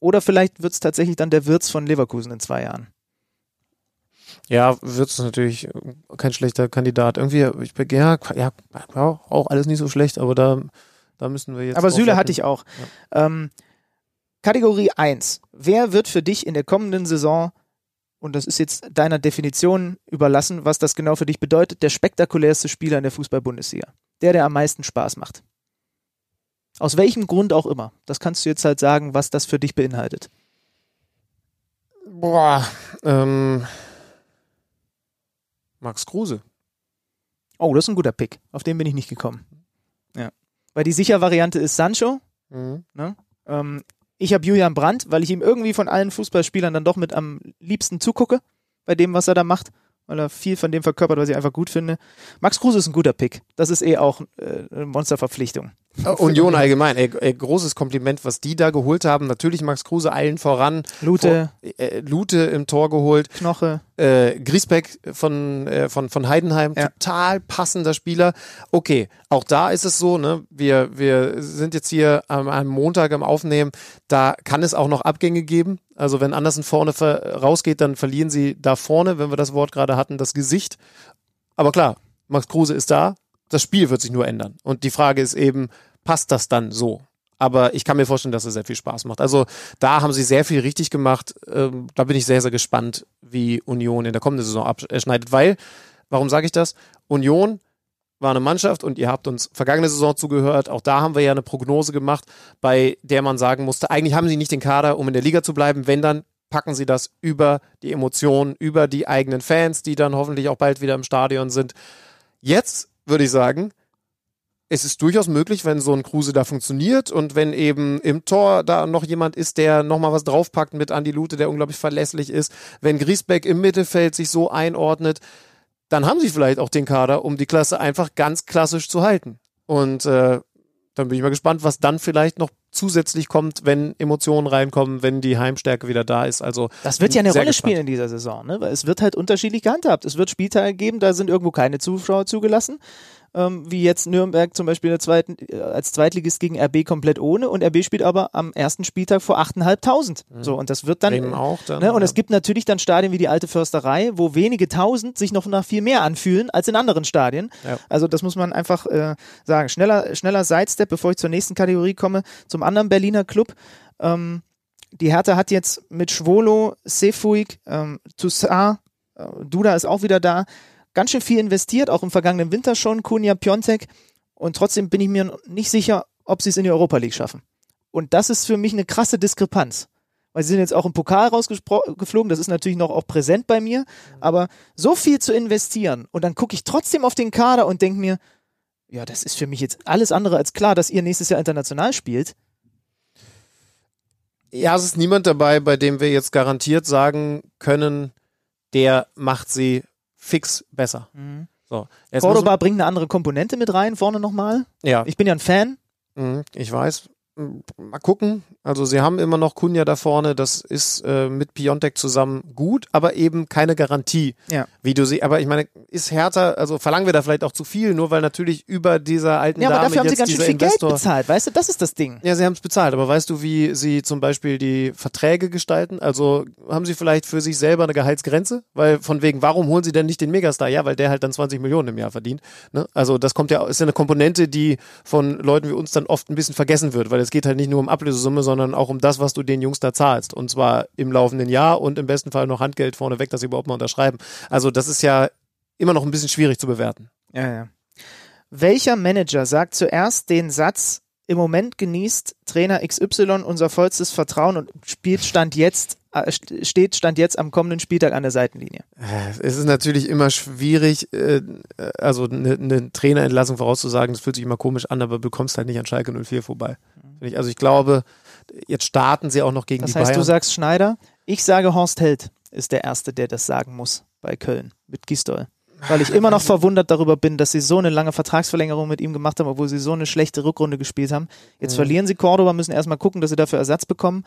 oder vielleicht wird es tatsächlich dann der Wirtz von Leverkusen in zwei Jahren. Ja, Wirtz ist natürlich kein schlechter Kandidat. Irgendwie, ich bin, ja, ja, auch alles nicht so schlecht, aber da da müssen wir jetzt. Aber Süle hatte ich auch. Ja. Ähm, Kategorie 1. Wer wird für dich in der kommenden Saison, und das ist jetzt deiner Definition überlassen, was das genau für dich bedeutet, der spektakulärste Spieler in der Fußball-Bundesliga? Der, der am meisten Spaß macht. Aus welchem Grund auch immer. Das kannst du jetzt halt sagen, was das für dich beinhaltet. Boah, ähm, Max Kruse. Oh, das ist ein guter Pick. Auf den bin ich nicht gekommen. Weil die Sicher-Variante ist Sancho. Mhm. Ne? Ähm, ich habe Julian Brandt, weil ich ihm irgendwie von allen Fußballspielern dann doch mit am liebsten zugucke, bei dem, was er da macht weil er viel von dem verkörpert, was ich einfach gut finde. Max Kruse ist ein guter Pick. Das ist eh auch äh, eine Monsterverpflichtung. Äh, Union allgemein, ey, ey, großes Kompliment, was die da geholt haben. Natürlich Max Kruse allen voran. Lute. Vor, äh, Lute im Tor geholt. Knoche. Äh, Griesbeck von, äh, von, von Heidenheim. Ja. Total passender Spieler. Okay, auch da ist es so, ne, wir, wir sind jetzt hier am, am Montag am Aufnehmen. Da kann es auch noch Abgänge geben. Also wenn Andersen vorne rausgeht, dann verlieren sie da vorne, wenn wir das Wort gerade hatten, das Gesicht. Aber klar, Max Kruse ist da. Das Spiel wird sich nur ändern. Und die Frage ist eben, passt das dann so? Aber ich kann mir vorstellen, dass es sehr viel Spaß macht. Also da haben sie sehr viel richtig gemacht. Ähm, da bin ich sehr, sehr gespannt, wie Union in der kommenden Saison abschneidet. Weil, warum sage ich das? Union war eine Mannschaft und ihr habt uns vergangene Saison zugehört. Auch da haben wir ja eine Prognose gemacht, bei der man sagen musste, eigentlich haben sie nicht den Kader, um in der Liga zu bleiben. Wenn dann packen sie das über die Emotionen, über die eigenen Fans, die dann hoffentlich auch bald wieder im Stadion sind. Jetzt würde ich sagen, es ist durchaus möglich, wenn so ein Kruse da funktioniert und wenn eben im Tor da noch jemand ist, der nochmal was draufpackt mit Andi Lute, der unglaublich verlässlich ist, wenn Griesbeck im Mittelfeld sich so einordnet, dann haben sie vielleicht auch den Kader, um die Klasse einfach ganz klassisch zu halten. Und äh, dann bin ich mal gespannt, was dann vielleicht noch zusätzlich kommt, wenn Emotionen reinkommen, wenn die Heimstärke wieder da ist. Also das wird ja eine Rolle gespannt. spielen in dieser Saison, ne? Weil es wird halt unterschiedlich gehandhabt. Es wird Spieltage geben, da sind irgendwo keine Zuschauer zugelassen ähm, wie jetzt Nürnberg zum Beispiel zweiten, äh, als Zweitligist gegen RB komplett ohne und RB spielt aber am ersten Spieltag vor 8.500. Mhm. So, und das wird dann. Eben auch dann ne, und ja. es gibt natürlich dann Stadien wie die alte Försterei, wo wenige tausend sich noch nach viel mehr anfühlen als in anderen Stadien. Ja. Also das muss man einfach äh, sagen. Schneller, schneller Sidestep, bevor ich zur nächsten Kategorie komme, zum anderen Berliner Club. Ähm, die Hertha hat jetzt mit Schwolo, Sefuig, ähm, Toussaint, äh, Duda ist auch wieder da, ganz schön viel investiert, auch im vergangenen Winter schon, Kunja Piontek. Und trotzdem bin ich mir nicht sicher, ob sie es in die Europa League schaffen. Und das ist für mich eine krasse Diskrepanz. Weil sie sind jetzt auch im Pokal rausgeflogen, das ist natürlich noch auch präsent bei mir. Aber so viel zu investieren und dann gucke ich trotzdem auf den Kader und denke mir, ja, das ist für mich jetzt alles andere als klar, dass ihr nächstes Jahr international spielt. Ja, es ist niemand dabei, bei dem wir jetzt garantiert sagen können, der macht sie fix besser. Mhm. So, Cordoba bringt eine andere Komponente mit rein, vorne nochmal. Ja. Ich bin ja ein Fan. Mhm, ich weiß. Mal gucken. Also sie haben immer noch Kunja da vorne, das ist äh, mit Piontek zusammen gut, aber eben keine Garantie. Ja. Wie du sie, aber ich meine, ist härter, also verlangen wir da vielleicht auch zu viel, nur weil natürlich über dieser alten Ja, aber Dame dafür haben sie ganz schön viel Investor Geld bezahlt, weißt du? Das ist das Ding. ja, sie haben es bezahlt, aber weißt du, wie sie zum Beispiel die Verträge gestalten? Also haben sie vielleicht für sich selber eine Gehaltsgrenze? Weil von wegen, warum holen sie denn nicht den Megastar? Ja, weil der halt dann 20 Millionen im Jahr verdient. Ne? Also das kommt ja, ist ja eine Komponente, die von Leuten wie uns dann oft ein bisschen vergessen wird, weil es geht halt nicht nur um Ablösesumme, sondern auch um das, was du den Jungs da zahlst. Und zwar im laufenden Jahr und im besten Fall noch Handgeld vorneweg, dass sie überhaupt mal unterschreiben. Also das ist ja immer noch ein bisschen schwierig zu bewerten. Ja, ja. Welcher Manager sagt zuerst den Satz, im Moment genießt Trainer XY unser vollstes Vertrauen und spielt Stand jetzt, äh, st- steht Stand jetzt am kommenden Spieltag an der Seitenlinie? Es ist natürlich immer schwierig, äh, also eine, eine Trainerentlassung vorauszusagen, das fühlt sich immer komisch an, aber du bekommst halt nicht an Schalke 04 vorbei. Ich. Also ich glaube, jetzt starten sie auch noch gegen Das die heißt, Bayern. du sagst Schneider. Ich sage Horst Held ist der Erste, der das sagen muss bei Köln mit Gistol. Weil ich immer noch verwundert darüber bin, dass sie so eine lange Vertragsverlängerung mit ihm gemacht haben, obwohl sie so eine schlechte Rückrunde gespielt haben. Jetzt verlieren sie Cordoba, müssen erstmal gucken, dass sie dafür Ersatz bekommen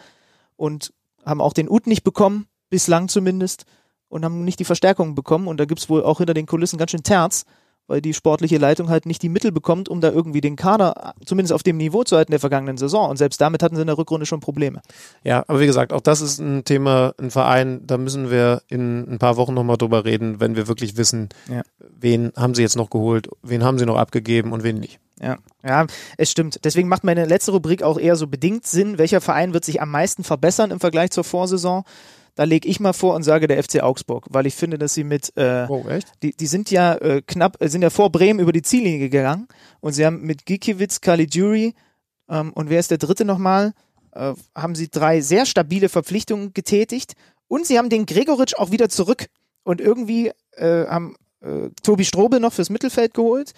und haben auch den Ut nicht bekommen, bislang zumindest, und haben nicht die Verstärkung bekommen. Und da gibt's wohl auch hinter den Kulissen ganz schön Terz, weil die sportliche Leitung halt nicht die Mittel bekommt, um da irgendwie den Kader zumindest auf dem Niveau zu halten der vergangenen Saison. Und selbst damit hatten sie in der Rückrunde schon Probleme. Ja, aber wie gesagt, auch das ist ein Thema, ein Verein, da müssen wir in ein paar Wochen nochmal drüber reden, wenn wir wirklich wissen, Ja. wen haben sie jetzt noch geholt, wen haben sie noch abgegeben und wen nicht. Ja, ja, es stimmt. Deswegen macht meine letzte Rubrik auch eher so bedingt Sinn. Welcher Verein wird sich am meisten verbessern im Vergleich zur Vorsaison? Da lege ich mal vor und sage der FC Augsburg, weil ich finde, dass sie mit, äh, Oh, echt? die, die sind ja äh, knapp, äh, sind ja vor Bremen über die Ziellinie gegangen und sie haben mit Gikiewicz, Caligiuri ähm, und wer ist der dritte nochmal, äh, haben sie drei sehr stabile Verpflichtungen getätigt und sie haben den Gregoritsch auch wieder zurück und irgendwie äh, haben äh, Tobi Strobel noch fürs Mittelfeld geholt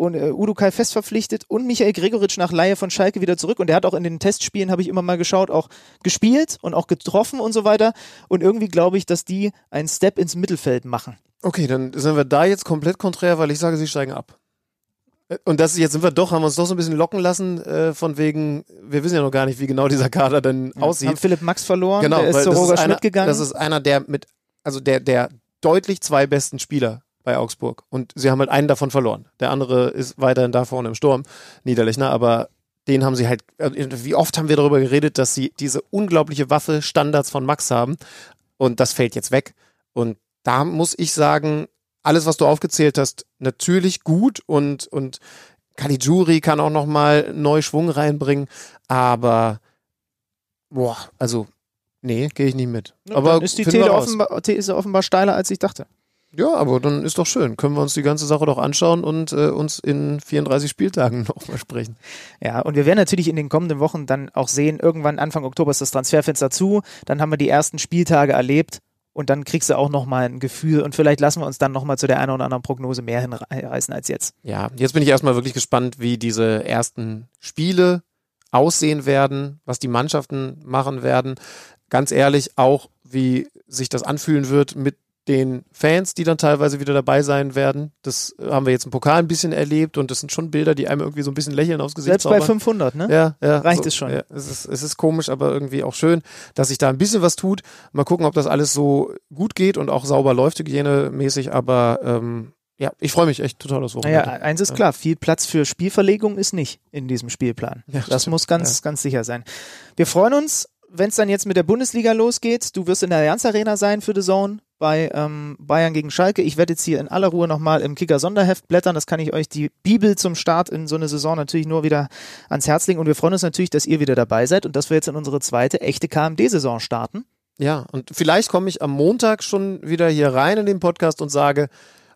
und äh, Udo Kai fest verpflichtet und Michael Gregoritsch nach Laie von Schalke wieder zurück und der hat auch in den Testspielen, habe ich immer mal geschaut, auch gespielt und auch getroffen und so weiter und irgendwie glaube ich, dass die einen Step ins Mittelfeld machen. Okay, dann sind wir da jetzt komplett konträr, weil ich sage, sie steigen ab. Äh, Und das jetzt sind wir doch, haben wir uns doch so ein bisschen locken lassen, äh, von wegen, wir wissen ja noch gar nicht, wie genau dieser Kader denn Haben aussieht. Philipp Max verloren, Genau, der ist zu Roger ist einer, Schmidt gegangen. Das ist einer der mit, also der, der deutlich zwei besten Spieler bei Augsburg. Und sie haben halt einen davon verloren. Der andere ist weiterhin da vorne im Sturm, Niederlechner, aber den haben sie halt, äh, wie oft haben wir darüber geredet, dass sie diese unglaubliche Waffe Standards von Max haben und das fällt jetzt weg. Und da muss ich sagen, alles, was du aufgezählt hast, natürlich gut und, und Caligiuri kann auch nochmal neu Schwung reinbringen, aber boah, also nee, gehe ich nicht mit. Ja, aber dann ist die These offenbar, These offenbar steiler, als ich dachte. Ja, aber dann ist doch schön. Können wir uns die ganze Sache doch anschauen und äh, uns in 34 Spieltagen nochmal sprechen. Ja, und wir werden natürlich in den kommenden Wochen dann auch sehen, irgendwann Anfang Oktober ist das Transferfenster zu, dann haben wir die ersten Spieltage erlebt und dann kriegst du auch nochmal ein Gefühl und vielleicht lassen wir uns dann nochmal zu der einen oder anderen Prognose mehr hinreißen als jetzt. Ja, jetzt bin ich erstmal wirklich gespannt, wie diese ersten Spiele aussehen werden, was die Mannschaften machen werden. Ganz ehrlich, auch wie sich das anfühlen wird mit den Fans, die dann teilweise wieder dabei sein werden. Das äh, haben wir jetzt im Pokal ein bisschen erlebt und das sind schon Bilder, die einem irgendwie so ein bisschen Lächeln aufs Gesicht Selbst bei zaubern. 500, ne? Ja, ja. Reicht es schon. Ja, es, ist, es ist komisch, aber irgendwie auch schön, dass sich da ein bisschen was tut. Mal gucken, ob das alles so gut geht und auch sauber läuft, hygienemäßig. Aber ähm, ja, ich freue mich echt total aufs Naja, Wochenende. eins ist klar, viel Platz für Spielverlegung ist nicht in diesem Spielplan. Ja, das stimmt. muss ganz, ganz sicher sein. Wir freuen uns, wenn es dann jetzt mit der Bundesliga losgeht. Du wirst in der Allianz Arena sein für The Zone bei ähm, Bayern gegen Schalke. Ich werde jetzt hier in aller Ruhe nochmal im Kicker-Sonderheft blättern. Das kann ich euch die Bibel zum Start in so eine Saison natürlich nur wieder ans Herz legen. Und wir freuen uns natürlich, dass ihr wieder dabei seid und dass wir jetzt in unsere zweite echte KMD-Saison starten. Ja, und vielleicht komme ich am Montag schon wieder hier rein in den Podcast und sage,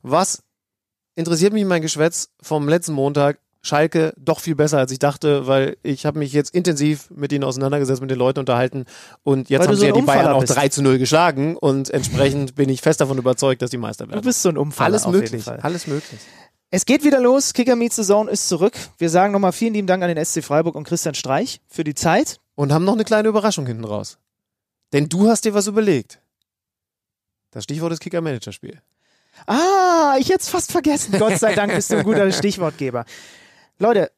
was interessiert mich mein Geschwätz vom letzten Montag? Schalke doch viel besser, als ich dachte, weil ich habe mich jetzt intensiv mit ihnen auseinandergesetzt, mit den Leuten unterhalten und jetzt Weil du haben so sie ja ein die Bayern Umfaller auch bist. 3 zu 0 geschlagen und entsprechend bin ich fest davon überzeugt, dass die Meister Du werden. bist so ein Umfall. alles auf jeden möglich, Fall. alles möglich. Es geht wieder los. Kicker Meets the Zone ist zurück. Wir sagen nochmal vielen lieben Dank an den SC Freiburg und Christian Streich für die Zeit. Und haben noch eine kleine Überraschung hinten raus. Denn du hast dir was überlegt. Das Stichwort ist Kicker-Manager-Spiel. Ah, ich jetzt fast vergessen. Gott sei Dank bist du ein guter Stichwortgeber. Leute,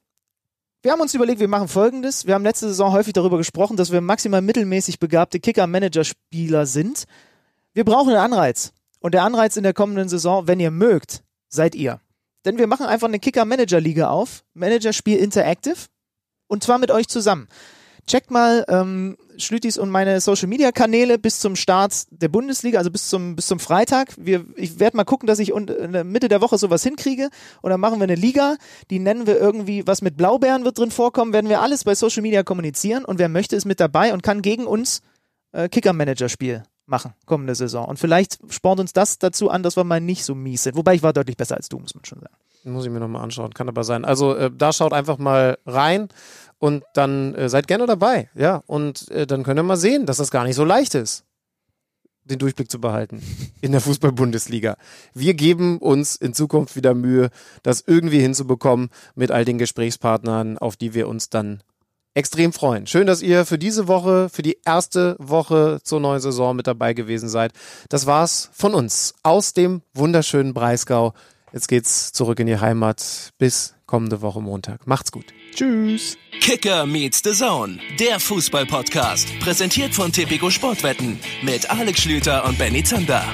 Wir haben uns überlegt, wir machen folgendes. Wir haben letzte Saison häufig darüber gesprochen, dass wir maximal mittelmäßig begabte Kicker-Manager-Spieler sind. Wir brauchen einen Anreiz. Und der Anreiz in der kommenden Saison, wenn ihr mögt, seid ihr. Denn wir machen einfach eine Kicker-Manager-Liga auf. Manager-Spiel Interactive. Und zwar mit euch zusammen. Checkt mal ähm, Schlütis und meine Social Media Kanäle bis zum Start der Bundesliga, also bis zum, bis zum Freitag. Wir, ich werde mal gucken, dass ich in der Mitte der Woche sowas hinkriege. Und dann machen wir eine Liga, die nennen wir irgendwie, was mit Blaubeeren wird drin vorkommen, werden wir alles bei Social Media kommunizieren und wer möchte, ist mit dabei und kann gegen uns äh, Kicker-Manager-Spiel machen, kommende Saison. Und vielleicht spornt uns das dazu an, dass wir mal nicht so mies sind. Wobei ich war deutlich besser als du, muss man schon sagen. Muss ich mir nochmal anschauen, kann aber sein. Also äh, da schaut einfach mal rein und dann äh, seid gerne dabei. Ja, und äh, dann könnt ihr mal sehen, dass das gar nicht so leicht ist, den Durchblick zu behalten in der Fußball-Bundesliga. Wir geben uns in Zukunft wieder Mühe, das irgendwie hinzubekommen mit all den Gesprächspartnern, auf die wir uns dann extrem freuen. Schön, dass ihr für diese Woche, für die erste Woche zur neuen Saison mit dabei gewesen seid. Das war's von uns aus dem wunderschönen Breisgau. Jetzt geht's zurück in die Heimat. Bis kommende Woche Montag. Macht's gut. Tschüss. Kicker meets the Zone, der Fußball-Podcast. Präsentiert von Tipico Sportwetten mit Alex Schlüter und Benny Zander.